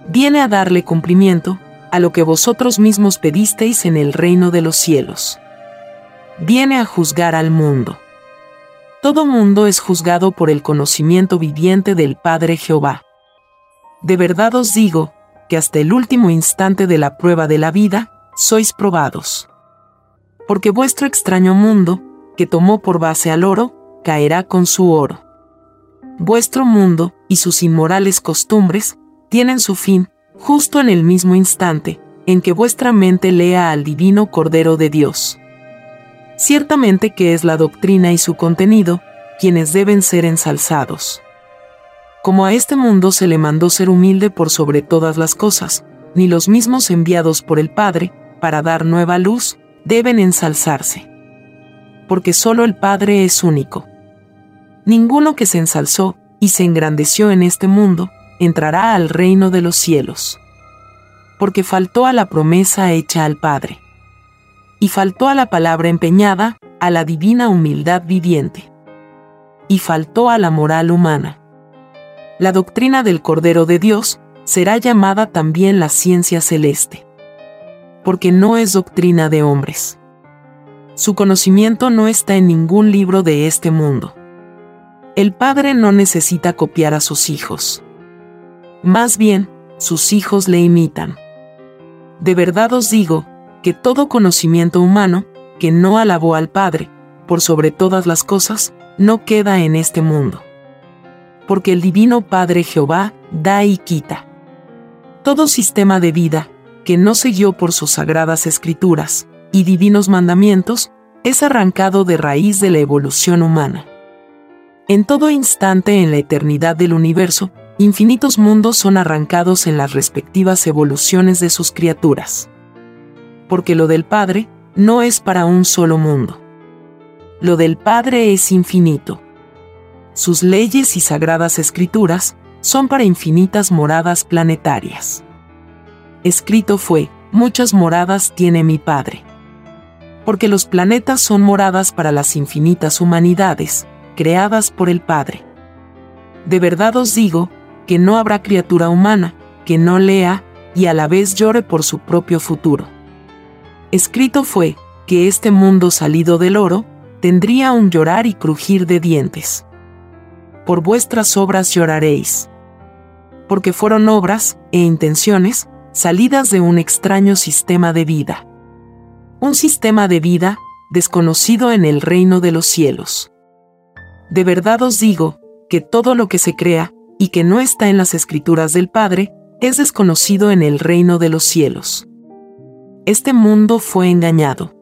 Viene a darle cumplimiento a lo que vosotros mismos pedisteis en el reino de los cielos viene a juzgar al mundo. Todo mundo es juzgado por el conocimiento viviente del Padre Jehová. De verdad os digo, que hasta el último instante de la prueba de la vida, sois probados. Porque vuestro extraño mundo, que tomó por base al oro, caerá con su oro. Vuestro mundo y sus inmorales costumbres tienen su fin, justo en el mismo instante, en que vuestra mente lea al divino Cordero de Dios. Ciertamente que es la doctrina y su contenido, quienes deben ser ensalzados. Como a este mundo se le mandó ser humilde por sobre todas las cosas, ni los mismos enviados por el Padre, para dar nueva luz, deben ensalzarse. Porque solo el Padre es único. Ninguno que se ensalzó y se engrandeció en este mundo, entrará al reino de los cielos. Porque faltó a la promesa hecha al Padre y faltó a la palabra empeñada, a la divina humildad viviente. Y faltó a la moral humana. La doctrina del Cordero de Dios será llamada también la ciencia celeste. Porque no es doctrina de hombres. Su conocimiento no está en ningún libro de este mundo. El Padre no necesita copiar a sus hijos. Más bien, sus hijos le imitan. De verdad os digo, que todo conocimiento humano, que no alabó al Padre, por sobre todas las cosas, no queda en este mundo. Porque el Divino Padre Jehová da y quita. Todo sistema de vida, que no siguió por sus sagradas escrituras y divinos mandamientos, es arrancado de raíz de la evolución humana. En todo instante en la eternidad del universo, infinitos mundos son arrancados en las respectivas evoluciones de sus criaturas porque lo del Padre no es para un solo mundo. Lo del Padre es infinito. Sus leyes y sagradas escrituras son para infinitas moradas planetarias. Escrito fue, muchas moradas tiene mi Padre. Porque los planetas son moradas para las infinitas humanidades, creadas por el Padre. De verdad os digo, que no habrá criatura humana, que no lea, y a la vez llore por su propio futuro. Escrito fue, que este mundo salido del oro, tendría un llorar y crujir de dientes. Por vuestras obras lloraréis. Porque fueron obras, e intenciones, salidas de un extraño sistema de vida. Un sistema de vida, desconocido en el reino de los cielos. De verdad os digo, que todo lo que se crea, y que no está en las escrituras del Padre, es desconocido en el reino de los cielos. Este mundo fue engañado,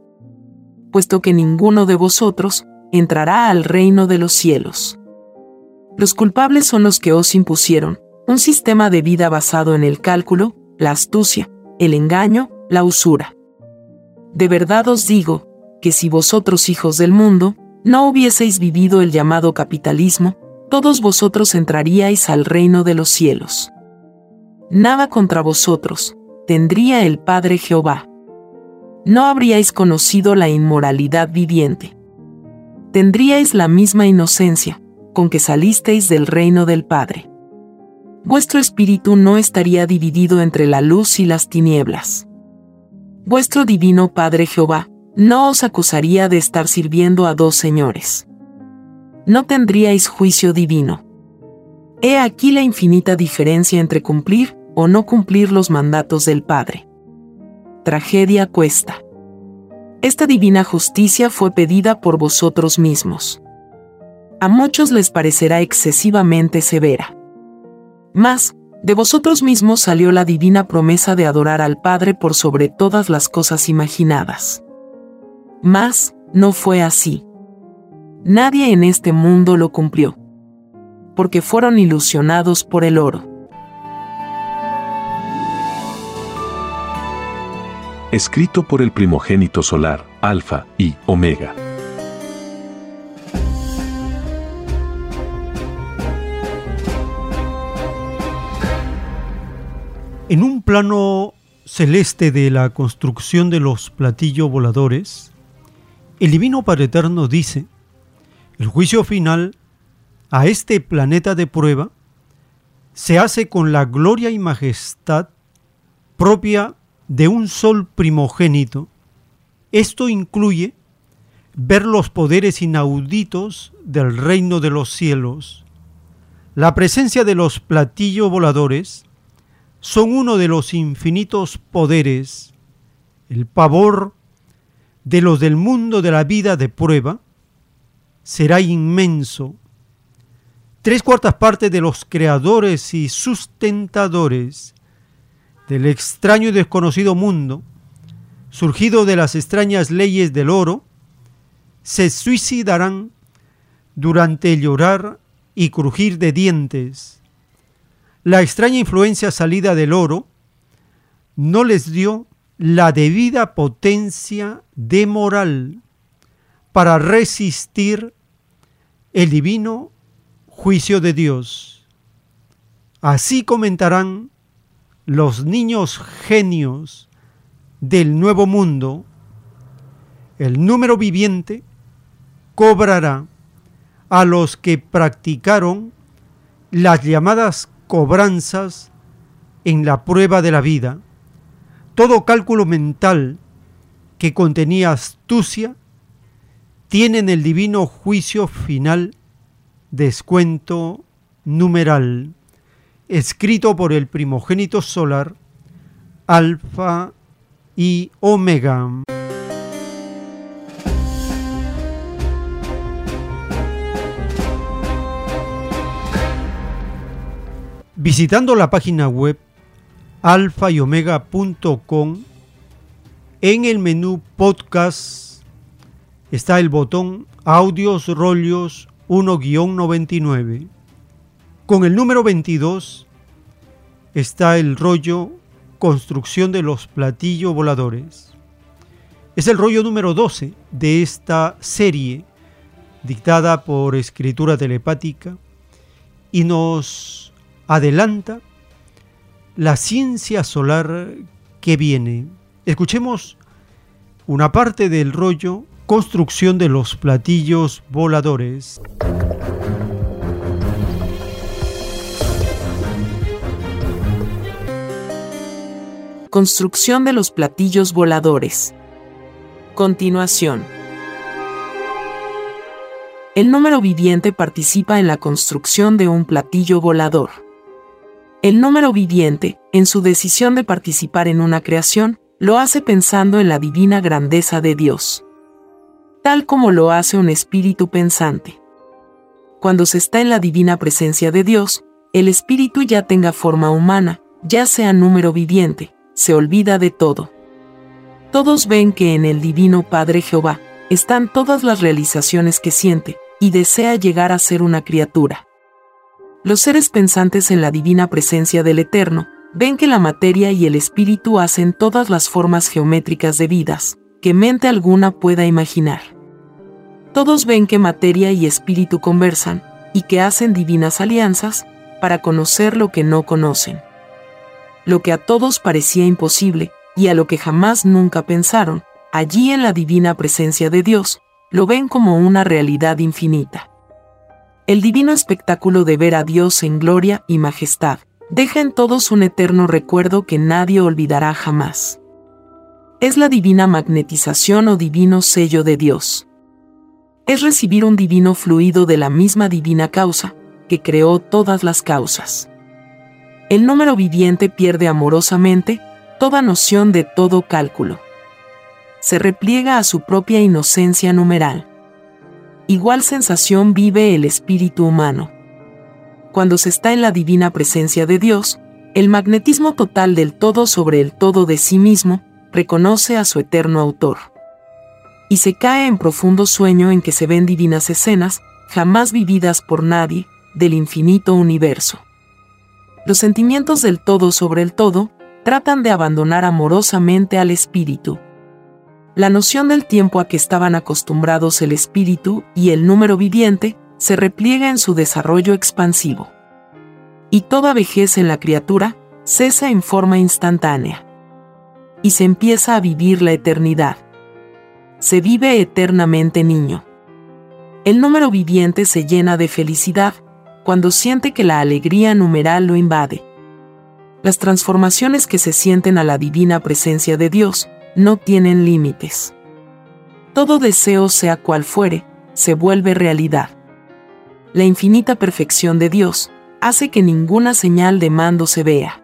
puesto que ninguno de vosotros entrará al reino de los cielos. Los culpables son los que os impusieron, un sistema de vida basado en el cálculo, la astucia, el engaño, la usura. De verdad os digo, que si vosotros hijos del mundo, no hubieseis vivido el llamado capitalismo, todos vosotros entraríais al reino de los cielos. Nada contra vosotros, tendría el Padre Jehová. No habríais conocido la inmoralidad viviente. Tendríais la misma inocencia, con que salisteis del reino del Padre. Vuestro espíritu no estaría dividido entre la luz y las tinieblas. Vuestro divino Padre Jehová no os acusaría de estar sirviendo a dos señores no tendríais juicio divino. He aquí la infinita diferencia entre cumplir o no cumplir los mandatos del Padre. Tragedia cuesta. Esta divina justicia fue pedida por vosotros mismos. A muchos les parecerá excesivamente severa. Mas, de vosotros mismos salió la divina promesa de adorar al Padre por sobre todas las cosas imaginadas. Mas, no fue así. Nadie en este mundo lo cumplió, porque fueron ilusionados por el oro. Escrito por el primogénito solar, Alfa y Omega. En un plano celeste de la construcción de los platillos voladores, el Divino Padre Eterno dice el juicio final a este planeta de prueba se hace con la gloria y majestad propia de un sol primogénito. Esto incluye ver los poderes inauditos del reino de los cielos. La presencia de los platillos voladores son uno de los infinitos poderes, el pavor de los del mundo de la vida de prueba, será inmenso. Tres cuartas partes de los creadores y sustentadores del extraño y desconocido mundo, surgido de las extrañas leyes del oro, se suicidarán durante el llorar y crujir de dientes. La extraña influencia salida del oro no les dio la debida potencia de moral para resistir el divino juicio de Dios. Así comentarán los niños genios del nuevo mundo, el número viviente cobrará a los que practicaron las llamadas cobranzas en la prueba de la vida. Todo cálculo mental que contenía astucia tienen el divino juicio final, descuento numeral, escrito por el primogénito solar, Alfa y Omega. Visitando la página web alfa y omega.com, en el menú podcast está el botón Audios Rollos 1-99. Con el número 22 está el rollo Construcción de los platillos voladores. Es el rollo número 12 de esta serie dictada por escritura telepática y nos adelanta la ciencia solar que viene. Escuchemos una parte del rollo Construcción de los platillos voladores. Construcción de los platillos voladores. Continuación. El número viviente participa en la construcción de un platillo volador. El número viviente, en su decisión de participar en una creación, lo hace pensando en la divina grandeza de Dios. Tal como lo hace un espíritu pensante. Cuando se está en la divina presencia de Dios, el espíritu ya tenga forma humana, ya sea número viviente, se olvida de todo. Todos ven que en el Divino Padre Jehová están todas las realizaciones que siente, y desea llegar a ser una criatura. Los seres pensantes en la divina presencia del Eterno ven que la materia y el espíritu hacen todas las formas geométricas de vidas, que mente alguna pueda imaginar. Todos ven que materia y espíritu conversan, y que hacen divinas alianzas, para conocer lo que no conocen lo que a todos parecía imposible, y a lo que jamás nunca pensaron, allí en la divina presencia de Dios, lo ven como una realidad infinita. El divino espectáculo de ver a Dios en gloria y majestad, deja en todos un eterno recuerdo que nadie olvidará jamás. Es la divina magnetización o divino sello de Dios. Es recibir un divino fluido de la misma divina causa, que creó todas las causas el número viviente pierde amorosamente toda noción de todo cálculo. Se repliega a su propia inocencia numeral. Igual sensación vive el espíritu humano. Cuando se está en la divina presencia de Dios, el magnetismo total del todo sobre el todo de sí mismo reconoce a su eterno autor. Y se cae en profundo sueño en que se ven divinas escenas, jamás vividas por nadie, del infinito universo los sentimientos del todo sobre el todo tratan de abandonar amorosamente al espíritu. La noción del tiempo a que estaban acostumbrados el espíritu y el número viviente se repliega en su desarrollo expansivo. Y toda vejez en la criatura cesa en forma instantánea. Y se empieza a vivir la eternidad. Se vive eternamente niño. El número viviente se llena de felicidad, cuando siente que la alegría numeral lo invade. Las transformaciones que se sienten a la divina presencia de Dios no tienen límites. Todo deseo, sea cual fuere, se vuelve realidad. La infinita perfección de Dios hace que ninguna señal de mando se vea,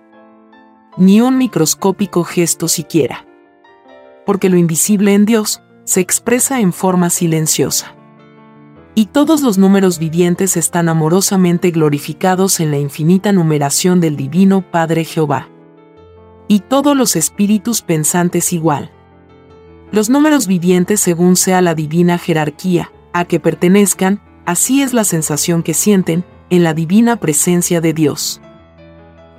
ni un microscópico gesto siquiera. Porque lo invisible en Dios se expresa en forma silenciosa y todos los números vivientes están amorosamente glorificados en la infinita numeración del Divino Padre Jehová. Y todos los espíritus pensantes igual. Los números vivientes según sea la divina jerarquía a que pertenezcan, así es la sensación que sienten en la divina presencia de Dios.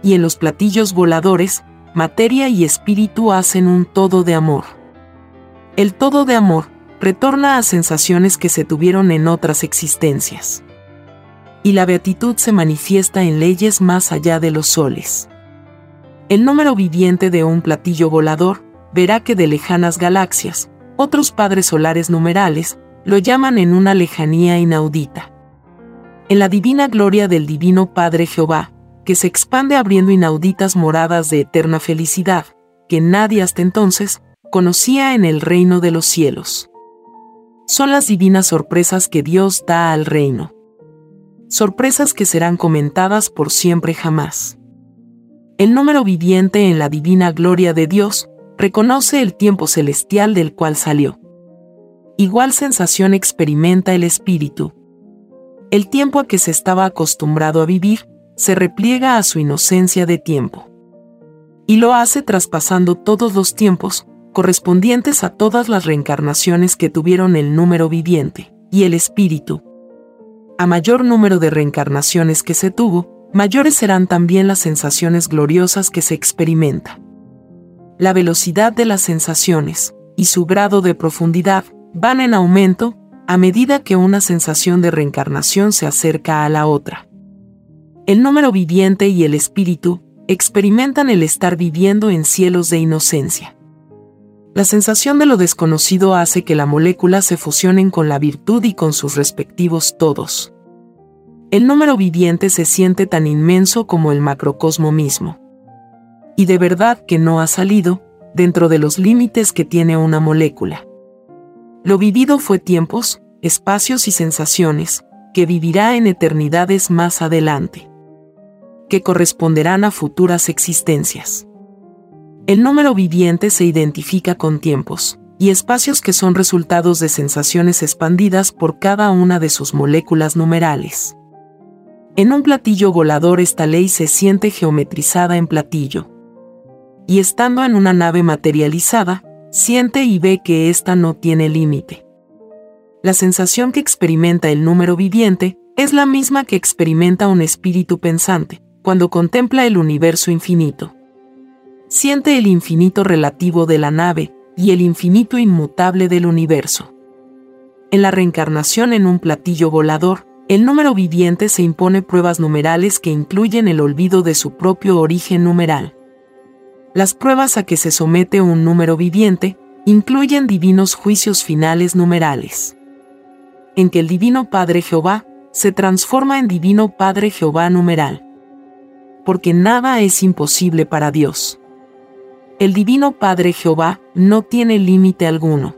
Y en los platillos voladores, materia y espíritu hacen un todo de amor. El todo de amor, retorna a sensaciones que se tuvieron en otras existencias. Y la beatitud se manifiesta en leyes más allá de los soles. El número viviente de un platillo volador verá que de lejanas galaxias, otros padres solares numerales, lo llaman en una lejanía inaudita. En la divina gloria del Divino Padre Jehová, que se expande abriendo inauditas moradas de eterna felicidad, que nadie hasta entonces conocía en el reino de los cielos son las divinas sorpresas que Dios da al reino. Sorpresas que serán comentadas por siempre jamás. El número viviente en la divina gloria de Dios reconoce el tiempo celestial del cual salió. Igual sensación experimenta el espíritu. El tiempo a que se estaba acostumbrado a vivir se repliega a su inocencia de tiempo. Y lo hace traspasando todos los tiempos, correspondientes a todas las reencarnaciones que tuvieron el número viviente, y el espíritu. A mayor número de reencarnaciones que se tuvo, mayores serán también las sensaciones gloriosas que se experimenta. La velocidad de las sensaciones y su grado de profundidad van en aumento a medida que una sensación de reencarnación se acerca a la otra. El número viviente y el espíritu experimentan el estar viviendo en cielos de inocencia La sensación de lo desconocido hace que la molécula se fusionen con la virtud y con sus respectivos todos. El número viviente se siente tan inmenso como el macrocosmo mismo. Y de verdad que no ha salido, dentro de los límites que tiene una molécula. Lo vivido fue tiempos, espacios y sensaciones, que vivirá en eternidades más adelante, que corresponderán a futuras existencias. El número viviente se identifica con tiempos y espacios que son resultados de sensaciones expandidas por cada una de sus moléculas numerales. En un platillo volador esta ley se siente geometrizada en platillo. Y estando en una nave materializada, siente y ve que ésta no tiene límite. La sensación que experimenta el número viviente es la misma que experimenta un espíritu pensante cuando contempla el universo infinito. Siente el infinito relativo de la nave y el infinito inmutable del universo. En la reencarnación en un platillo volador, el número viviente se impone pruebas numerales que incluyen el olvido de su propio origen numeral. Las pruebas a que se somete un número viviente incluyen divinos juicios finales numerales. En que el Divino Padre Jehová se transforma en Divino Padre Jehová numeral. Porque nada es imposible para Dios. El Divino Padre Jehová no tiene límite alguno.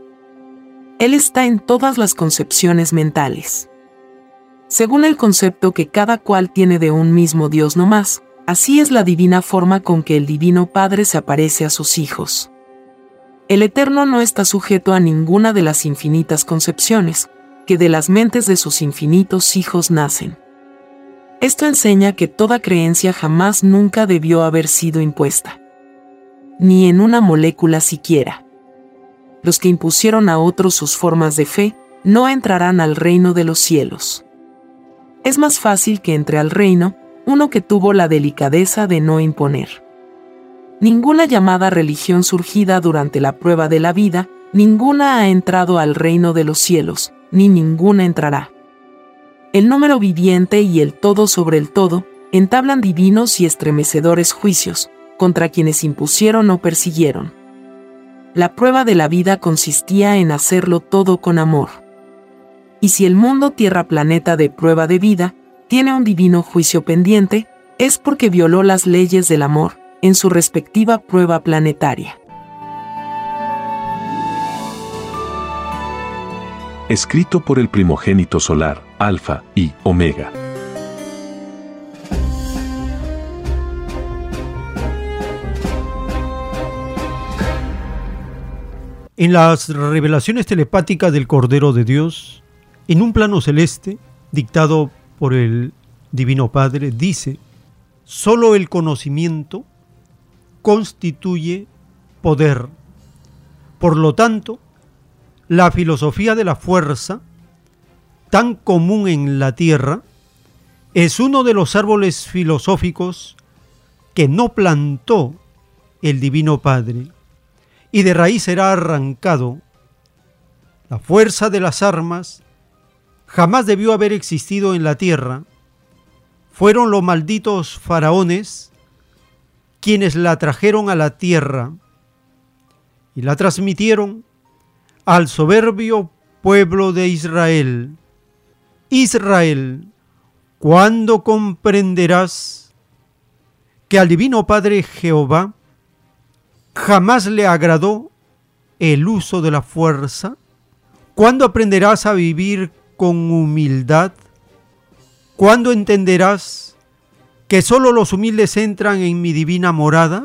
Él está en todas las concepciones mentales. Según el concepto que cada cual tiene de un mismo Dios no más, así es la divina forma con que el Divino Padre se aparece a sus hijos. El Eterno no está sujeto a ninguna de las infinitas concepciones, que de las mentes de sus infinitos hijos nacen. Esto enseña que toda creencia jamás nunca debió haber sido impuesta. Ni en una molécula siquiera. Los que impusieron a otros sus formas de fe, no entrarán al reino de los cielos es más fácil que entre al reino uno que tuvo la delicadeza de no imponer. Ninguna llamada religión surgida durante la prueba de la vida, ninguna ha entrado al reino de los cielos, ni ninguna entrará. El número viviente y el todo sobre el todo entablan divinos y estremecedores juicios contra quienes impusieron o persiguieron. La prueba de la vida consistía en hacerlo todo con amor. Y si el mundo Tierra planeta de prueba de vida tiene un divino juicio pendiente, es porque violó las leyes del amor en su respectiva prueba planetaria. Escrito por el primogénito solar, Alfa y Omega. En las revelaciones telepáticas del Cordero de Dios, en un plano celeste, dictado por el Divino Padre, dice, solo el conocimiento constituye poder. Por lo tanto, la filosofía de la fuerza, tan común en la Tierra, es uno de los árboles filosóficos que no plantó el Divino Padre, y de raíz será arrancado. La fuerza de las armas jamás debió haber existido en la tierra, fueron los malditos faraones quienes la trajeron a la tierra y la transmitieron al soberbio pueblo de Israel. Israel, ¿cuándo comprenderás que al Divino Padre Jehová jamás le agradó el uso de la fuerza? ¿Cuándo aprenderás a vivir con humildad? ¿Cuándo entenderás que sólo los humildes entran en mi divina morada?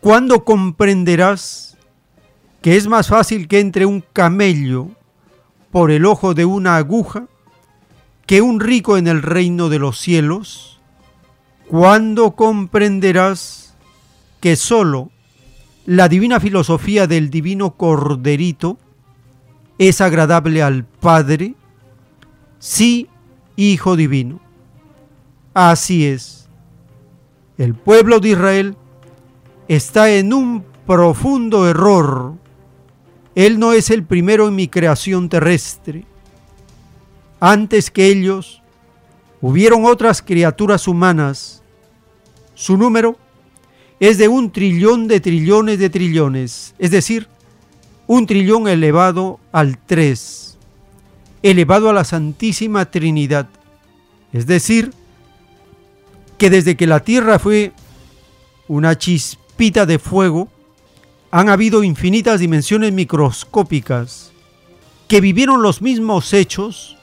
¿Cuándo comprenderás que es más fácil que entre un camello por el ojo de una aguja que un rico en el reino de los cielos? ¿Cuándo comprenderás que sólo la divina filosofía del divino corderito es agradable al Padre? Sí, Hijo Divino. Así es. El pueblo de Israel está en un profundo error. Él no es el primero en mi creación terrestre. Antes que ellos, hubieron otras criaturas humanas. Su número es de un trillón de trillones de trillones, es decir, un trillón elevado al 3, elevado a la Santísima Trinidad, es decir, que desde que la Tierra fue una chispita de fuego, han habido infinitas dimensiones microscópicas que vivieron los mismos hechos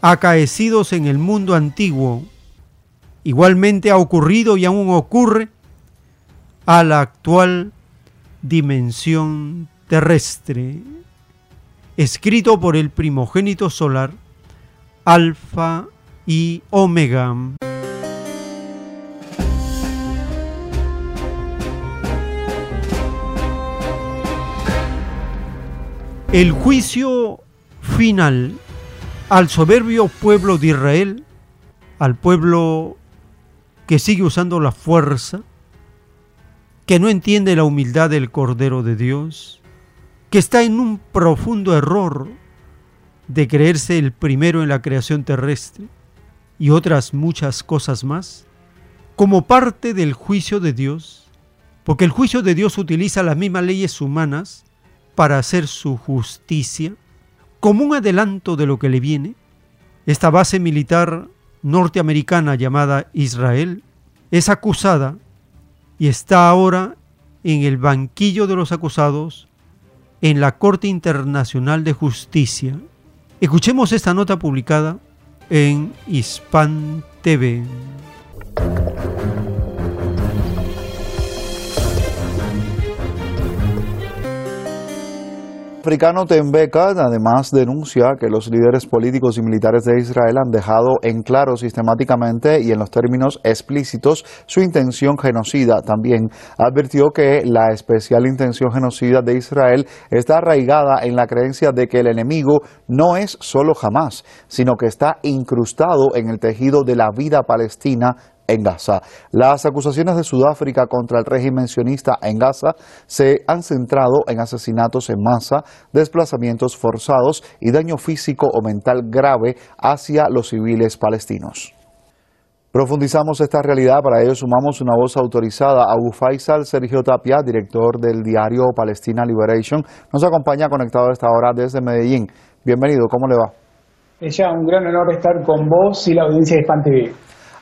acaecidos en el mundo antiguo. Igualmente ha ocurrido y aún ocurre a la actual dimensión terrestre, escrito por el primogénito solar, Alfa y Omega. El juicio final al soberbio pueblo de Israel, al pueblo que sigue usando la fuerza, que no entiende la humildad del Cordero de Dios, que está en un profundo error de creerse el primero en la creación terrestre y otras muchas cosas más, como parte del juicio de Dios, porque el juicio de Dios utiliza las mismas leyes humanas para hacer su justicia, como un adelanto de lo que le viene, esta base militar norteamericana llamada Israel es acusada y está ahora en el banquillo de los acusados en la Corte Internacional de Justicia. Escuchemos esta nota publicada en Hispan TV. Africano Tembeka además denuncia que los líderes políticos y militares de Israel han dejado en claro sistemáticamente y en los términos explícitos su intención genocida. También advirtió que la especial intención genocida de Israel está arraigada en la creencia de que el enemigo no es solo Hamas, sino que está incrustado en el tejido de la vida palestina en Gaza. Las acusaciones de Sudáfrica contra el régimen sionista en Gaza se han centrado en asesinatos en masa, desplazamientos forzados y daño físico o mental grave hacia los civiles palestinos. Profundizamos esta realidad, para ello sumamos una voz autorizada. Abu Faisal Sergio Tapia, director del diario Palestina Liberation, nos acompaña conectado a esta hora desde Medellín. Bienvenido, ¿cómo le va? Es ya un gran honor estar con vos y la audiencia de Span TV.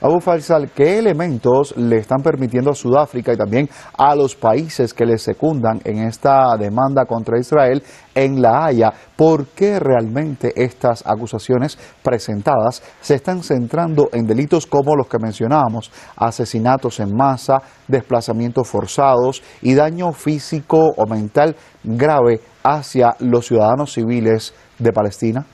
Abu Faisal, ¿qué elementos le están permitiendo a Sudáfrica y también a los países que le secundan en esta demanda contra Israel en La Haya? ¿Por qué realmente estas acusaciones presentadas se están centrando en delitos como los que mencionábamos, asesinatos en masa, desplazamientos forzados y daño físico o mental grave hacia los ciudadanos civiles de Palestina?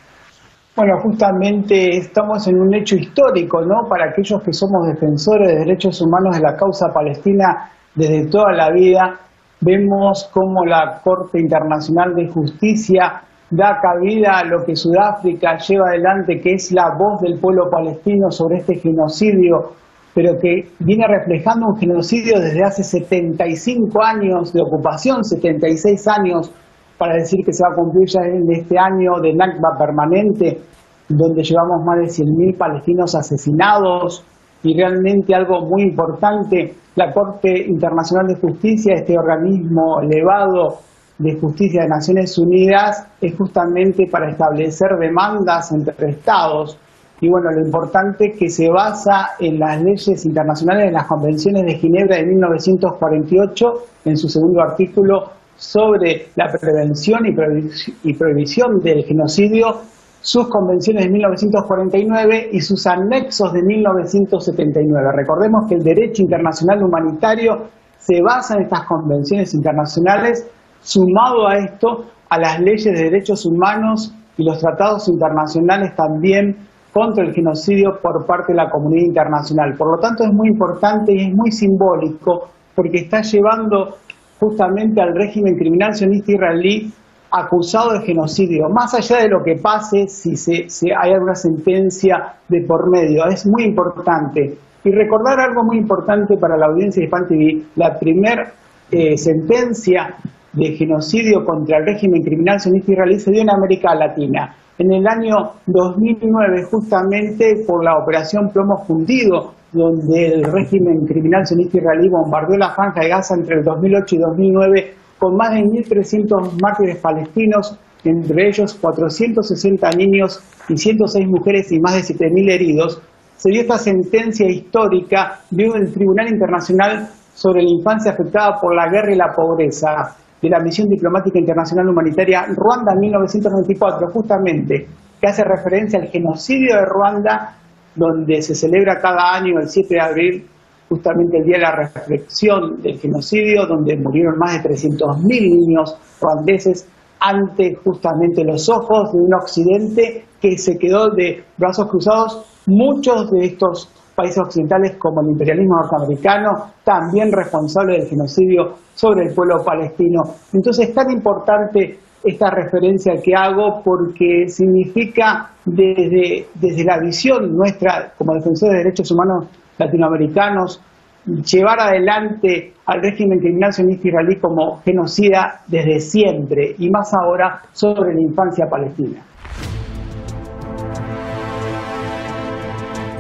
Bueno, justamente estamos en un hecho histórico, ¿no? Para aquellos que somos defensores de derechos humanos de la causa palestina desde toda la vida, vemos cómo la Corte Internacional de Justicia da cabida a lo que Sudáfrica lleva adelante, que es la voz del pueblo palestino sobre este genocidio, pero que viene reflejando un genocidio desde hace 75 años de ocupación, 76 años para decir que se va a cumplir ya en este año de Nakba permanente, donde llevamos más de 100.000 palestinos asesinados y realmente algo muy importante, la Corte Internacional de Justicia, este organismo elevado de justicia de Naciones Unidas, es justamente para establecer demandas entre estados. Y bueno, lo importante es que se basa en las leyes internacionales, en las convenciones de Ginebra de 1948, en su segundo artículo sobre la prevención y prohibición del genocidio, sus convenciones de 1949 y sus anexos de 1979. Recordemos que el derecho internacional humanitario se basa en estas convenciones internacionales, sumado a esto a las leyes de derechos humanos y los tratados internacionales también contra el genocidio por parte de la comunidad internacional. Por lo tanto, es muy importante y es muy simbólico porque está llevando justamente al régimen criminal sionista israelí acusado de genocidio, más allá de lo que pase si, se, hay alguna sentencia de por medio. Es muy importante. Y recordar algo muy importante para la audiencia de Span TV, la primera eh, sentencia de genocidio contra el régimen criminal sionista israelí se dio en América Latina. En el año 2009, justamente por la operación Plomo Fundido, donde el régimen criminal sionista israelí bombardeó la franja de Gaza entre el 2008 y 2009 con más de 1.300 mártires palestinos, entre ellos 460 niños y 106 mujeres y más de 7.000 heridos, se dio esta sentencia histórica de un Tribunal Internacional sobre la infancia afectada por la guerra y la pobreza de la Misión Diplomática Internacional Humanitaria Ruanda 1994, justamente, que hace referencia al genocidio de Ruanda, donde se celebra cada año el 7 de abril, justamente el día de la reflexión del genocidio, donde murieron más de 300.000 niños ruandeses ante justamente los ojos de un occidente que se quedó de brazos cruzados. Muchos de estos países occidentales, como el imperialismo norteamericano, también responsables del genocidio sobre el pueblo palestino. Entonces es tan importante esta referencia que hago porque significa desde, desde la visión nuestra como defensores de derechos humanos latinoamericanos, llevar adelante al régimen criminal sionista israelí como genocida desde siempre y más ahora sobre la infancia palestina.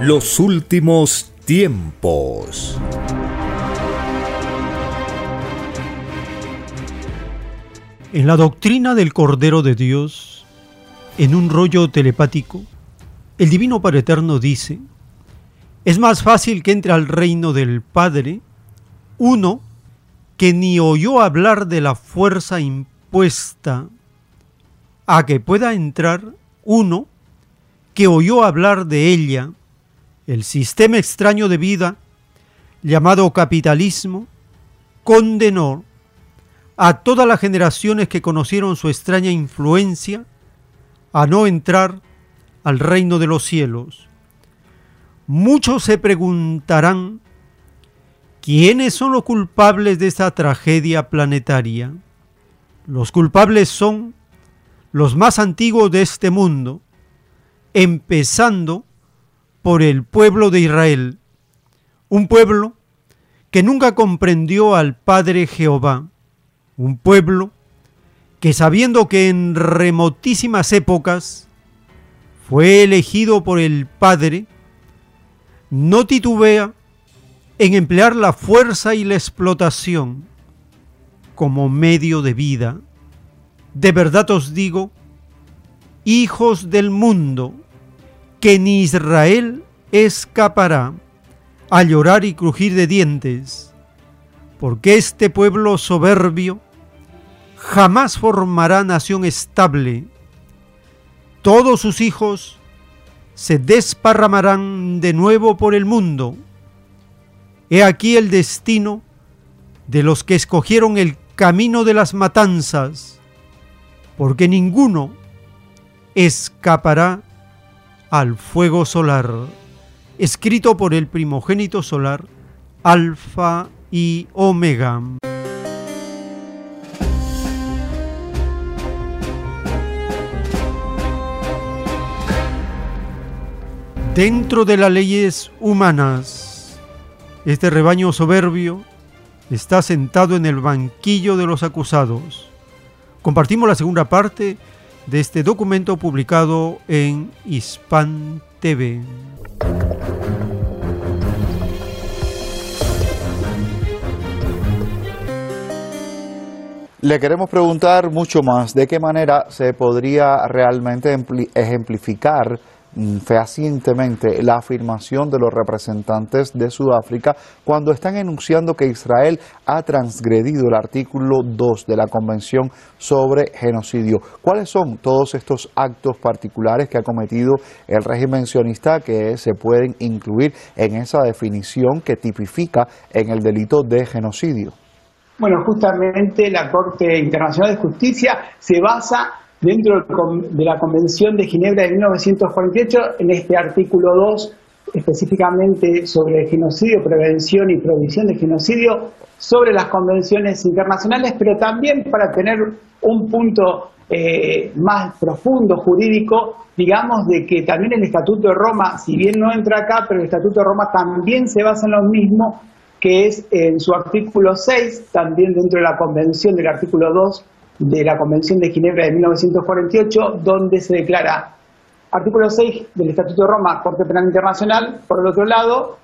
Los últimos tiempos. En la doctrina del Cordero de Dios, en un rollo telepático, el Divino Padre Eterno dice, es más fácil que entre al reino del Padre uno que ni oyó hablar de la fuerza impuesta a que pueda entrar uno que oyó hablar de ella, el sistema extraño de vida llamado capitalismo, condenó a todas las generaciones que conocieron su extraña influencia a no entrar al reino de los cielos. Muchos se preguntarán, ¿quiénes son los culpables de esta tragedia planetaria? Los culpables son los más antiguos de este mundo, empezando por el pueblo de Israel, un pueblo que nunca comprendió al Padre Jehová, un pueblo que sabiendo que en remotísimas épocas fue elegido por el Padre, no titubea en emplear la fuerza y la explotación como medio de vida. De verdad os digo, hijos del mundo, que ni Israel escapará a llorar y crujir de dientes, porque este pueblo soberbio jamás formará nación estable. Todos sus hijos se desparramarán de nuevo por el mundo. He aquí el destino de los que escogieron el camino de las matanzas, porque ninguno escapará al fuego solar, escrito por el primogénito solar, Alfa y Omega. Dentro de las leyes humanas, este rebaño soberbio está sentado en el banquillo de los acusados. Compartimos la segunda parte de este documento publicado en Hispan TV. Le queremos preguntar mucho más de qué manera se podría realmente ejemplificar mm, fehacientemente la afirmación de los representantes de Sudáfrica cuando están enunciando que Israel ha transgredido el artículo 2 de la Convención sobre Genocidio. ¿Cuáles son todos estos actos particulares que ha cometido el régimen sionista que se pueden incluir en esa definición que tipifica en el delito de genocidio? Bueno, justamente la Corte Internacional de Justicia se basa dentro de la Convención de Ginebra de 1948 en este artículo 2 específicamente sobre el genocidio, prevención y prohibición de genocidio, sobre las convenciones internacionales, pero también para tener un punto eh, más profundo jurídico, digamos de que también el Estatuto de Roma, si bien no entra acá, pero el Estatuto de Roma también se basa en lo mismo que es en su artículo 6, también dentro de la convención del artículo 2 de la Convención de Ginebra de 1948, donde se declara artículo 6 del Estatuto de Roma, Corte Penal Internacional, por el otro lado,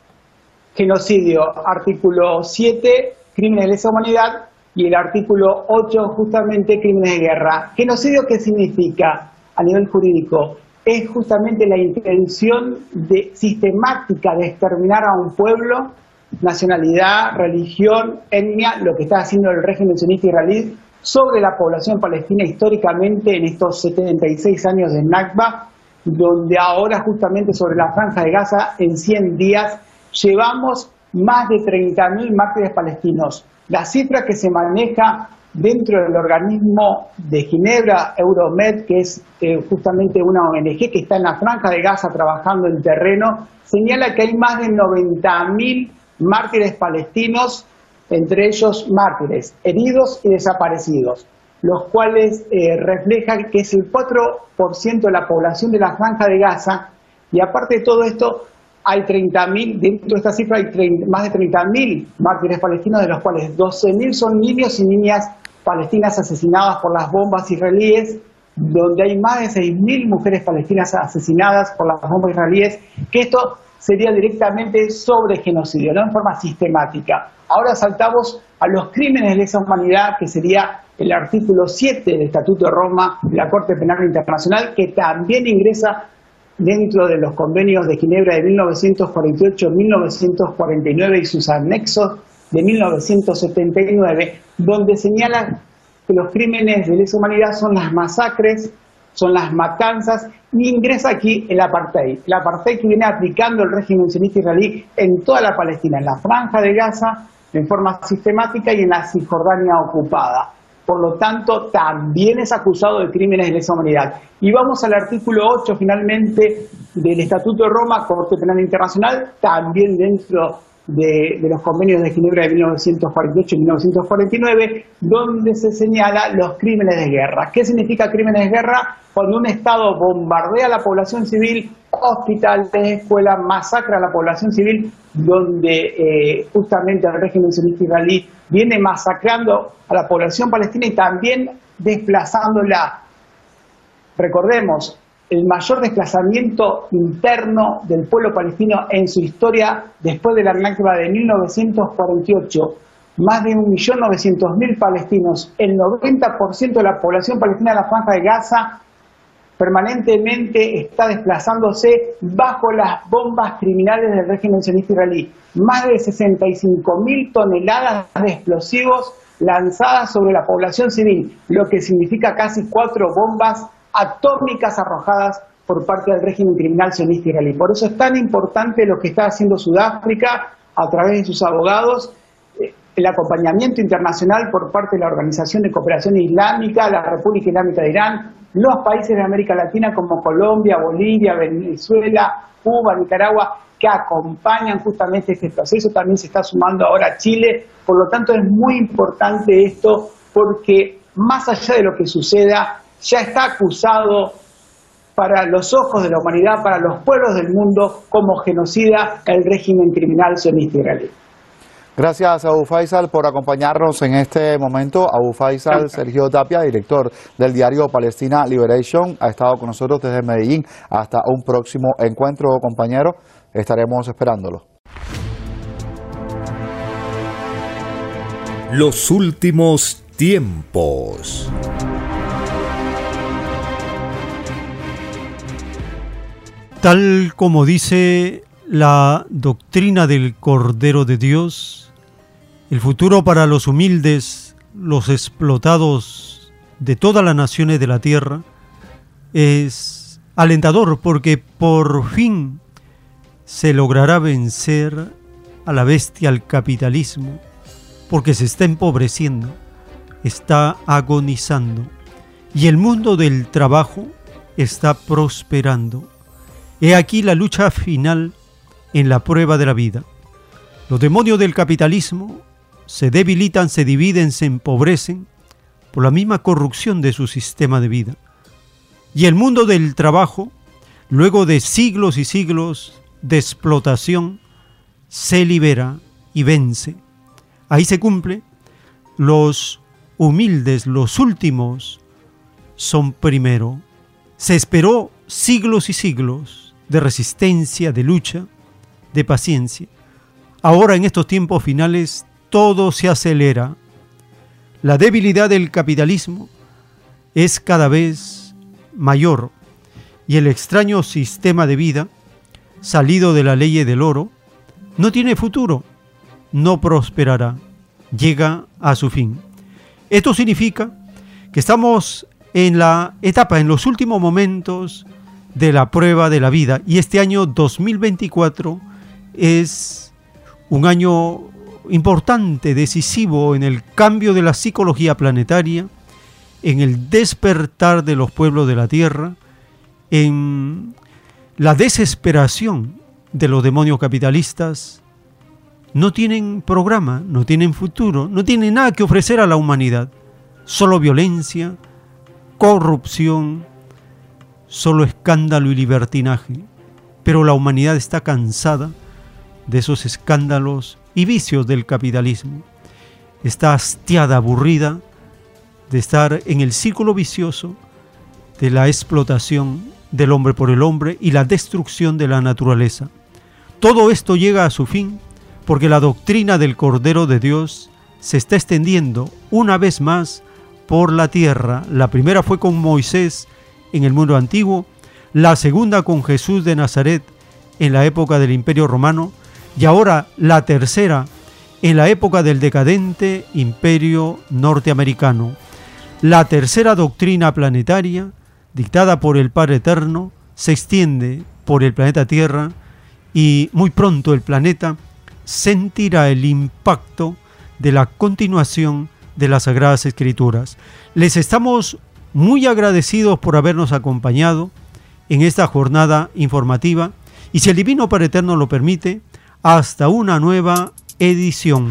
genocidio, artículo 7, crímenes de lesa humanidad, y el artículo 8, justamente crímenes de guerra. ¿Genocidio qué significa a nivel jurídico? Es justamente la intención de, sistemática de exterminar a un pueblo, nacionalidad, religión, etnia, lo que está haciendo el régimen sionista israelí sobre la población palestina históricamente en estos 76 años de Nakba, donde ahora justamente sobre la franja de Gaza en 100 días llevamos más de 30.000 mártires palestinos. La cifra que se maneja dentro del organismo de Ginebra, Euromed, que es eh, justamente una ONG que está en la franja de Gaza trabajando en terreno, señala que hay más de 90.000 mártires palestinos, entre ellos mártires, heridos y desaparecidos, los cuales eh, reflejan que es el 4% de la población de la franja de Gaza, y aparte de todo esto, hay 30.000, dentro de esta cifra hay más de 30.000 mártires palestinos, de los cuales 12.000 son niños y niñas palestinas asesinadas por las bombas israelíes, donde hay más de 6.000 mujeres palestinas asesinadas por las bombas israelíes, que esto sería directamente sobre genocidio, no en forma sistemática. Ahora saltamos a los crímenes de lesa humanidad, que sería el artículo 7 del Estatuto de Roma de la Corte Penal Internacional, que también ingresa dentro de los convenios de Ginebra de 1948-1949 y sus anexos de 1979, donde señala que los crímenes de lesa humanidad son las masacres, son las matanzas, y ingresa aquí el apartheid. El apartheid que viene aplicando el régimen sionista israelí en toda la Palestina, en la franja de Gaza, en forma sistemática y en la Cisjordania ocupada. Por lo tanto, también es acusado de crímenes de lesa humanidad. Y vamos al artículo 8, finalmente, del Estatuto de Roma, Corte Penal Internacional, también dentro de, los convenios de Ginebra de 1948 y 1949, donde se señala los crímenes de guerra. ¿Qué significa crímenes de guerra? Cuando un Estado bombardea a la población civil, hospitales, escuelas, masacra a la población civil, donde eh, justamente el régimen sionista israelí viene masacrando a la población palestina y también desplazándola. Recordemos, el mayor desplazamiento interno del pueblo palestino en su historia después de la Nakba de 1948. Más de 1.900.000 palestinos, el 90% de la población palestina de la franja de Gaza permanentemente está desplazándose bajo las bombas criminales del régimen sionista israelí. Más de 65.000 toneladas de explosivos lanzadas sobre la población civil, lo que significa casi cuatro bombas atómicas arrojadas por parte del régimen criminal sionista israelí. Por eso es tan importante lo que está haciendo Sudáfrica a través de sus abogados, eh, el acompañamiento internacional por parte de la Organización de Cooperación Islámica, la República Islámica de Irán, los países de América Latina como Colombia, Bolivia, Venezuela, Cuba, Nicaragua, que acompañan justamente este proceso. También se está sumando ahora Chile. Por lo tanto, es muy importante esto porque más allá de lo que suceda, ya está acusado para los ojos de la humanidad, para los pueblos del mundo, como genocida el régimen criminal sionista israelí. Gracias Abu Faisal por acompañarnos en este momento. Abu Faisal Sergio Tapia, director del diario Palestina Liberation, ha estado con nosotros desde Medellín. Hasta un próximo encuentro, compañero. Estaremos esperándolo. Los últimos tiempos. Tal como dice la doctrina del Cordero de Dios, el futuro para los humildes, los explotados de todas las naciones de la tierra, es alentador porque por fin se logrará vencer a la bestia, al capitalismo, porque se está empobreciendo, está agonizando y el mundo del trabajo está prosperando He aquí la lucha final en la prueba de la vida. Los demonios del capitalismo se debilitan, se dividen, se empobrecen por la misma corrupción de su sistema de vida. Y el mundo del trabajo, luego de siglos y siglos de explotación, se libera y vence. Ahí se cumple, los humildes, los últimos, son primero. Se esperó siglos y siglos de resistencia, de lucha, de paciencia. Ahora en estos tiempos finales todo se acelera. La debilidad del capitalismo es cada vez mayor y el extraño sistema de vida, salido de la ley del oro, no tiene futuro, no prosperará, llega a su fin. Esto significa que estamos en la etapa, en los últimos momentos de la prueba de la vida. Y este año 2024 es un año importante, decisivo en el cambio de la psicología planetaria, en el despertar de los pueblos de la Tierra, en la desesperación de los demonios capitalistas, no tienen programa, no tienen futuro, no tienen nada que ofrecer a la humanidad, solo violencia, corrupción, solo escándalo y libertinaje. Pero la humanidad está cansada de esos escándalos y vicios del capitalismo. Está hastiada, aburrida de estar en el círculo vicioso de la explotación del hombre por el hombre y la destrucción de la naturaleza. Todo esto llega a su fin porque la doctrina del Cordero de Dios se está extendiendo una vez más por la tierra. La primera fue con Moisés en el mundo antiguo, la segunda con Jesús de Nazaret en la época del Imperio Romano y ahora la tercera en la época del decadente Imperio norteamericano. La tercera doctrina planetaria, dictada por el Padre Eterno, se extiende por el planeta Tierra y muy pronto el planeta sentirá el impacto de la continuación de las Sagradas Escrituras. Les estamos muy agradecidos por habernos acompañado en esta jornada informativa y si el Divino Padre Eterno lo permite, hasta una nueva edición.